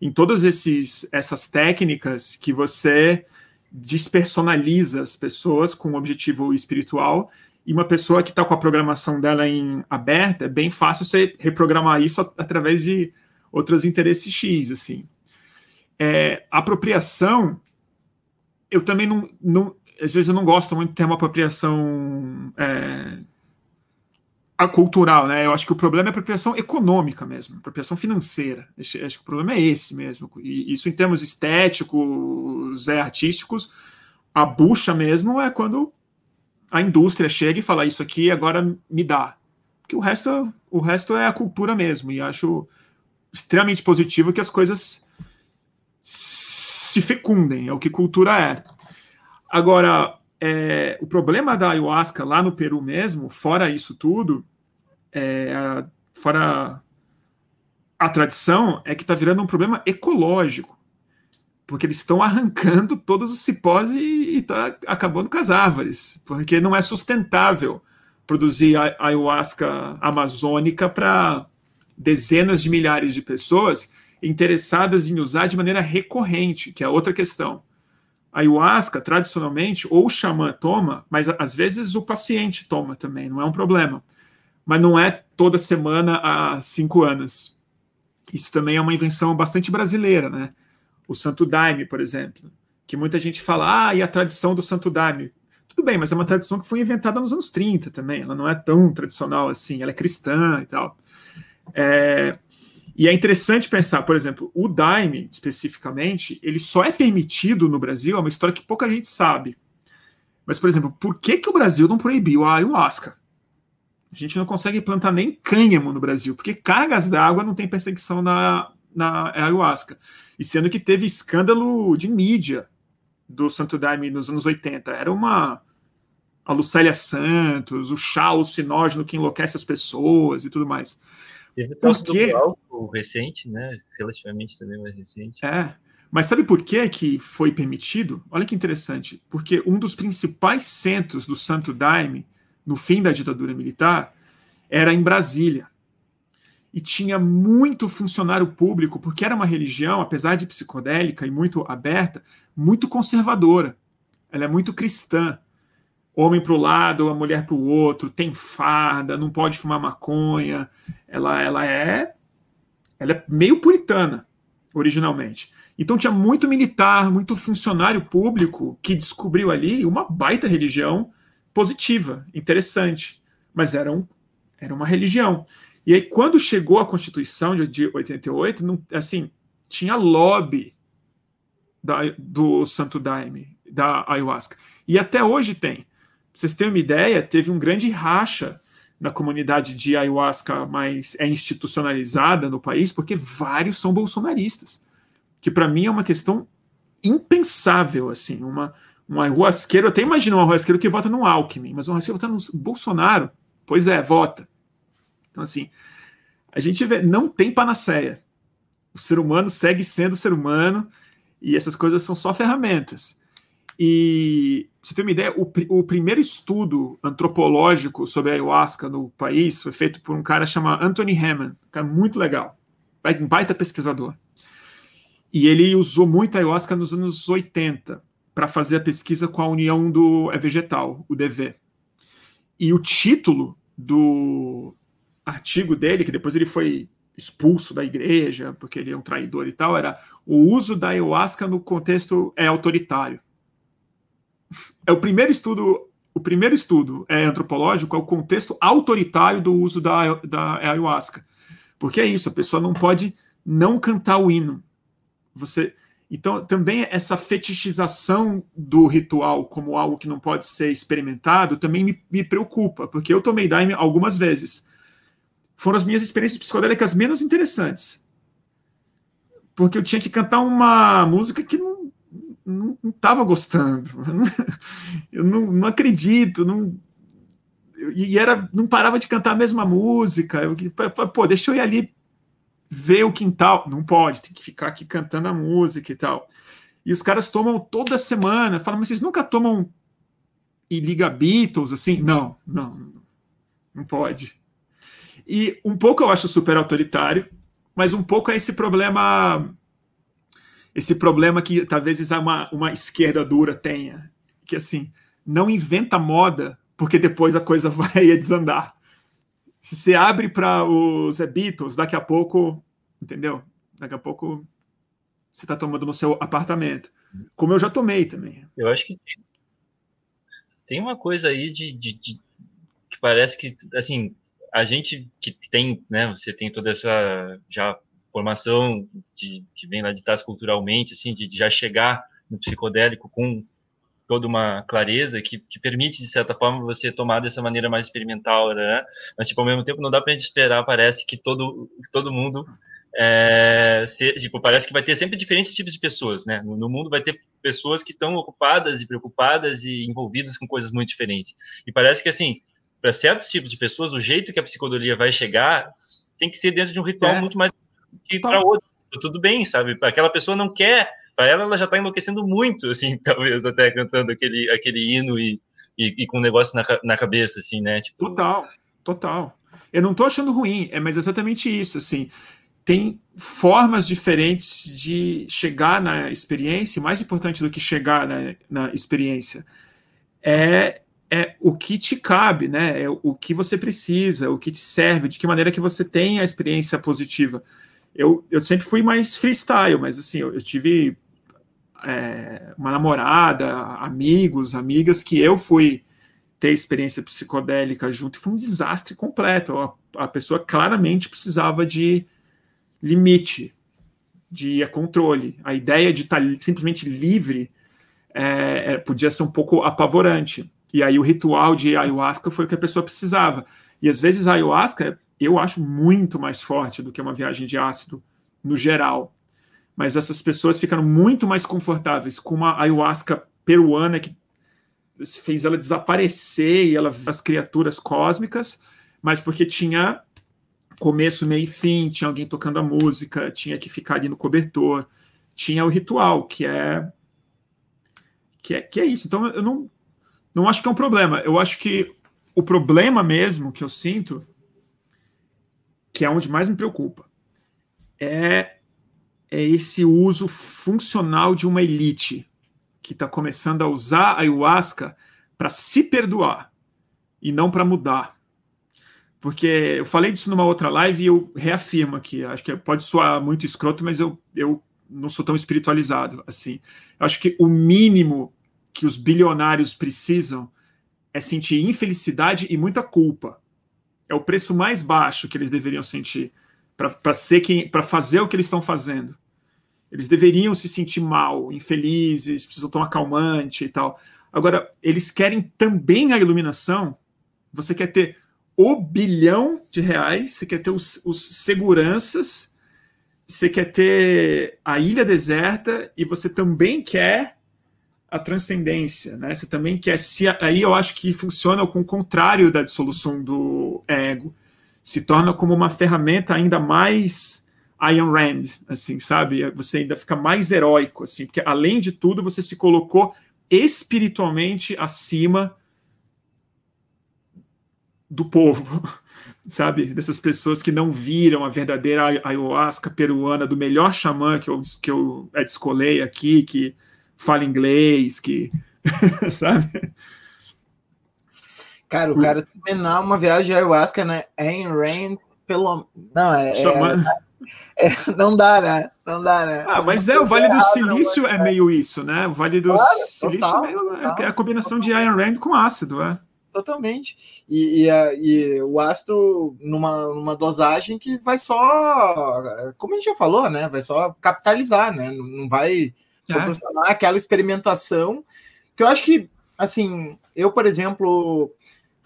em todas esses, essas técnicas que você despersonaliza as pessoas com um objetivo espiritual e uma pessoa que está com a programação dela em aberta, é bem fácil você reprogramar isso através de outros interesses X, assim. É, apropriação, eu também não, não, às vezes eu não gosto muito de ter uma apropriação é, a cultural, né? Eu acho que o problema é a apropriação econômica mesmo, apropriação financeira. Acho, acho que o problema é esse mesmo. E isso em termos estéticos, é, artísticos, a bucha mesmo é quando a indústria chega e fala isso aqui agora me dá. Porque o resto, o resto é a cultura mesmo. E acho extremamente positivo que as coisas se fecundem, é o que cultura é. Agora, é, o problema da ayahuasca lá no Peru mesmo, fora isso tudo, é, a, fora a tradição, é que está virando um problema ecológico. Porque eles estão arrancando todos os cipós e está acabando com as árvores. Porque não é sustentável produzir a, ayahuasca amazônica para dezenas de milhares de pessoas interessadas em usar de maneira recorrente, que é outra questão ayahuasca, tradicionalmente, ou o xamã toma, mas às vezes o paciente toma também, não é um problema. Mas não é toda semana há cinco anos. Isso também é uma invenção bastante brasileira, né? O Santo Daime, por exemplo, que muita gente fala, ah, e a tradição do Santo Daime? Tudo bem, mas é uma tradição que foi inventada nos anos 30 também, ela não é tão tradicional assim, ela é cristã e tal. É, e é interessante pensar, por exemplo, o Daime, especificamente, ele só é permitido no Brasil, é uma história que pouca gente sabe. Mas, por exemplo, por que, que o Brasil não proibiu a ayahuasca? A gente não consegue plantar nem cânhamo no Brasil, porque cargas d'água não tem perseguição na, na ayahuasca. E sendo que teve escândalo de mídia do Santo Daime nos anos 80. Era uma. A Lucélia Santos, o chá alucinógeno que enlouquece as pessoas e tudo mais. Teve o Porque... do Glauco recente, né? Relativamente também mais recente. É. Mas sabe por que, que foi permitido? Olha que interessante. Porque um dos principais centros do Santo Daime, no fim da ditadura militar, era em Brasília. E tinha muito funcionário público, porque era uma religião, apesar de psicodélica e muito aberta, muito conservadora. Ela é muito cristã homem para o lado, a mulher para o outro, tem farda, não pode fumar maconha. Ela, ela é ela é meio puritana originalmente. Então tinha muito militar, muito funcionário público que descobriu ali uma baita religião positiva, interessante, mas era, um, era uma religião. E aí quando chegou a Constituição de, de 88, não, assim, tinha lobby da, do Santo Daime, da ayahuasca. E até hoje tem vocês terem uma ideia, teve um grande racha na comunidade de ayahuasca mais é institucionalizada no país, porque vários são bolsonaristas, que para mim é uma questão impensável, assim, uma um ayahuasqueiro, até imagino um ayahuasqueiro que vota no Alckmin, mas um ayahuasqueiro vota no Bolsonaro, Pois é, vota. Então, assim, a gente vê, não tem panaceia. O ser humano segue sendo ser humano e essas coisas são só ferramentas. E, você ter uma ideia, o, o primeiro estudo antropológico sobre a ayahuasca no país foi feito por um cara chamado Anthony Hammond, um cara muito legal, um baita pesquisador. E ele usou muito a ayahuasca nos anos 80 para fazer a pesquisa com a União do é Vegetal, o DV. E o título do artigo dele, que depois ele foi expulso da igreja, porque ele é um traidor e tal, era o uso da ayahuasca no contexto é autoritário. É o primeiro estudo, o primeiro estudo é antropológico é o contexto autoritário do uso da, da ayahuasca. Porque é isso, a pessoa não pode não cantar o hino. Você então, também essa fetichização do ritual como algo que não pode ser experimentado também me, me preocupa, porque eu tomei Daime algumas vezes foram as minhas experiências psicodélicas menos interessantes. Porque eu tinha que cantar uma música que não não estava gostando. Eu não, não acredito, não, e era não parava de cantar a mesma música. Eu, pô, deixa eu ir ali ver o quintal. Não pode, tem que ficar aqui cantando a música e tal. E os caras tomam toda semana. Falam, mas vocês nunca tomam e liga Beatles assim? Não, não, não pode. E um pouco eu acho super autoritário, mas um pouco é esse problema esse problema que talvez uma, uma esquerda dura tenha, que assim, não inventa moda porque depois a coisa vai desandar. Se você abre para os Beatles, daqui a pouco, entendeu? Daqui a pouco você está tomando no seu apartamento. Como eu já tomei também. Eu acho que tem, tem uma coisa aí de, de, de que parece que, assim, a gente que tem, né, você tem toda essa já formação de, que vem lá de trás culturalmente, assim, de, de já chegar no psicodélico com toda uma clareza que, que, permite, de certa forma, você tomar dessa maneira mais experimental, né? Mas, tipo, ao mesmo tempo, não dá pra gente esperar, parece que todo, todo mundo é, se, tipo, parece que vai ter sempre diferentes tipos de pessoas, né? No, no mundo vai ter pessoas que estão ocupadas e preocupadas e envolvidas com coisas muito diferentes. E parece que, assim, para certos tipos de pessoas, o jeito que a psicodelia vai chegar tem que ser dentro de um ritual é. muito mais que para outro. Tudo bem, sabe? Aquela pessoa não quer, para ela, ela já está enlouquecendo muito, assim, talvez até cantando aquele, aquele hino e, e, e com um negócio na, na cabeça, assim, né? Tipo... Total, total. Eu não estou achando ruim, é mas exatamente isso, assim. Tem formas diferentes de chegar na experiência, mais importante do que chegar na, na experiência é é o que te cabe, né? É o que você precisa, o que te serve, de que maneira que você tem a experiência positiva. Eu, eu sempre fui mais freestyle, mas assim, eu, eu tive é, uma namorada, amigos, amigas que eu fui ter experiência psicodélica junto e foi um desastre completo. A, a pessoa claramente precisava de limite, de controle. A ideia de estar simplesmente livre é, é, podia ser um pouco apavorante. E aí o ritual de ayahuasca foi o que a pessoa precisava. E às vezes a ayahuasca eu acho muito mais forte do que uma viagem de ácido no geral. Mas essas pessoas ficaram muito mais confortáveis com uma ayahuasca peruana que fez ela desaparecer e ela as criaturas cósmicas, mas porque tinha começo, meio e fim, tinha alguém tocando a música, tinha que ficar ali no cobertor, tinha o ritual, que é que é, que é isso. Então eu não não acho que é um problema. Eu acho que o problema mesmo que eu sinto, que é onde mais me preocupa, é, é esse uso funcional de uma elite que está começando a usar a ayahuasca para se perdoar e não para mudar. Porque eu falei disso numa outra live e eu reafirmo aqui. Acho que pode soar muito escroto, mas eu, eu não sou tão espiritualizado assim. Eu acho que o mínimo que os bilionários precisam é sentir infelicidade e muita culpa. É o preço mais baixo que eles deveriam sentir para ser quem, para fazer o que eles estão fazendo. Eles deveriam se sentir mal, infelizes, precisam tomar calmante e tal. Agora, eles querem também a iluminação. Você quer ter o bilhão de reais, você quer ter os, os seguranças, você quer ter a ilha deserta e você também quer a transcendência, né? Você também quer se aí eu acho que funciona com o contrário da dissolução do ego, se torna como uma ferramenta ainda mais Ayn Rand, assim, sabe? Você ainda fica mais heróico, assim, porque além de tudo você se colocou espiritualmente acima do povo, sabe? Dessas pessoas que não viram a verdadeira ayahuasca peruana do melhor xamã que eu, que eu descolei aqui, que fala inglês, que. sabe? Cara, o cara terminar uma viagem de ayahuasca, né? Ayn Rand, pelo. Não, é. é, é, não dá, né? Não dá, né? Ah, mas é, o Vale do Silício é meio isso, né? O Vale do claro, Silício total, é, meio, total, é a combinação total. de Ayn Rand com ácido, é. Totalmente. E, e, e, o ácido numa, numa dosagem que vai só, como a gente já falou, né? Vai só capitalizar, né? Não vai é. proporcionar aquela experimentação que eu acho que, assim, eu, por exemplo,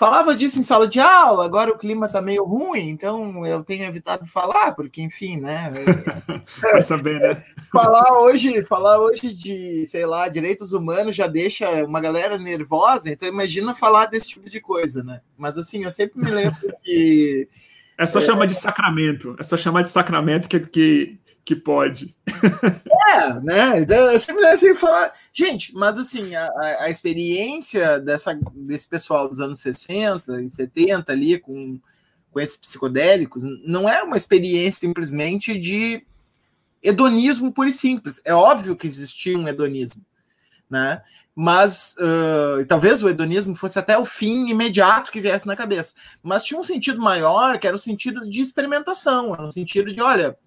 falava disso em sala de aula, agora o clima tá meio ruim, então eu tenho evitado falar, porque, enfim, né? Vai saber, né? falar hoje, falar hoje de, sei lá, direitos humanos já deixa uma galera nervosa, então imagina falar desse tipo de coisa, né? Mas assim, eu sempre me lembro que. É só é... chamar de sacramento, é só chamar de sacramento que, que, que pode. É, né? Então, eu sempre assim falar. Gente, mas assim, a, a experiência dessa, desse pessoal dos anos 60 e 70 ali com, com esses psicodélicos não era uma experiência simplesmente de hedonismo puro e simples. É óbvio que existia um hedonismo, né? Mas uh, talvez o hedonismo fosse até o fim imediato que viesse na cabeça. Mas tinha um sentido maior, que era o sentido de experimentação, era sentido de, olha,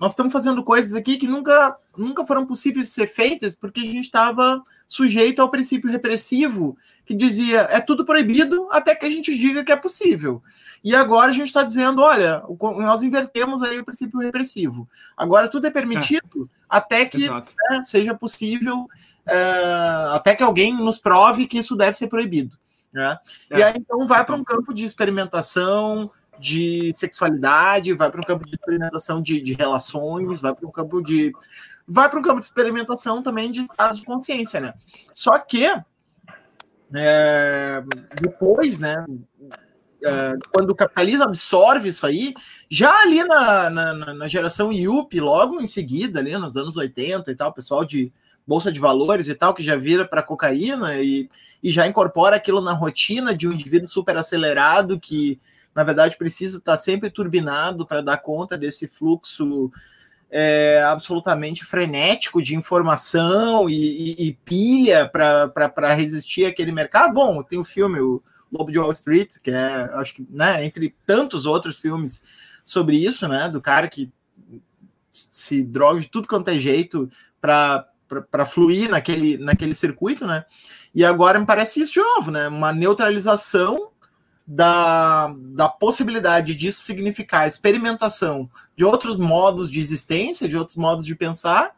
nós estamos fazendo coisas aqui que nunca, nunca foram possíveis de ser feitas porque a gente estava sujeito ao princípio repressivo que dizia é tudo proibido até que a gente diga que é possível. E agora a gente está dizendo, olha, nós invertemos aí o princípio repressivo. Agora tudo é permitido é. até que né, seja possível, uh, até que alguém nos prove que isso deve ser proibido. Né? É. E aí então vai para um campo de experimentação, de sexualidade, vai para um campo de experimentação de, de relações, vai para um campo de. Vai para um campo de experimentação também de estados de consciência, né? Só que é, depois, né? É, quando o capitalismo absorve isso aí, já ali na, na, na geração IUP, logo em seguida, ali nos anos 80 e tal, pessoal de bolsa de valores e tal, que já vira para cocaína e, e já incorpora aquilo na rotina de um indivíduo super acelerado que na verdade, precisa estar sempre turbinado para dar conta desse fluxo é, absolutamente frenético de informação e, e, e pilha para resistir àquele mercado. Bom, tem o filme, o Lobo de Wall Street, que é, acho que, né, entre tantos outros filmes sobre isso, né, do cara que se droga de tudo quanto é jeito para fluir naquele, naquele circuito, né? E agora me parece isso de novo, né? Uma neutralização da, da possibilidade disso significar experimentação de outros modos de existência, de outros modos de pensar,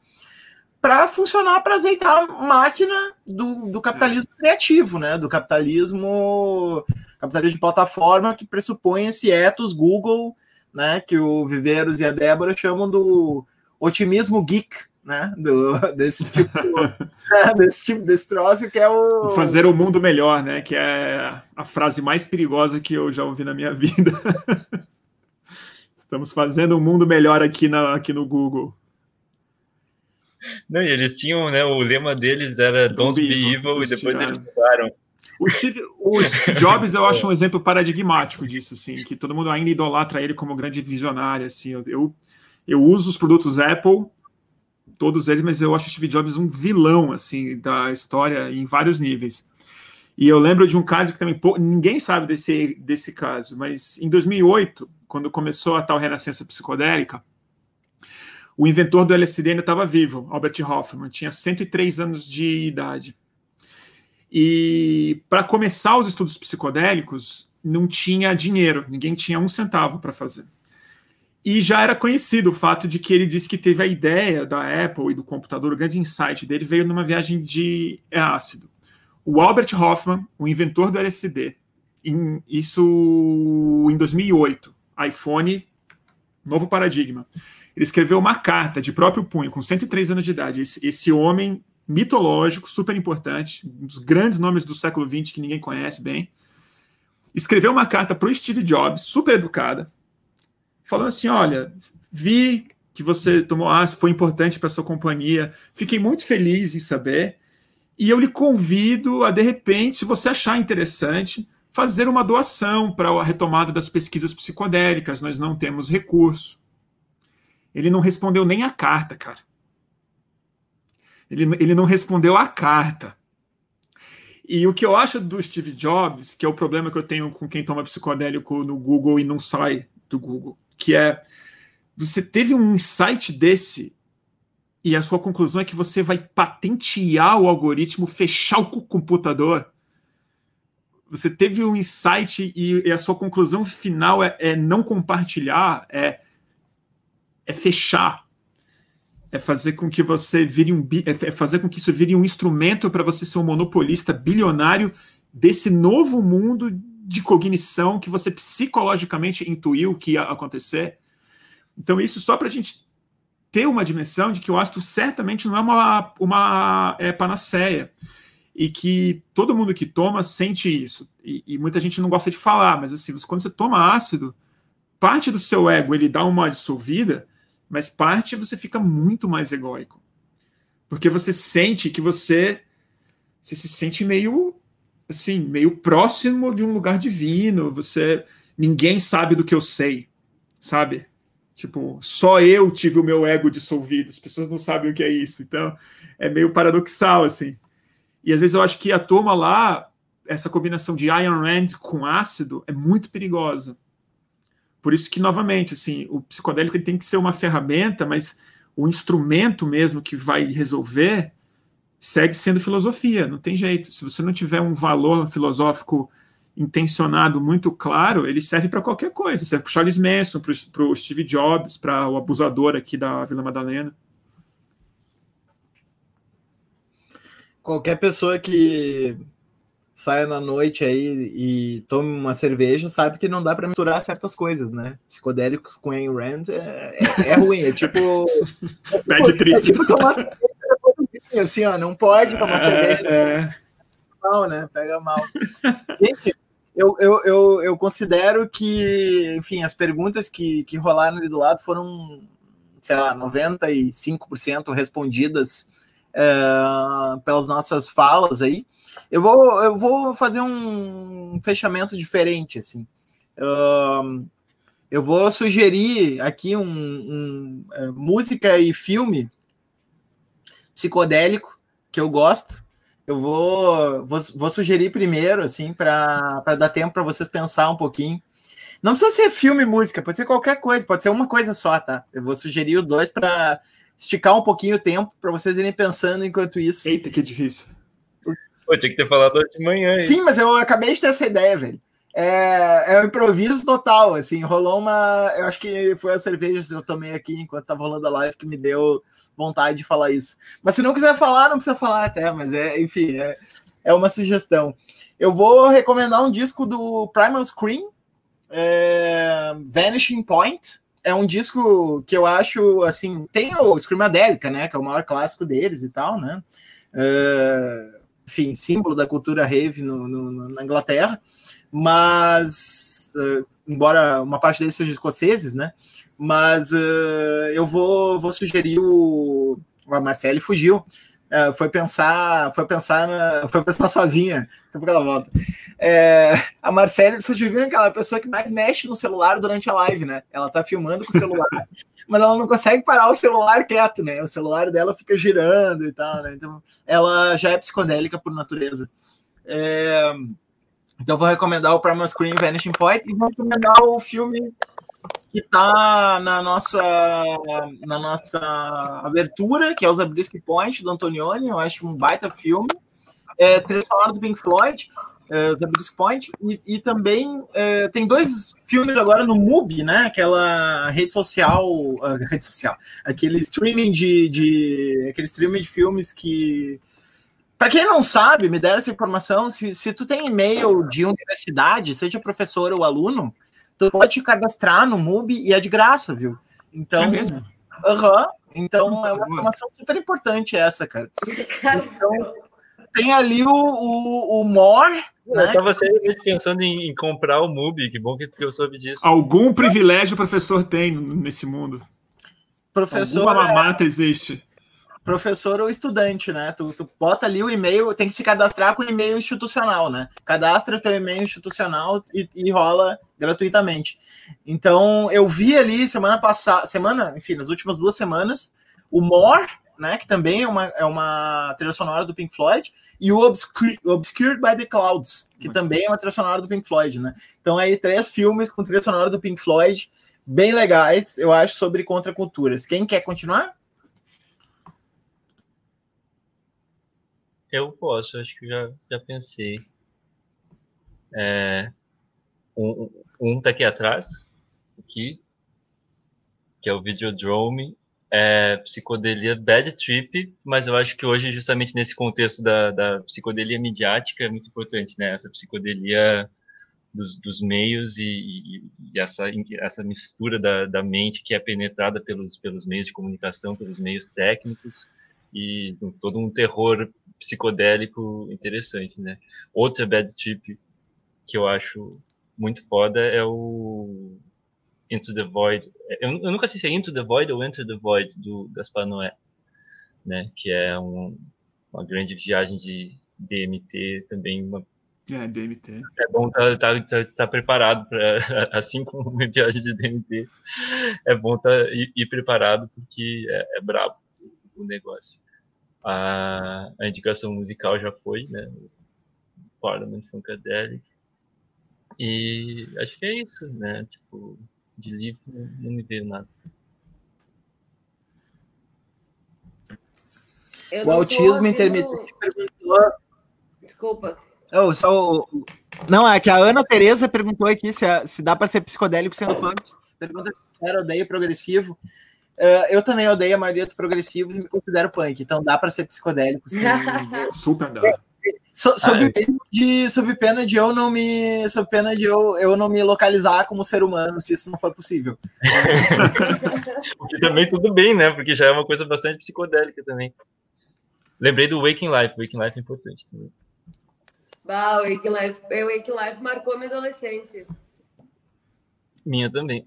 para funcionar para azeitar a máquina do, do capitalismo é. criativo, né? Do capitalismo, capitalismo de plataforma que pressupõe esse ethos Google, né? Que o Viveiros e a Débora chamam do otimismo geek, né? Do, desse tipo, desse tipo, desse troço que é o. Fazer o mundo melhor, né? Que é a frase mais perigosa que eu já ouvi na minha vida. Estamos fazendo um mundo melhor aqui, na, aqui no Google. Não, e eles tinham, né? O lema deles era Don't, Don't be evil, evil e depois eles mudaram. O Steve, o Steve Jobs eu acho um exemplo paradigmático disso, assim, que todo mundo ainda idolatra ele como grande visionário, assim. Eu, eu, eu uso os produtos Apple todos eles, mas eu acho Steve Jobs um vilão assim da história em vários níveis. E eu lembro de um caso que também ninguém sabe desse, desse caso, mas em 2008, quando começou a tal renascença psicodélica, o inventor do LSD ainda estava vivo, Albert Hoffman, tinha 103 anos de idade. E para começar os estudos psicodélicos, não tinha dinheiro, ninguém tinha um centavo para fazer. E já era conhecido o fato de que ele disse que teve a ideia da Apple e do computador, o grande insight dele veio numa viagem de ácido. O Albert Hoffman, o inventor do LSD, em, isso em 2008, iPhone, novo paradigma. Ele escreveu uma carta de próprio punho, com 103 anos de idade. Esse, esse homem mitológico, super importante, um dos grandes nomes do século XX que ninguém conhece bem, escreveu uma carta para o Steve Jobs, super educada, falando assim: olha, vi que você tomou ácido, foi importante para sua companhia, fiquei muito feliz em saber, e eu lhe convido a, de repente, se você achar interessante, fazer uma doação para a retomada das pesquisas psicodélicas, nós não temos recurso. Ele não respondeu nem a carta, cara. Ele, ele não respondeu a carta. E o que eu acho do Steve Jobs, que é o problema que eu tenho com quem toma psicodélico no Google e não sai do Google, que é você teve um insight desse e a sua conclusão é que você vai patentear o algoritmo, fechar o computador. Você teve um insight e, e a sua conclusão final é, é não compartilhar, é, é fechar é fazer com que você vire um é, é fazer com que isso vire um instrumento para você ser um monopolista bilionário desse novo mundo de cognição que você psicologicamente intuiu que ia acontecer. Então, isso só para a gente ter uma dimensão de que o ácido certamente não é uma, uma é, panaceia e que todo mundo que toma sente isso. E, e, muita gente não gosta de falar, mas assim, quando você toma ácido, parte do seu ego ele dá uma dissolvida mas parte você fica muito mais egóico. Porque você sente que você, você se sente meio assim, meio próximo de um lugar divino, você ninguém sabe do que eu sei, sabe? Tipo, só eu tive o meu ego dissolvido, as pessoas não sabem o que é isso. Então, é meio paradoxal assim. E às vezes eu acho que a turma lá, essa combinação de Iron Rand com ácido é muito perigosa. Por isso que, novamente, assim, o psicodélico ele tem que ser uma ferramenta, mas o instrumento mesmo que vai resolver segue sendo filosofia, não tem jeito. Se você não tiver um valor filosófico intencionado muito claro, ele serve para qualquer coisa. Serve para Charles Manson, para o Steve Jobs, para o abusador aqui da Vila Madalena. Qualquer pessoa que saia na noite aí e tome uma cerveja, sabe que não dá para misturar certas coisas, né? Psicodélicos com Ayn Rand é, é, é ruim, é tipo. Pede trip. É tipo tomar cerveja assim, ó, não pode tomar é, cerveja. É. Mal, né? Pega mal. Gente, eu, eu, eu, eu considero que, enfim, as perguntas que, que rolaram ali do lado foram, sei lá, 95% respondidas é, pelas nossas falas aí. Eu vou, eu vou fazer um fechamento diferente, assim. Uh, eu vou sugerir aqui um, um uh, música e filme psicodélico que eu gosto. Eu vou, vou, vou sugerir primeiro, assim, para dar tempo para vocês pensar um pouquinho. Não precisa ser filme e música, pode ser qualquer coisa, pode ser uma coisa só, tá? Eu vou sugerir os dois para esticar um pouquinho o tempo para vocês irem pensando enquanto isso. Eita, que difícil. Pô, tinha que ter falado hoje de manhã. Hein? Sim, mas eu acabei de ter essa ideia, velho. É, é um improviso total, assim, rolou uma. Eu acho que foi a cerveja que eu tomei aqui enquanto tava rolando a live que me deu vontade de falar isso. Mas se não quiser falar, não precisa falar até, mas é, enfim, é, é uma sugestão. Eu vou recomendar um disco do Primal Scream, é, Vanishing Point. É um disco que eu acho, assim, tem o Screamadelica, né, que é o maior clássico deles e tal, né. É, enfim, símbolo da cultura rave no, no, na Inglaterra, mas, uh, embora uma parte deles seja escoceses, né? Mas uh, eu vou, vou sugerir o. A Marcele fugiu. Uh, foi pensar, foi pensar, na, foi pensar sozinha. Daqui a pouco ela volta. É, a Marcele, vocês já viram aquela pessoa que mais mexe no celular durante a live, né? Ela tá filmando com o celular mas ela não consegue parar o celular quieto, né? O celular dela fica girando e tal, né? Então, ela já é psicodélica por natureza. É... Então, vou recomendar o Primal Screen Vanishing Point e vou recomendar o filme que está na nossa, na nossa abertura, que é o Zabriskie Point, do Antonioni. Eu acho um baita filme. É, Três do Pink Floyd uh, The Point, e, e também uh, tem dois filmes agora no MUBI, né? Aquela rede social, uh, rede social, aquele streaming de, de aquele streaming de filmes que para quem não sabe, me deram essa informação, se, se tu tem e-mail de universidade, seja professor ou aluno, tu pode te cadastrar no MUBI e é de graça, viu? Então, é mesmo? Uhum, Então é uma informação super importante essa, cara. Então, tem ali o, o, o More. Né? Eu tava sempre pensando em, em, comprar o MUBI, que bom que eu soube disso. Algum privilégio o professor tem nesse mundo. Professor. Alguma mamata é... existe professor ou estudante, né? Tu, tu bota ali o e-mail, tem que se cadastrar com e-mail institucional, né? Cadastra o teu e-mail institucional e, e, rola gratuitamente. Então, eu vi ali semana passada, semana, enfim, nas últimas duas semanas, o More, né? Que também é uma, é uma trilha sonora do Pink Floyd, e o Obscure, Obscured by the Clouds, que Muito também é uma trilha sonora do Pink Floyd, né? Então, aí, três filmes com trilha sonora do Pink Floyd, bem legais, eu acho, sobre contraculturas. Quem quer continuar? Eu posso, acho que já, já pensei. É, um, um tá aqui atrás, aqui, que é o Videodrome, é psicodelia Bad Trip, mas eu acho que hoje, justamente nesse contexto da, da psicodelia midiática, é muito importante, né? Essa psicodelia dos, dos meios e, e, e, essa, essa mistura da, da mente que é penetrada pelos, pelos meios de comunicação, pelos meios técnicos, e todo um terror psicodélico interessante, né? Outra bad trip que eu acho muito foda é o Into the Void. Eu, eu nunca sei se é Into the Void ou Enter the Void do Gaspar Noé, né? Que é um, uma grande viagem de DMT, também uma é, DMT. É bom estar tá, tá, tá, tá preparado para, assim como uma viagem de DMT, é bom tá, ir, ir preparado porque é, é brabo o negócio. A, a indicação musical já foi, né? Parliament Funkadelic. E acho que é isso, né? Tipo, de livro não me veio nada. o autismo intermitente perguntou. Desculpa. Oh, só... Não, é que a Ana Tereza perguntou aqui se, se dá para ser psicodélico sendo punk. Pergunta sincera, odeio progressivo. Uh, eu também odeio a maioria dos progressivos e me considero punk, então dá para ser psicodélico. Sim. Super dá. So, sob, ah, pena de, sob pena de eu não me. Sob pena de eu, eu não me localizar como ser humano, se isso não for possível. o que também tudo bem, né? Porque já é uma coisa bastante psicodélica também. Lembrei do Waking Life. Waking Life é importante também. Bah, Waking Life. Waking Life marcou minha adolescência. Minha também.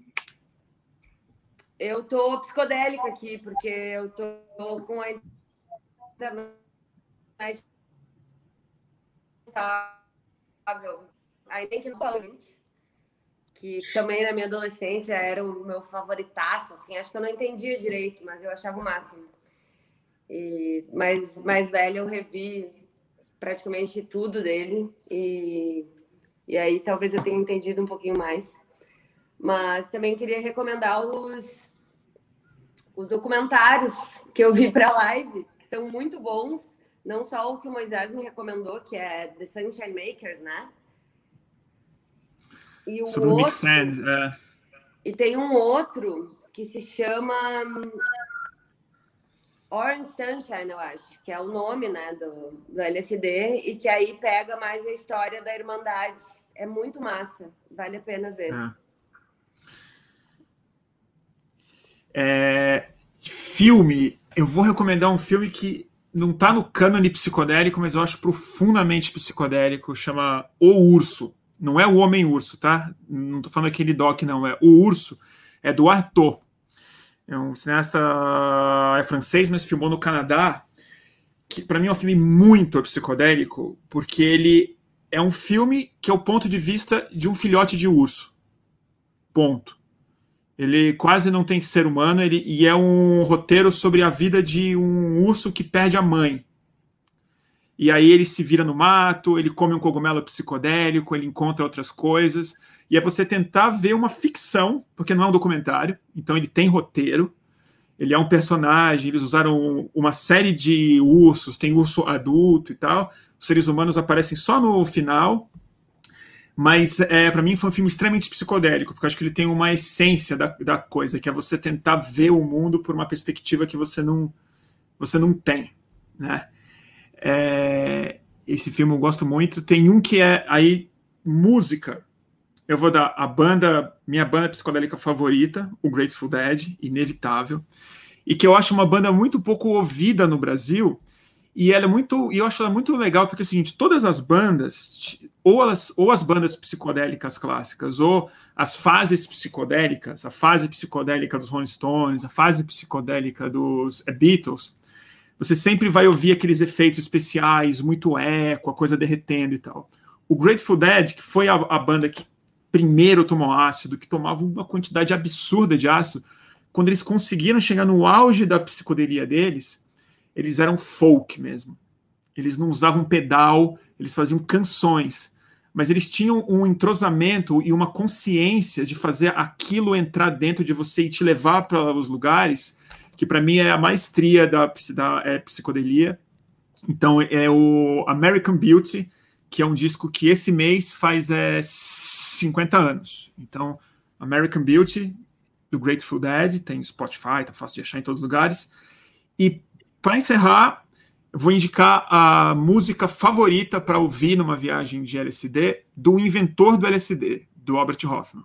Eu tô psicodélica aqui, porque eu tô com a internet Aí tem que no Palante, que também na minha adolescência era o meu favoritaço, assim, acho que eu não entendia direito, mas eu achava o máximo. E mais, mais velho eu revi praticamente tudo dele e, e aí talvez eu tenha entendido um pouquinho mais. Mas também queria recomendar os, os documentários que eu vi para a live, que são muito bons. Não só o que o Moisés me recomendou, que é The Sunshine Makers, né? E o Sobre outro, Sand, é. E tem um outro que se chama Orange Sunshine, eu acho, que é o nome né, do, do LSD, e que aí pega mais a história da Irmandade. É muito massa, vale a pena ver. É. É, filme, eu vou recomendar um filme que não está no cânone psicodélico, mas eu acho profundamente psicodélico, chama O Urso. Não é o Homem-Urso, tá? Não estou falando aquele doc, não. É O Urso, é do Arthur. É um cineasta é francês, mas filmou no Canadá. Que para mim é um filme muito psicodélico, porque ele é um filme que é o ponto de vista de um filhote de urso. Ponto. Ele quase não tem ser humano ele, e é um roteiro sobre a vida de um urso que perde a mãe. E aí ele se vira no mato, ele come um cogumelo psicodélico, ele encontra outras coisas. E é você tentar ver uma ficção, porque não é um documentário, então ele tem roteiro. Ele é um personagem, eles usaram uma série de ursos, tem urso adulto e tal. Os seres humanos aparecem só no final, mas é, para mim foi um filme extremamente psicodélico, porque acho que ele tem uma essência da, da coisa, que é você tentar ver o mundo por uma perspectiva que você não, você não tem. Né? É, esse filme eu gosto muito. Tem um que é aí música. Eu vou dar a banda, minha banda psicodélica favorita, o Grateful Dead, inevitável. e que eu acho uma banda muito pouco ouvida no Brasil. E ela é muito, e eu acho ela muito legal porque é o seguinte, todas as bandas, ou elas, ou as bandas psicodélicas clássicas, ou as fases psicodélicas, a fase psicodélica dos Rolling Stones, a fase psicodélica dos é, Beatles, você sempre vai ouvir aqueles efeitos especiais, muito eco, a coisa derretendo e tal. O Grateful Dead, que foi a, a banda que primeiro tomou ácido, que tomava uma quantidade absurda de ácido, quando eles conseguiram chegar no auge da psicodelia deles, eles eram folk mesmo. Eles não usavam pedal, eles faziam canções, mas eles tinham um entrosamento e uma consciência de fazer aquilo entrar dentro de você e te levar para os lugares, que para mim é a maestria da, da é, psicodelia. Então é o American Beauty, que é um disco que esse mês faz é, 50 anos. Então, American Beauty, do Grateful Dead, tem Spotify, tá fácil de achar em todos os lugares. E para encerrar, vou indicar a música favorita para ouvir numa viagem de LSD do inventor do LSD, do Robert Hoffman.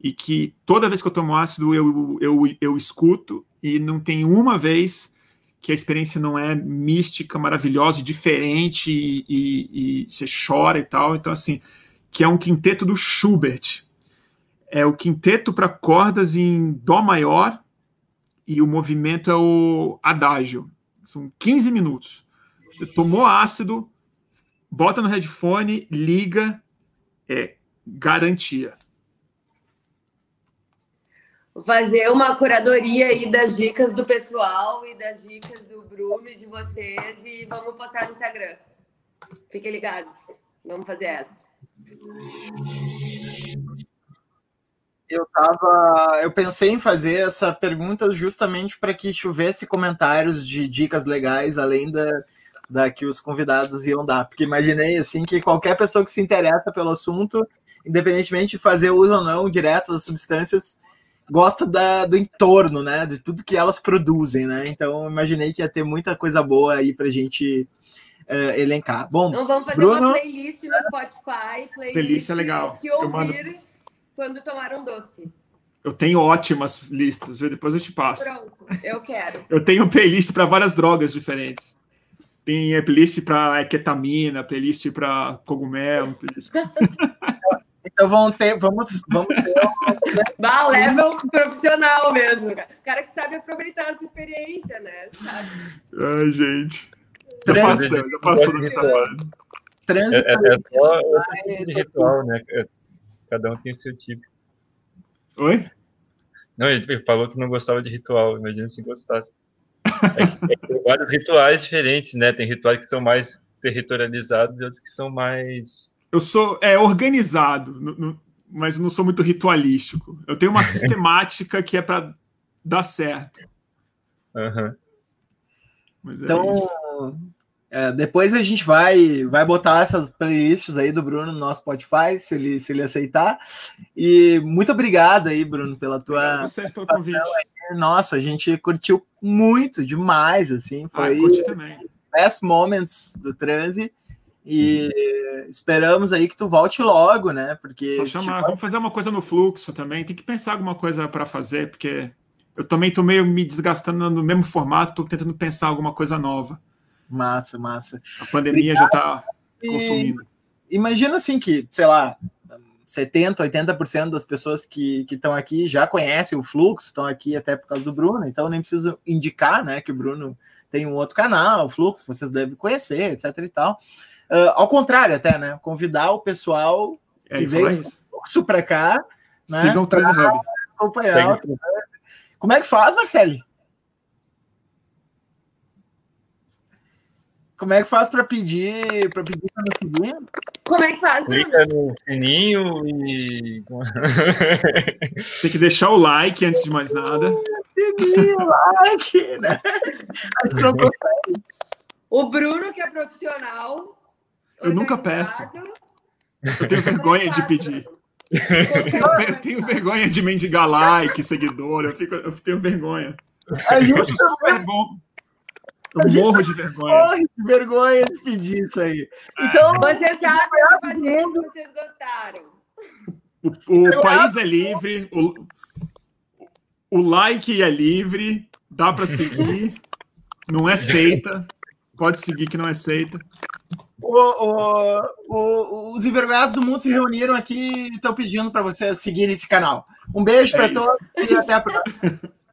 E que toda vez que eu tomo ácido eu, eu, eu escuto e não tem uma vez que a experiência não é mística, maravilhosa, diferente e, e, e você chora e tal. Então, assim, que é um quinteto do Schubert. É o quinteto para cordas em Dó maior e o movimento é o adágio. São 15 minutos. Você tomou ácido, bota no headphone, liga, é garantia. Fazer uma curadoria aí das dicas do pessoal e das dicas do Bruno e de vocês e vamos postar no Instagram. Fiquem ligados. Vamos fazer essa. Eu tava, eu pensei em fazer essa pergunta justamente para que chovesse comentários de dicas legais além da, da que os convidados iam dar, porque imaginei assim que qualquer pessoa que se interessa pelo assunto, independentemente de fazer uso ou não direto das substâncias, gosta da, do entorno, né, de tudo que elas produzem, né? Então imaginei que ia ter muita coisa boa aí para gente uh, elencar. Bom, então vamos fazer Bruno... uma playlist no Spotify, playlist, playlist é legal. que ouvir mando... quando tomar um doce. Eu tenho ótimas listas, viu? depois eu te passo. Pronto, eu quero. eu tenho playlist para várias drogas diferentes. Tem playlist para ketamina, playlist para cogumelo. Playlist... então vamos ter, vamos, vamos ter Bah, level profissional mesmo, cara. O cara que sabe aproveitar essa experiência, né? Sabe? Ai, gente. Já já passou da minha fase. Trânsito é, é, é só tipo de ritual, né? É, cada um tem seu tipo. Oi? Não, ele falou que não gostava de ritual. Imagina se gostasse. É, tem vários rituais diferentes, né? Tem rituais que são mais territorializados e outros que são mais. Eu sou é, organizado, no, no, mas não sou muito ritualístico. Eu tenho uma sistemática que é para dar certo. Uhum. É então, é, depois a gente vai vai botar essas playlists aí do Bruno no nosso Spotify, se ele, se ele aceitar. E muito obrigado aí, Bruno, pela tua. Vocês pelo convite. Aí. Nossa, a gente curtiu muito, demais, assim. Ah, foi ah, também. best moments do transe. E esperamos aí que tu volte logo, né? Porque. Só chamar, vamos fazer uma coisa no fluxo também. Tem que pensar alguma coisa para fazer, porque eu também tô meio me desgastando no mesmo formato, tô tentando pensar alguma coisa nova. Massa, massa. A pandemia Obrigado. já tá consumindo. Imagina assim que, sei lá, 70%, 80% das pessoas que estão aqui já conhecem o fluxo, estão aqui até por causa do Bruno, então nem preciso indicar, né, que o Bruno tem um outro canal, o fluxo, vocês devem conhecer, etc e tal. Uh, ao contrário, até, né? Convidar o pessoal é, que veio isso para cá. Né, Sigam o Transi Hub. Acompanhar. Como é que faz, Marcelo? Como é que faz para pedir para pedir para seguir? Como é que faz? Clica no sininho e tem que deixar o like antes de mais nada. Seguir o like, né? O Bruno que é profissional eu nunca peço. Eu tenho vergonha de pedir. Eu tenho vergonha de mendigar like, seguidor. Eu, fico, eu tenho vergonha. A gente é super bom. Eu morro de vergonha. Morre de vergonha de pedir isso aí. Então, você sabe fazer se vocês gostaram. O, o país é livre, o, o like é livre, Dá para seguir. Não é seita. Pode seguir que não é seita. O, o, o, os envergonhados do mundo se reuniram aqui e estão pedindo para vocês seguirem esse canal. Um beijo é para todos e até a próxima.